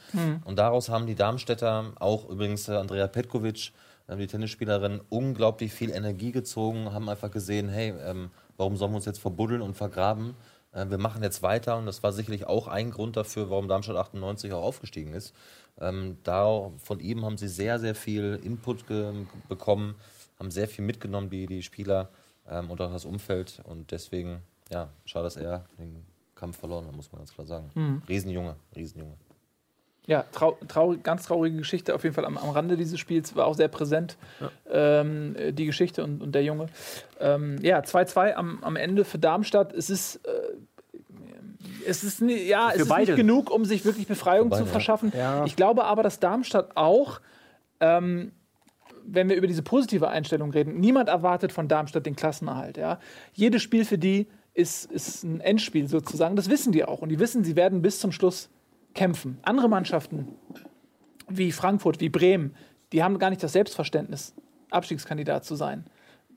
Und daraus haben die Darmstädter, auch übrigens äh, Andrea Petkovic, äh, die Tennisspielerin, unglaublich viel Energie gezogen, haben einfach gesehen, hey, ähm, warum sollen wir uns jetzt verbuddeln und vergraben? Äh, wir machen jetzt weiter und das war sicherlich auch ein Grund dafür, warum Darmstadt 98 auch aufgestiegen ist. Ähm, da von ihm haben sie sehr, sehr viel Input bekommen, haben sehr viel mitgenommen, die, die Spieler ähm, und auch das Umfeld. Und deswegen, ja, schade, dass er den Kampf verloren hat, muss man ganz klar sagen. Riesenjunge, Riesenjunge. Ja, trau traurig, ganz traurige Geschichte auf jeden Fall am, am Rande dieses Spiels, war auch sehr präsent, ähm, äh, die Geschichte und, und der Junge. Ähm, ja, 2-2 am, am Ende für Darmstadt. Es ist, äh, es ist, ja, es ist nicht genug, um sich wirklich Befreiung beide, zu ja. verschaffen. Ja. Ich glaube aber, dass Darmstadt auch, ähm, wenn wir über diese positive Einstellung reden, niemand erwartet von Darmstadt den Klassenerhalt. Ja? Jedes Spiel für die ist, ist ein Endspiel sozusagen. Das wissen die auch. Und die wissen, sie werden bis zum Schluss kämpfen. Andere Mannschaften wie Frankfurt, wie Bremen, die haben gar nicht das Selbstverständnis, Abstiegskandidat zu sein.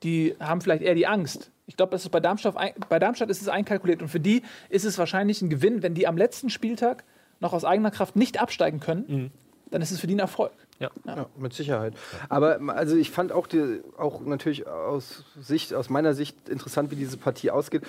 Die haben vielleicht eher die Angst. Ich glaube, bei Darmstadt, bei Darmstadt ist es einkalkuliert. Und für die ist es wahrscheinlich ein Gewinn, wenn die am letzten Spieltag noch aus eigener Kraft nicht absteigen können, mhm. dann ist es für die ein Erfolg. Ja. ja. mit Sicherheit. Aber also ich fand auch, die, auch natürlich aus, Sicht, aus meiner Sicht interessant, wie diese Partie ausgeht.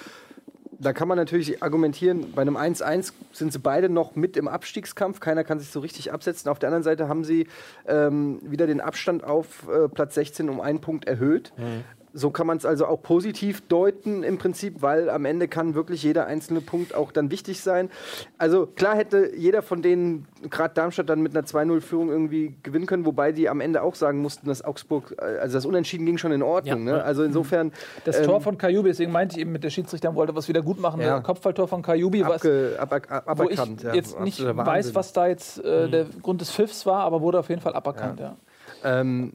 Da kann man natürlich argumentieren, bei einem 1-1 sind sie beide noch mit im Abstiegskampf. Keiner kann sich so richtig absetzen. Auf der anderen Seite haben sie ähm, wieder den Abstand auf äh, Platz 16 um einen Punkt erhöht. Mhm. So kann man es also auch positiv deuten im Prinzip, weil am Ende kann wirklich jeder einzelne Punkt auch dann wichtig sein. Also klar hätte jeder von denen, gerade Darmstadt, dann mit einer 2-0-Führung irgendwie gewinnen können, wobei die am Ende auch sagen mussten, dass Augsburg, äh, also das Unentschieden ging schon in Ordnung. Ja. Ne? Also insofern. Das ähm, Tor von Kajubi, deswegen meinte ich eben mit der Schiedsrichter wollte was wieder gut machen. Ja. Kopfballtor von Kajubi, Abge, ab, ab, ab, wo ich ja, jetzt nicht weiß, was da jetzt äh, mhm. der Grund des Pfiffs war, aber wurde auf jeden Fall aberkannt. Ja. Ähm,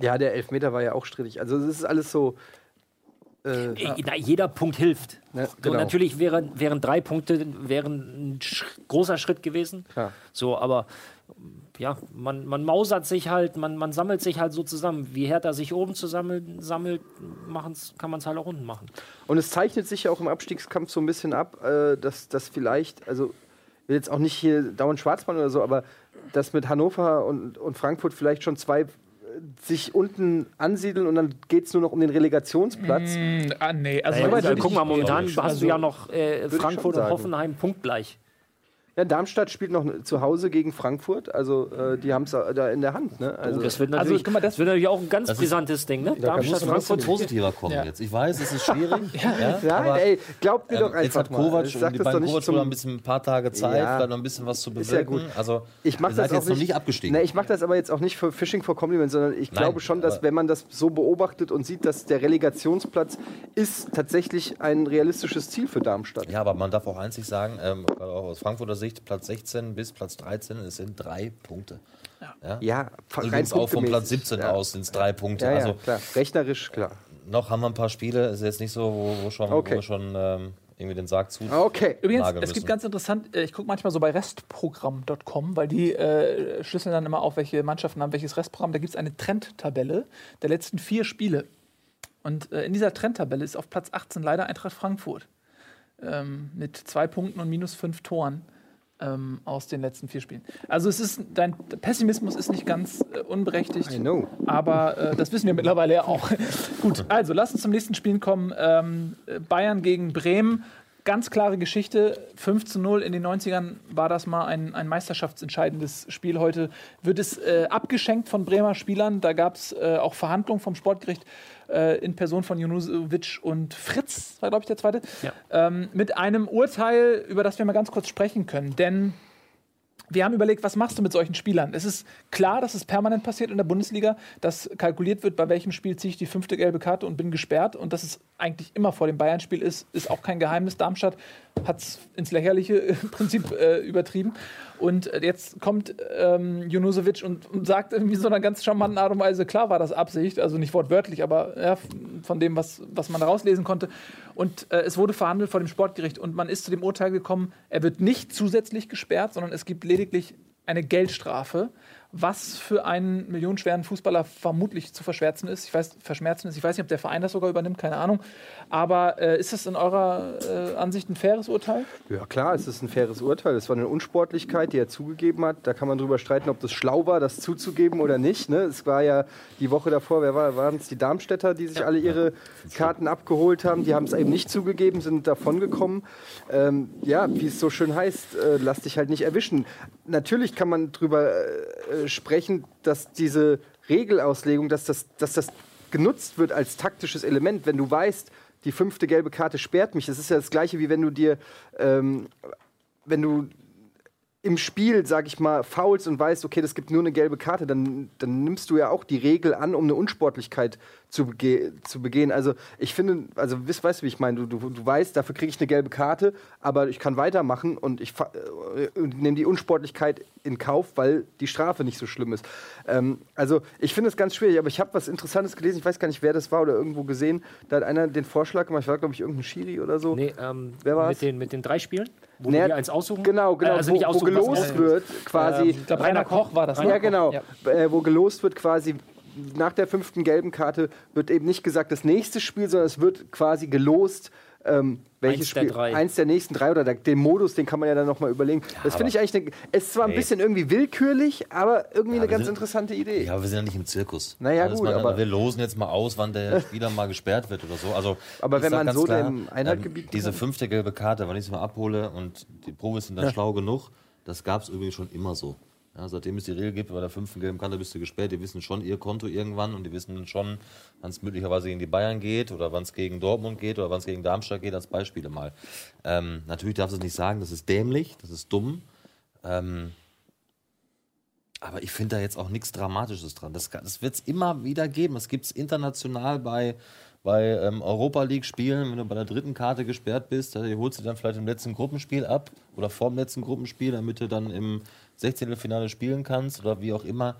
ja, der Elfmeter war ja auch strittig. Also es ist alles so. Äh, Na, jeder Punkt hilft. Ja, genau. so, natürlich wären, wären drei Punkte wären ein sch großer Schritt gewesen. Ja. So, aber ja, man, man mausert sich halt, man, man sammelt sich halt so zusammen. Wie Hertha sich oben zusammen sammelt, kann man es halt auch unten machen. Und es zeichnet sich ja auch im Abstiegskampf so ein bisschen ab, äh, dass das vielleicht, also ich will jetzt auch nicht hier dauernd Schwarzmann oder so, aber dass mit Hannover und, und Frankfurt vielleicht schon zwei sich unten ansiedeln und dann geht es nur noch um den Relegationsplatz. Mm, ah, nee, also ja, ja, guck mal, momentan hast also, du ja noch äh, Frankfurt und Hoffenheim punktgleich. Ja, Darmstadt spielt noch zu Hause gegen Frankfurt, also äh, die haben es da in der Hand. Ne? Also, oh, das wird natürlich, also, mal, das wird natürlich auch ein ganz brisantes Ding. Ne? Darmstadt, Frankfurt positiver kommen ja. jetzt. Ich weiß, es ist schwierig. ja, ja, aber, ey, glaubt mir ähm, doch einfach jetzt hat Kovac, mal. Die beiden Kovac noch ein bisschen ein paar Tage Zeit, ja. da noch ein bisschen was zu bewirken. Ist ja gut. Also, ich mach das jetzt noch nicht abgestiegen. Ne, ich mache das aber jetzt auch nicht für Fishing for Compliments, sondern ich Nein, glaube schon, dass wenn man das so beobachtet und sieht, dass der Relegationsplatz ist tatsächlich ein realistisches Ziel für Darmstadt. Ja, aber man darf auch einzig sagen, ähm, auch aus Frankfurter Sicht, Platz 16 bis Platz 13, es sind drei Punkte. Ja, ja Übrigens auch vom Platz 17 ja. aus sind es drei Punkte. Ja, ja, also, klar. Rechnerisch, klar. Noch haben wir ein paar Spiele, ist jetzt nicht so, wo, wo schon, okay. wo schon ähm, irgendwie den Sarg zu. Okay. Übrigens, es gibt ganz interessant, äh, ich gucke manchmal so bei restprogramm.com, weil die äh, schlüsseln dann immer auf, welche Mannschaften haben welches Restprogramm. Da gibt es eine Trendtabelle der letzten vier Spiele. Und äh, in dieser Trendtabelle ist auf Platz 18 leider Eintracht Frankfurt. Ähm, mit zwei Punkten und minus fünf Toren ähm, aus den letzten vier Spielen. Also es ist, dein Pessimismus ist nicht ganz äh, unberechtigt, aber äh, das wissen wir mittlerweile ja auch. Gut, also lass uns zum nächsten Spiel kommen. Ähm, Bayern gegen Bremen. Ganz klare Geschichte. 5 zu 0 in den 90ern war das mal ein, ein meisterschaftsentscheidendes Spiel. Heute wird es äh, abgeschenkt von Bremer Spielern. Da gab es äh, auch Verhandlungen vom Sportgericht äh, in Person von Junusovic und Fritz, war glaube ich der zweite, ja. ähm, mit einem Urteil, über das wir mal ganz kurz sprechen können. Denn wir haben überlegt, was machst du mit solchen Spielern? Es ist klar, dass es permanent passiert in der Bundesliga, dass kalkuliert wird, bei welchem Spiel ziehe ich die fünfte gelbe Karte und bin gesperrt. Und dass es eigentlich immer vor dem Bayern-Spiel ist, ist auch kein Geheimnis. Darmstadt hat es ins Lächerliche im Prinzip äh, übertrieben. Und jetzt kommt ähm, Junusovic und, und, sagt irgendwie so einer ganz charmanten Art und Weise, klar war das Absicht, also nicht wortwörtlich, aber ja, von dem, was, was man daraus lesen konnte. Und äh, es wurde verhandelt vor dem Sportgericht und man ist zu dem Urteil gekommen, er wird nicht zusätzlich gesperrt, sondern es gibt lediglich eine Geldstrafe was für einen millionenschweren Fußballer vermutlich zu verschmerzen ist. Ich weiß, verschmerzen ist. Ich weiß nicht, ob der Verein das sogar übernimmt, keine Ahnung. Aber äh, ist das in eurer äh, Ansicht ein faires Urteil? Ja, klar, es ist ein faires Urteil. Es war eine Unsportlichkeit, die er zugegeben hat. Da kann man drüber streiten, ob das schlau war, das zuzugeben oder nicht. Ne? Es war ja die Woche davor, wer war, waren es die Darmstädter, die sich ja. alle ihre Karten abgeholt haben. Die haben es eben nicht zugegeben, sind davongekommen. Ähm, ja, wie es so schön heißt, äh, lass dich halt nicht erwischen. Natürlich kann man drüber äh, sprechen, dass diese Regelauslegung, dass das, dass das genutzt wird als taktisches Element, wenn du weißt, die fünfte gelbe Karte sperrt mich. Das ist ja das gleiche, wie wenn du dir, ähm, wenn du im Spiel, sag ich mal, faulst und weißt, okay, das gibt nur eine gelbe Karte, dann, dann nimmst du ja auch die Regel an, um eine Unsportlichkeit zu, bege zu begehen. Also ich finde, also weißt, weißt du, wie ich meine, du, du, du weißt, dafür kriege ich eine gelbe Karte, aber ich kann weitermachen und ich äh, nehme die Unsportlichkeit in Kauf, weil die Strafe nicht so schlimm ist. Ähm, also ich finde es ganz schwierig, aber ich habe was Interessantes gelesen, ich weiß gar nicht, wer das war oder irgendwo gesehen, da hat einer den Vorschlag gemacht, ich war glaube ich irgendein Schiri oder so. Nee, ähm, Wer war's? mit, den, mit den drei Spielen, wo Naja, wir eins aussuchen. Genau, genau, Äh, also wo, nicht wo gelost wir- wird, quasi. Ich glaube, Rainer Koch war das. Ja, ne? genau. Ja. Äh, wo gelost wird quasi nach der fünften gelben Karte wird eben nicht gesagt das nächste Spiel, sondern es wird quasi gelost. Ähm, welches Eins der Spiel? drei. Eins der nächsten drei oder der, den Modus, den kann man ja dann nochmal überlegen. das finde ich eigentlich, es ist zwar ein Nee. bisschen irgendwie willkürlich, aber irgendwie Ja, eine ganz sind- interessante Idee. Ja, aber wir sind ja nicht im Zirkus. Naja, Also, gut, man, aber- wir losen jetzt mal aus, wann der Spieler mal gesperrt wird oder so. Also, Aber wenn man so klar, dem Einhalt gebieten Diese fünfte gelbe Karte, wenn ich sie mal abhole und die Profis sind dann schlau genug, das gab es übrigens schon immer so. Ja, seitdem es die Regel gibt, bei der fünften gelben Karte bist du gesperrt. Die wissen schon ihr Konto irgendwann und die wissen schon, wann es möglicherweise gegen die Bayern geht oder wann es gegen Dortmund geht oder wann es gegen Darmstadt geht, als Beispiele mal. Ähm, natürlich darfst du es nicht sagen, das ist dämlich, das ist dumm. Ähm, aber ich finde da jetzt auch nichts Dramatisches dran. Das, das wird es immer wieder geben. Es gibt es international bei, bei ähm, Europa League-Spielen, wenn du bei der dritten Karte gesperrt bist, da holst du dann vielleicht im letzten Gruppenspiel ab oder vor dem letzten Gruppenspiel, damit du dann im 16. Finale spielen kannst oder wie auch immer.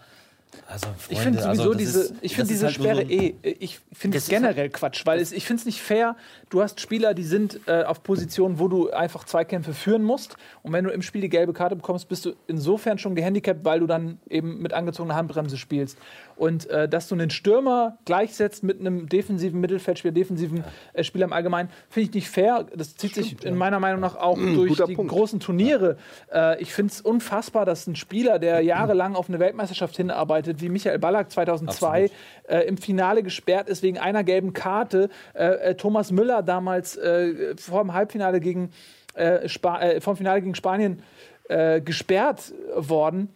Also, Ich Freunde, finde sowieso also diese, ist- ich finde diese halt so Sperre ein- eh, ich finde es halt- generell Quatsch, weil es, ich finde es nicht fair. Du hast Spieler, die sind äh, auf Positionen, wo du einfach Zweikämpfe führen musst. Und wenn du im Spiel die gelbe Karte bekommst, bist du insofern schon gehandicapt, weil du dann eben mit angezogener Handbremse spielst. Und äh, dass du einen Stürmer gleichsetzt mit einem defensiven Mittelfeldspieler, defensiven äh, Spieler im Allgemeinen, finde ich nicht fair. Das zieht sich in meiner Meinung nach auch durch guter die Punkt. großen Turniere. Äh, ich finde es unfassbar, dass ein Spieler, der jahrelang auf eine Weltmeisterschaft hinarbeitet, wie Michael Ballack 2002, äh, im Finale gesperrt ist wegen einer gelben Karte. Äh, äh, Thomas Müller damals äh, vor dem Halbfinale gegen äh, äh, vom Finale gegen Spanien äh, gesperrt worden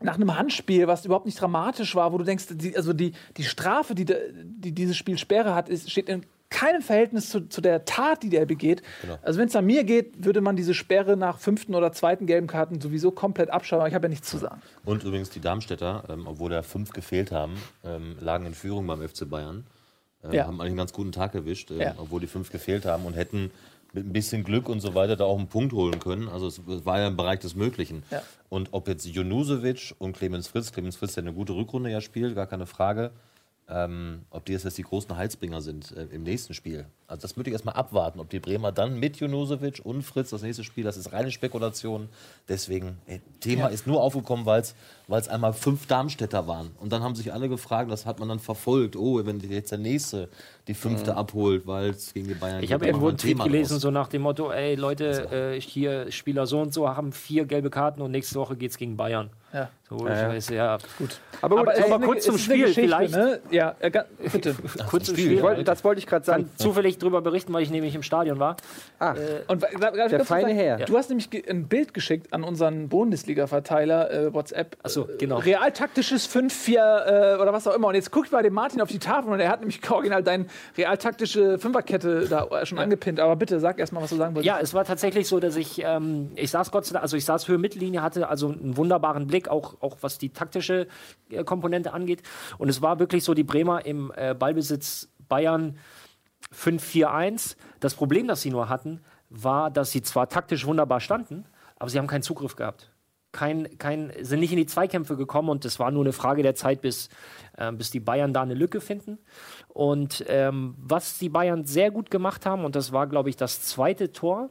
nach einem Handspiel, was überhaupt nicht dramatisch war, wo du denkst, die, also die, die Strafe, die, die dieses Spiel Sperre hat, ist, steht in keinem Verhältnis zu, zu der Tat, die der begeht. Also wenn es an mir geht, würde man diese Sperre nach fünften oder zweiten gelben Karten sowieso komplett abschauen. Aber ich habe ja nichts zu sagen. Und übrigens die Darmstädter, ähm, obwohl da fünf gefehlt haben, ähm, lagen in Führung beim FC Bayern. Ähm, Ja. Haben eigentlich einen ganz guten Tag erwischt, ähm, Ja. obwohl die fünf gefehlt haben und hätten mit ein bisschen Glück und so weiter da auch einen Punkt holen können. Also es war ja im Bereich des Möglichen. Ja. Und ob jetzt Junusovic und Clemens Fritz, Clemens Fritz, der eine gute Rückrunde ja spielt, gar keine Frage, ähm, ob die jetzt, jetzt die großen Heilsbringer sind äh, im nächsten Spiel. Also das würde ich erstmal abwarten, ob die Bremer dann mit Junusovic und Fritz das nächste Spiel, das ist reine Spekulation. Deswegen, ey, Thema ist nur aufgekommen, weil es einmal fünf Darmstädter waren. Und dann haben sich alle gefragt, das hat man dann verfolgt, oh, wenn jetzt der Nächste die fünfte abholt, weil es gegen die Bayern Ich habe irgendwo einen Tweet gelesen, so nach dem Motto, ey Leute, äh, hier Spieler so und so haben vier gelbe Karten und nächste Woche geht es gegen Bayern. Ja. So, ich weiß, ja. Gut. Aber ey, ist aber eine- kurz zum Spiel vielleicht. Ne? Ja, äh, bitte. Kurz im Spiel, wollte, das wollte ich gerade sagen. kann zufällig drüber berichten, weil ich nämlich im Stadion war. Ah, Und wa- wa- darf ich ganz kurz feine Herr. Du hast nämlich ein Bild geschickt an unseren Bundesliga-Verteiler äh, WhatsApp. Ach so, Äh, genau. Realtaktisches 5-4 äh, oder was auch immer. Und jetzt guckt bei dem Martin auf die Tafel und er hat nämlich original deine realtaktische Fünferkette da schon angepinnt. Aber bitte sag erst mal, was du sagen wolltest. Ja, es war tatsächlich so, dass ich, ähm, ich saß Gott sei Dank, also ich saß Höhe Mittellinie, hatte also einen wunderbaren Blick, auch, auch was die taktische äh, Komponente angeht. Und es war wirklich so, die Bremer im äh, Ballbesitz Bayern 5-4-1. Das Problem, das sie nur hatten, war, dass sie zwar taktisch wunderbar standen, aber sie haben keinen Zugriff gehabt. Kein, kein, sind nicht in die Zweikämpfe gekommen und es war nur eine Frage der Zeit, bis, äh, bis die Bayern da eine Lücke finden. Und ähm, was die Bayern sehr gut gemacht haben, und das war, glaube ich, das zweite Tor,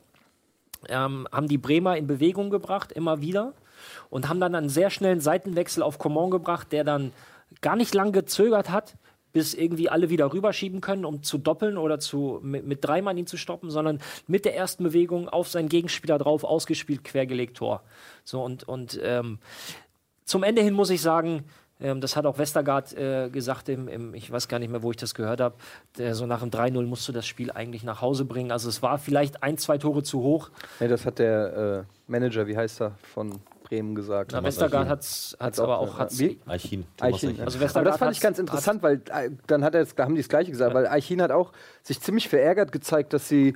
ähm, haben die Bremer in Bewegung gebracht, immer wieder. Und haben dann einen sehr schnellen Seitenwechsel auf Coman gebracht, der dann gar nicht lang gezögert hat, bis irgendwie alle wieder rüberschieben können, um zu doppeln oder zu, mit, mit drei Mann ihn zu stoppen, sondern mit der ersten Bewegung auf seinen Gegenspieler drauf, ausgespielt, quergelegt, Tor. So und, und ähm, zum Ende hin muss ich sagen, ähm, das hat auch Westergaard äh, gesagt, im, im, ich weiß gar nicht mehr, wo ich das gehört habe, der, so nach dem 3-0 musst du das Spiel eigentlich nach Hause bringen. Also es war vielleicht ein, zwei Tore zu hoch. nee, das hat der äh, Manager, wie heißt er, von Bremen gesagt. Na, Westergaard hat es aber auch. Hat's, wie? Eichin. Archin. Also Aber das fand ich ganz interessant, weil äh, dann hat er jetzt, da haben die das Gleiche gesagt, weil Eichin hat auch sich ziemlich verärgert gezeigt, dass sie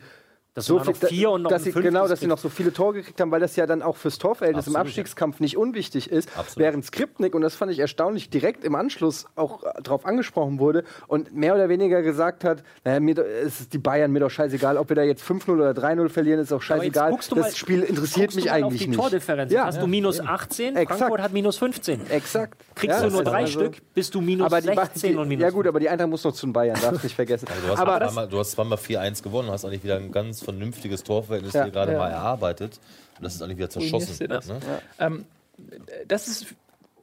Das so viel, noch vier und noch dass sie, Genau, dass sie noch so viele Tore gekriegt haben, weil das ja dann auch fürs Torverhältnis im Absolut, Abstiegskampf nicht unwichtig ist. Absolut. Während Skripnik, und das fand ich erstaunlich, direkt im Anschluss auch äh, darauf angesprochen wurde und mehr oder weniger gesagt hat, naja, mir, es ist die Bayern, mir doch scheißegal, ob wir da jetzt 5-0 oder 3-0 verlieren, ist auch scheißegal. Das mal- Spiel interessiert mich mal eigentlich auf die nicht. Tordifferenz. Ja. Hast du minus 18, Exakt. Frankfurt hat minus 15. Exakt. Kriegst Ja, du nur drei also- Stück, bist du minus aber die, Ba- 16 und die, minus Ja gut, aber die Eintracht muss noch zu den Bayern, darfst nicht vergessen. Also du, hast aber zweimal, du hast zweimal 4-1 gewonnen, hast eigentlich wieder ein ganz vernünftiges Torverhältnis Ja. dir gerade mal erarbeitet. Und das ist eigentlich wieder zerschossen. Dir das. Ne? Ähm, das ist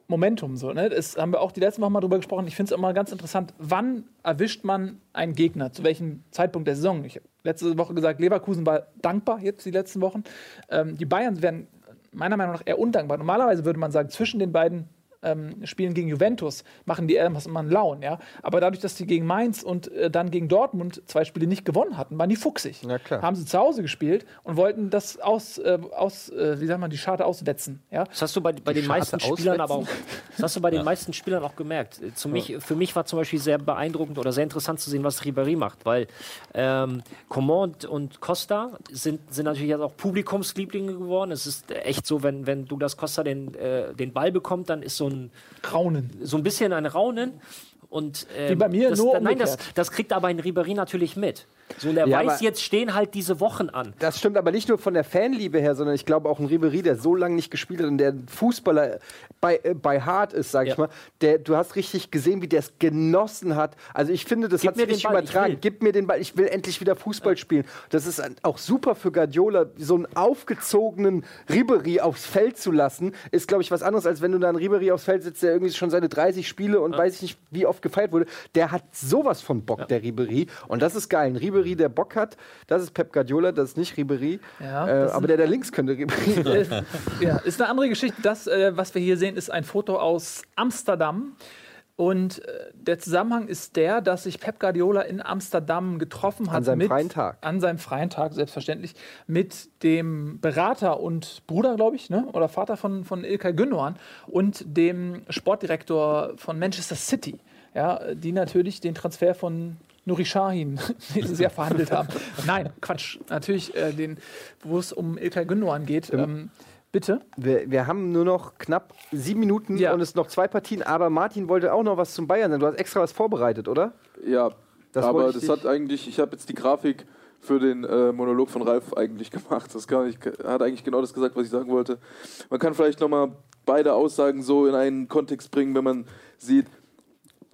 Momentum so. Ne? Das haben wir auch die letzten Wochen mal drüber gesprochen. Ich finde es immer ganz interessant, wann erwischt man einen Gegner, zu welchem Zeitpunkt der Saison. Ich habe letzte Woche gesagt, Leverkusen war dankbar jetzt die letzten Wochen. Ähm, die Bayern werden meiner Meinung nach eher undankbar. Normalerweise würde man sagen, zwischen den beiden ähm, Spielen gegen Juventus machen die irgendwas immer einen Laun, ja. Aber dadurch, dass die gegen Mainz und äh, dann gegen Dortmund zwei Spiele nicht gewonnen hatten, waren die fuchsig. Na klar. Haben sie zu Hause gespielt und wollten das aus, äh, aus äh, wie sagt man, die Scharte auswetzen, ja. Das hast du bei, bei den Scharte meisten Spielern aber auch. Das hast du bei den meisten Spielern auch gemerkt. Zu mich, Für mich war zum Beispiel sehr beeindruckend oder sehr interessant zu sehen, was Ribéry macht, weil ähm, Coman und, Costa sind, sind natürlich jetzt auch Publikumslieblinge geworden. Es ist echt so, wenn, wenn Douglas Costa den, äh, den Ball bekommt, dann ist so ein, Raunen. so ein bisschen ein Raunen. Und, ähm, Wie bei mir, das, nur Nein, das, das kriegt aber ein Ribéry natürlich mit. So, und er Ja, weiß, jetzt stehen halt diese Wochen an. Das stimmt aber nicht nur von der Fanliebe her, sondern ich glaube auch ein Ribery, der so lange nicht gespielt hat und der Fußballer bei, äh, bei hart ist, sag ich Ja. mal, der, du hast richtig gesehen, wie der es genossen hat. Also ich finde, das hat sich den richtig Ball, ich übertragen. Gib mir den Ball, ich will endlich wieder Fußball spielen. Das ist auch super für Guardiola, so einen aufgezogenen Ribery aufs Feld zu lassen, ist, glaube ich, was anderes, als wenn du da einen Ribery aufs Feld setzt, der irgendwie schon seine 30 Spiele und weiß ich nicht, wie oft gefeiert wurde. Der hat sowas von Bock, der Ribery. Und das ist geil. Ein Ribery, der Bock hat, das ist Pep Guardiola, das ist nicht Ribery. Ja, äh, aber der da links könnte Ribery. Ist, ja, ist eine andere Geschichte. Das, äh, was wir hier sehen, ist ein Foto aus Amsterdam. Und äh, der Zusammenhang ist der, dass sich Pep Guardiola in Amsterdam getroffen hat. An seinem mit, freien Tag. An seinem freien Tag, selbstverständlich. Mit dem Berater und Bruder, glaube ich, ne? oder Vater von, von Ilkay Gündogan und dem Sportdirektor von Manchester City. Ja, die natürlich den Transfer von Nuri Sahin dieses Jahr verhandelt haben. Nein, Quatsch. Natürlich, äh, den, wo es um Ilkay Gündogan geht. Ähm, bitte? Wir, wir haben nur noch knapp sieben Minuten Ja. und es noch zwei Partien. Aber Martin wollte auch noch was zum Bayern sagen. Du hast extra was vorbereitet, oder? Ja, Das aber das hat eigentlich, ich habe jetzt die Grafik für den äh, Monolog von Ralf eigentlich gemacht. Das kann ich, hat eigentlich genau das gesagt, was ich sagen wollte. Man kann vielleicht nochmal beide Aussagen so in einen Kontext bringen, wenn man sieht,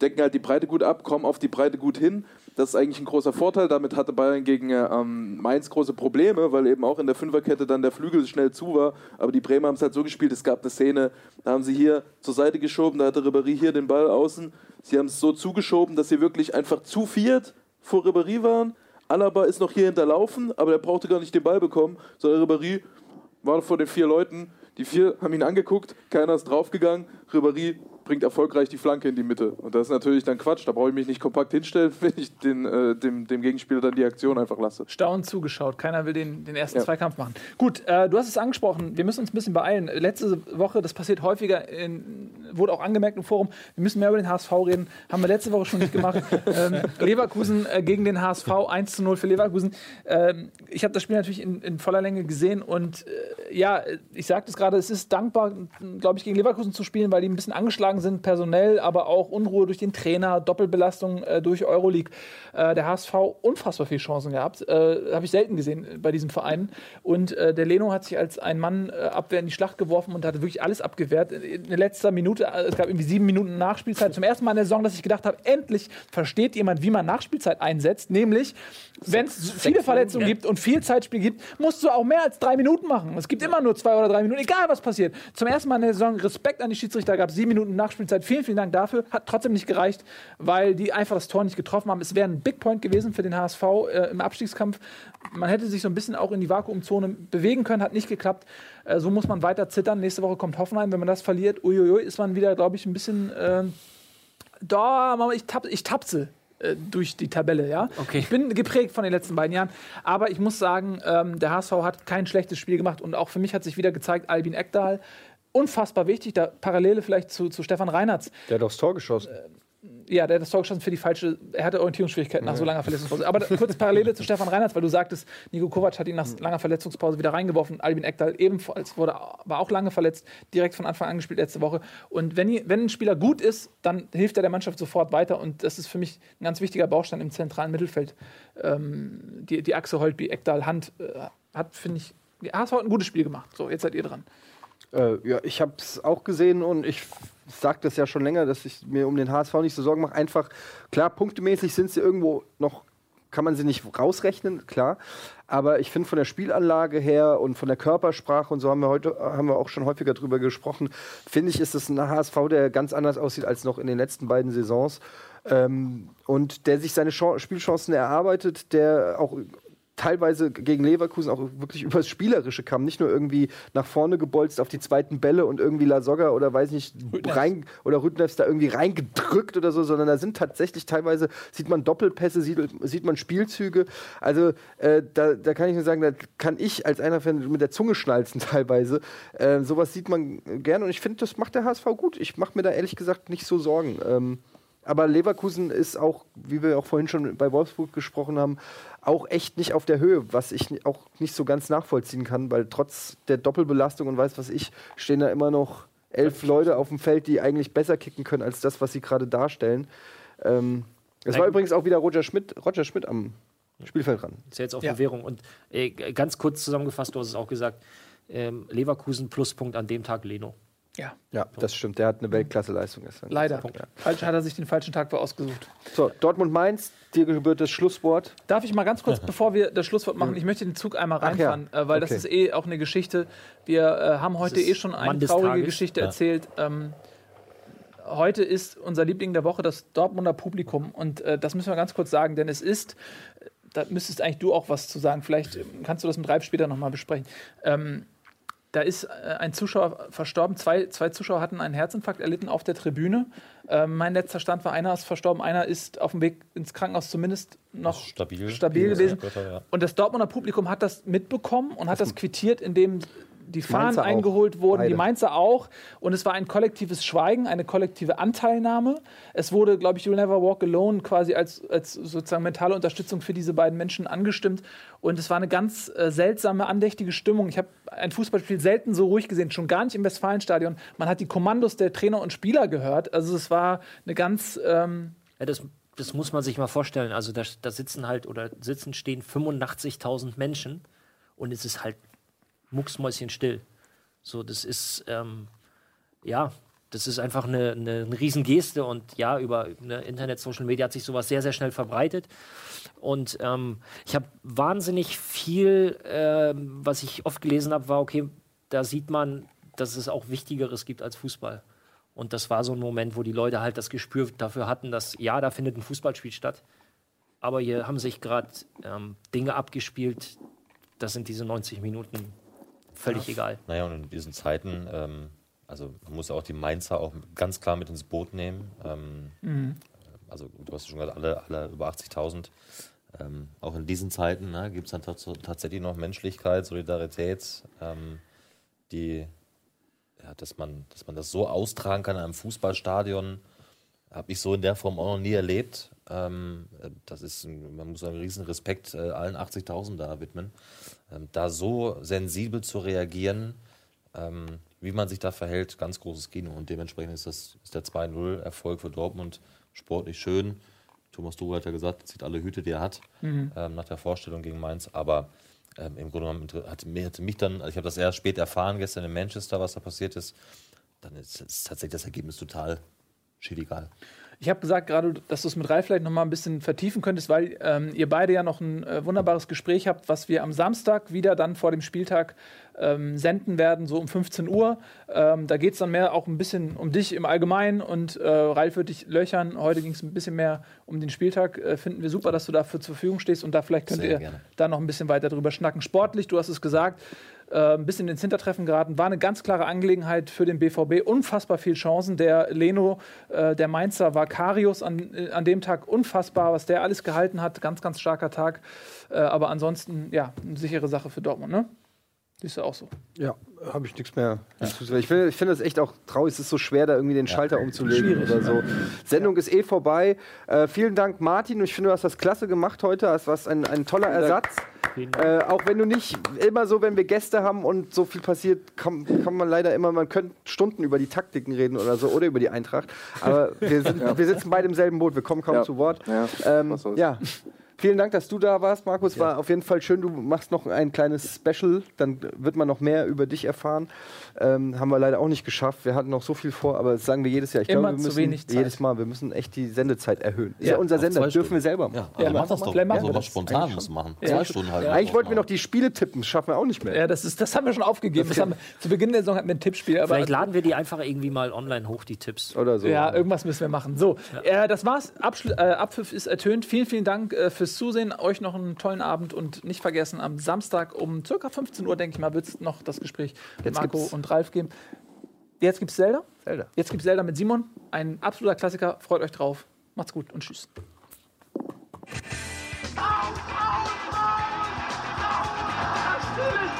decken halt die Breite gut ab, kommen auf die Breite gut hin. Das ist eigentlich ein großer Vorteil. Damit hatte Bayern gegen äh, ähm, Mainz große Probleme, weil eben auch in der Fünferkette dann der Flügel schnell zu war. Aber die Bremer haben es halt so gespielt, es gab eine Szene, da haben sie hier zur Seite geschoben, da hatte Ribéry hier den Ball außen. Sie haben es so zugeschoben, dass sie wirklich einfach zu viert vor Ribéry waren. Alaba ist noch hier hinterlaufen, aber der brauchte gar nicht den Ball bekommen, sondern Ribéry war vor den vier Leuten. Die vier haben ihn angeguckt, keiner ist draufgegangen. Ribéry bringt erfolgreich die Flanke in die Mitte. Und das ist natürlich dann Quatsch. Da brauche ich mich nicht kompakt hinstellen, wenn ich den, äh, dem, dem Gegenspieler dann die Aktion einfach lasse. Staunend zugeschaut. Keiner will den, den ersten Ja. Zweikampf machen. Gut, äh, du hast es angesprochen. Wir müssen uns ein bisschen beeilen. Letzte Woche, das passiert häufiger, in, wurde auch angemerkt im Forum, wir müssen mehr über den HSV reden. Haben wir letzte Woche schon nicht gemacht. ähm, Leverkusen äh, gegen den HSV, 1 zu 0 für Leverkusen. Ähm, ich habe das Spiel natürlich in, in voller Länge gesehen und äh, ja, ich sagte es gerade, es ist dankbar, glaube ich, gegen Leverkusen zu spielen, weil die ein bisschen angeschlagen sind, personell, aber auch Unruhe durch den Trainer, Doppelbelastung äh, durch Euroleague. Äh, der HSV unfassbar viele Chancen gehabt. Äh, Habe ich selten gesehen äh, bei diesem Verein. Und äh, der Leno hat sich als ein Mann Abwehr in die Schlacht geworfen und hat wirklich alles abgewehrt. In der letzten Minute, es gab irgendwie sieben Minuten Nachspielzeit. Zum ersten Mal in der Saison, dass ich gedacht habe, endlich versteht jemand, wie man Nachspielzeit einsetzt. Nämlich, wenn es viele Verletzungen gibt und viel Zeitspiel gibt, musst du auch mehr als drei Minuten machen. Es gibt immer nur zwei oder drei Minuten, egal was passiert. Zum ersten Mal in der Saison Respekt an die Schiedsrichter, gab sieben Minuten Nachspielzeit. Vielen, vielen Dank dafür. Hat trotzdem nicht gereicht, weil die einfach das Tor nicht getroffen haben. Es wäre ein Big Point gewesen für den HSV äh, im Abstiegskampf. Man hätte sich so ein bisschen auch in die Vakuumzone bewegen können, hat nicht geklappt. Äh, so muss man weiter zittern. Nächste Woche kommt Hoffenheim. Wenn man das verliert, uiuiui, ist man wieder, glaube ich, ein bisschen. Äh, da, ich, tap, ich tapse äh, durch die Tabelle, ja. Okay. Ich bin geprägt von den letzten beiden Jahren. Aber ich muss sagen, ähm, der HSV hat kein schlechtes Spiel gemacht. Und auch für mich hat sich wieder gezeigt, Albin Ekdal, unfassbar wichtig, da Parallele vielleicht zu, zu Stefan Reinhardt. Der hat aufs Tor geschossen. Ja, der hat das Tor geschossen für die falsche. Er hatte Orientierungsschwierigkeiten nach so langer Verletzungspause. Aber kurz Parallele zu Stefan Reinhardt, weil du sagtest, Nico Kovac hat ihn nach langer Verletzungspause wieder reingeworfen. Albin Ekdal ebenfalls wurde, war auch lange verletzt, direkt von Anfang an gespielt letzte Woche. Und wenn, wenn ein Spieler gut ist, dann hilft er der Mannschaft sofort weiter. Und das ist für mich ein ganz wichtiger Baustein im zentralen Mittelfeld. Ähm, die, die Achse Holtby, Ekdal, Hand äh, hat, finde ich, die HSV hat ein gutes Spiel gemacht. So, jetzt seid ihr dran. Äh, ja, ich habe es auch gesehen und ich sage das ja schon länger, dass ich mir um den HSV nicht so Sorgen mache. Einfach, klar, punktemäßig sind sie irgendwo noch, kann man sie nicht rausrechnen, klar. Aber ich finde von der Spielanlage her und von der Körpersprache und so haben wir heute haben wir auch schon häufiger drüber gesprochen, finde ich, ist es ein HSV, der ganz anders aussieht als noch in den letzten beiden Saisons. Ähm, und der sich seine Chan Spielchancen erarbeitet, der auch teilweise gegen Leverkusen auch wirklich übers Spielerische kam. Nicht nur irgendwie nach vorne gebolzt auf die zweiten Bälle und irgendwie Lasogga oder weiß nicht, rein, oder Rüdnefs da irgendwie reingedrückt oder so, sondern da sind tatsächlich teilweise, sieht man Doppelpässe, sieht, sieht man Spielzüge. Also äh, da, da kann ich nur sagen, da kann ich als einer Fan mit der Zunge schnalzen teilweise. Äh, sowas sieht man gerne und ich finde, das macht der HSV gut. Ich mache mir da ehrlich gesagt nicht so Sorgen. Ähm, aber Leverkusen ist auch, wie wir auch vorhin schon bei Wolfsburg gesprochen haben, auch echt nicht auf der Höhe, was ich auch nicht so ganz nachvollziehen kann, weil trotz der Doppelbelastung und weiß was ich, stehen da immer noch elf Leute auf dem Feld, die eigentlich besser kicken können als das, was sie gerade darstellen. Ähm, es war übrigens auch wieder Roger Schmidt, Roger Schmidt am Spielfeld dran. Ist ja jetzt auf Ja. Bewährung. Und äh, ganz kurz zusammengefasst, du hast es auch gesagt, ähm, Leverkusen Pluspunkt an dem Tag Leno. Ja, Ja, das stimmt. Der hat eine Weltklasse-Leistung gestern. leider. Ja. Falsch hat er sich den falschen Tag für ausgesucht. So, Dortmund-Mainz, dir gebührt das Schlusswort. Darf ich mal ganz kurz, bevor wir das Schlusswort machen, ich möchte den Zug einmal Ach ja, reinfahren, äh, weil das okay. ist eh auch eine Geschichte. Wir äh, haben heute ist eh schon eine traurige Tages. Geschichte Ja. erzählt. Ähm, heute ist unser Liebling der Woche das Dortmunder Publikum und äh, das müssen wir ganz kurz sagen, denn es ist, äh, da müsstest eigentlich du auch was zu sagen. Vielleicht äh, kannst du das mit Reib später nochmal besprechen. Ähm, da ist äh, ein Zuschauer verstorben. Zwei, zwei Zuschauer hatten einen Herzinfarkt erlitten auf der Tribüne. Ähm, mein letzter Stand war, einer ist verstorben, einer ist auf dem Weg ins Krankenhaus zumindest noch Stabil. stabil gewesen. Ja. Und das Dortmunder Publikum hat das mitbekommen und hat das quittiert, indem die Fahnen Mainzer auch. eingeholt wurden, die Beide. Mainzer auch. Und es war ein kollektives Schweigen, eine kollektive Anteilnahme. Es wurde, glaube ich, You'll Never Walk Alone quasi als, als sozusagen mentale Unterstützung für diese beiden Menschen angestimmt. Und es war eine ganz äh, seltsame, andächtige Stimmung. Ich habe ein Fußballspiel selten so ruhig gesehen, schon gar nicht im Westfalenstadion. Man hat die Kommandos der Trainer und Spieler gehört. Also es war eine ganz ähm, Ja, das, das muss man sich mal vorstellen. Also da, da sitzen halt oder sitzen stehen 85.000 Menschen und es ist halt mucksmäuschenstill. So, das ist ähm, ja, das ist einfach eine, eine, eine Riesengeste und ja, über ne, Internet, Social Media hat sich sowas sehr, sehr schnell verbreitet. Und ähm, ich habe wahnsinnig viel, ähm, was ich oft gelesen habe, war, okay, da sieht man, dass es auch Wichtigeres gibt als Fußball. Und das war so ein Moment, wo die Leute halt das Gespür dafür hatten, dass ja, da findet ein Fußballspiel statt. Aber hier haben sich gerade ähm, Dinge abgespielt, das sind diese 90 Minuten völlig egal. Naja, und in diesen Zeiten, ähm, also man muss ja auch die Mainzer auch ganz klar mit ins Boot nehmen. Ähm, Also du hast schon gesagt, alle, alle über 80.000. Ähm, auch in diesen Zeiten ne, gibt es dann tats tatsächlich noch Menschlichkeit, Solidarität, ähm, die, ja, dass, man, dass man das so austragen kann in einem Fußballstadion, habe ich so in der Form auch noch nie erlebt. Ähm, äh, das ist, man muss einen riesen Respekt äh, allen 80.000 da widmen. Ähm, da so sensibel zu reagieren, ähm, wie man sich da verhält, ganz großes Kino. Und dementsprechend ist, das, ist der 2-0-Erfolg für Dortmund sportlich schön. Thomas Tuchel hat ja gesagt, zieht alle Hüte, die er hat, ähm, nach der Vorstellung gegen Mainz. Aber ähm, im Grunde genommen hat mich, hat mich dann, also ich habe das erst spät erfahren, gestern in Manchester, was da passiert ist. Dann ist, ist tatsächlich das Ergebnis total schiedegal. Ich habe gesagt gerade, dass du es mit Ralf vielleicht noch mal ein bisschen vertiefen könntest, weil ähm, ihr beide ja noch ein äh, wunderbares Gespräch habt, was wir am Samstag wieder dann vor dem Spieltag ähm, senden werden, so um 15 Uhr. Ähm, da geht es dann mehr auch ein bisschen um dich im Allgemeinen und äh, Ralf wird dich löchern. Heute ging es ein bisschen mehr um den Spieltag. Äh, finden wir super, dass du dafür zur Verfügung stehst und da vielleicht könnt Sehr ihr gerne. da noch ein bisschen weiter drüber schnacken. Sportlich, du hast es gesagt, äh, ein bisschen ins Hintertreffen geraten. War eine ganz klare Angelegenheit für den BVB. Unfassbar viel Chancen. Der Leno, äh, der Mainzer, war Karius an, äh, an dem Tag unfassbar, was der alles gehalten hat. Ganz, ganz starker Tag. Äh, aber ansonsten, ja, eine sichere Sache für Dortmund, ne? Siehst du auch so. Ja, habe ich nichts mehr hinzuzufügen. Ich finde ich finde das echt auch traurig. Es ist so schwer, da irgendwie den Schalter umzulegen oder so. Sendung ist eh vorbei. Äh, vielen Dank, Martin. Ich finde, du hast das klasse gemacht heute. Das war ein, ein toller Ersatz. Äh, auch wenn du nicht immer so, wenn wir Gäste haben und so viel passiert, kann, kann man leider immer, man könnte Stunden über die Taktiken reden oder so oder über die Eintracht. Aber wir, sind, wir sitzen beide im selben Boot, wir kommen kaum Ja. zu Wort. Ja. Ähm, ja. Vielen Dank, dass du da warst, Markus. War auf jeden Fall schön. Du machst noch ein kleines Special. Dann wird man noch mehr über dich erfahren. Ähm, haben wir leider auch nicht geschafft. Wir hatten noch so viel vor, aber das sagen wir jedes Jahr. Ich Immer glaube, wir zu müssen wenig Zeit. jedes Mal, wir müssen echt die Sendezeit erhöhen. Ist Ja, ja unser Sender, dürfen wir selber machen. Ja, also Ja, mach das doch. machen so wir was das. spontan muss machen. Ja. Zwei Stunden halt. Eigentlich wollten wir noch die Spiele tippen, das schaffen wir auch nicht mehr. Ja, das, ist, das haben wir schon aufgegeben. Das haben, wir- zu Beginn der Saison hatten wir ein Tippspiel. Aber Vielleicht laden wir die einfach irgendwie mal online hoch, die Tipps. Oder so. Ja, irgendwas müssen wir machen. So, äh, das war's. Abschl äh, Abpfiff ist ertönt. Vielen, vielen Dank äh, fürs Zusehen. Euch noch einen tollen Abend und nicht vergessen, am Samstag um ca. 15 Uhr, denke ich mal, wird es noch das Gespräch mit Jetzt Marco und Ralf geben. Jetzt gibt's Zelda. Zelda. Jetzt gibt es Zelda mit Simon. Ein absoluter Klassiker. Freut euch drauf. Macht's gut und tschüss. Auf, auf, auf, auf, auf, auf, auf, auf,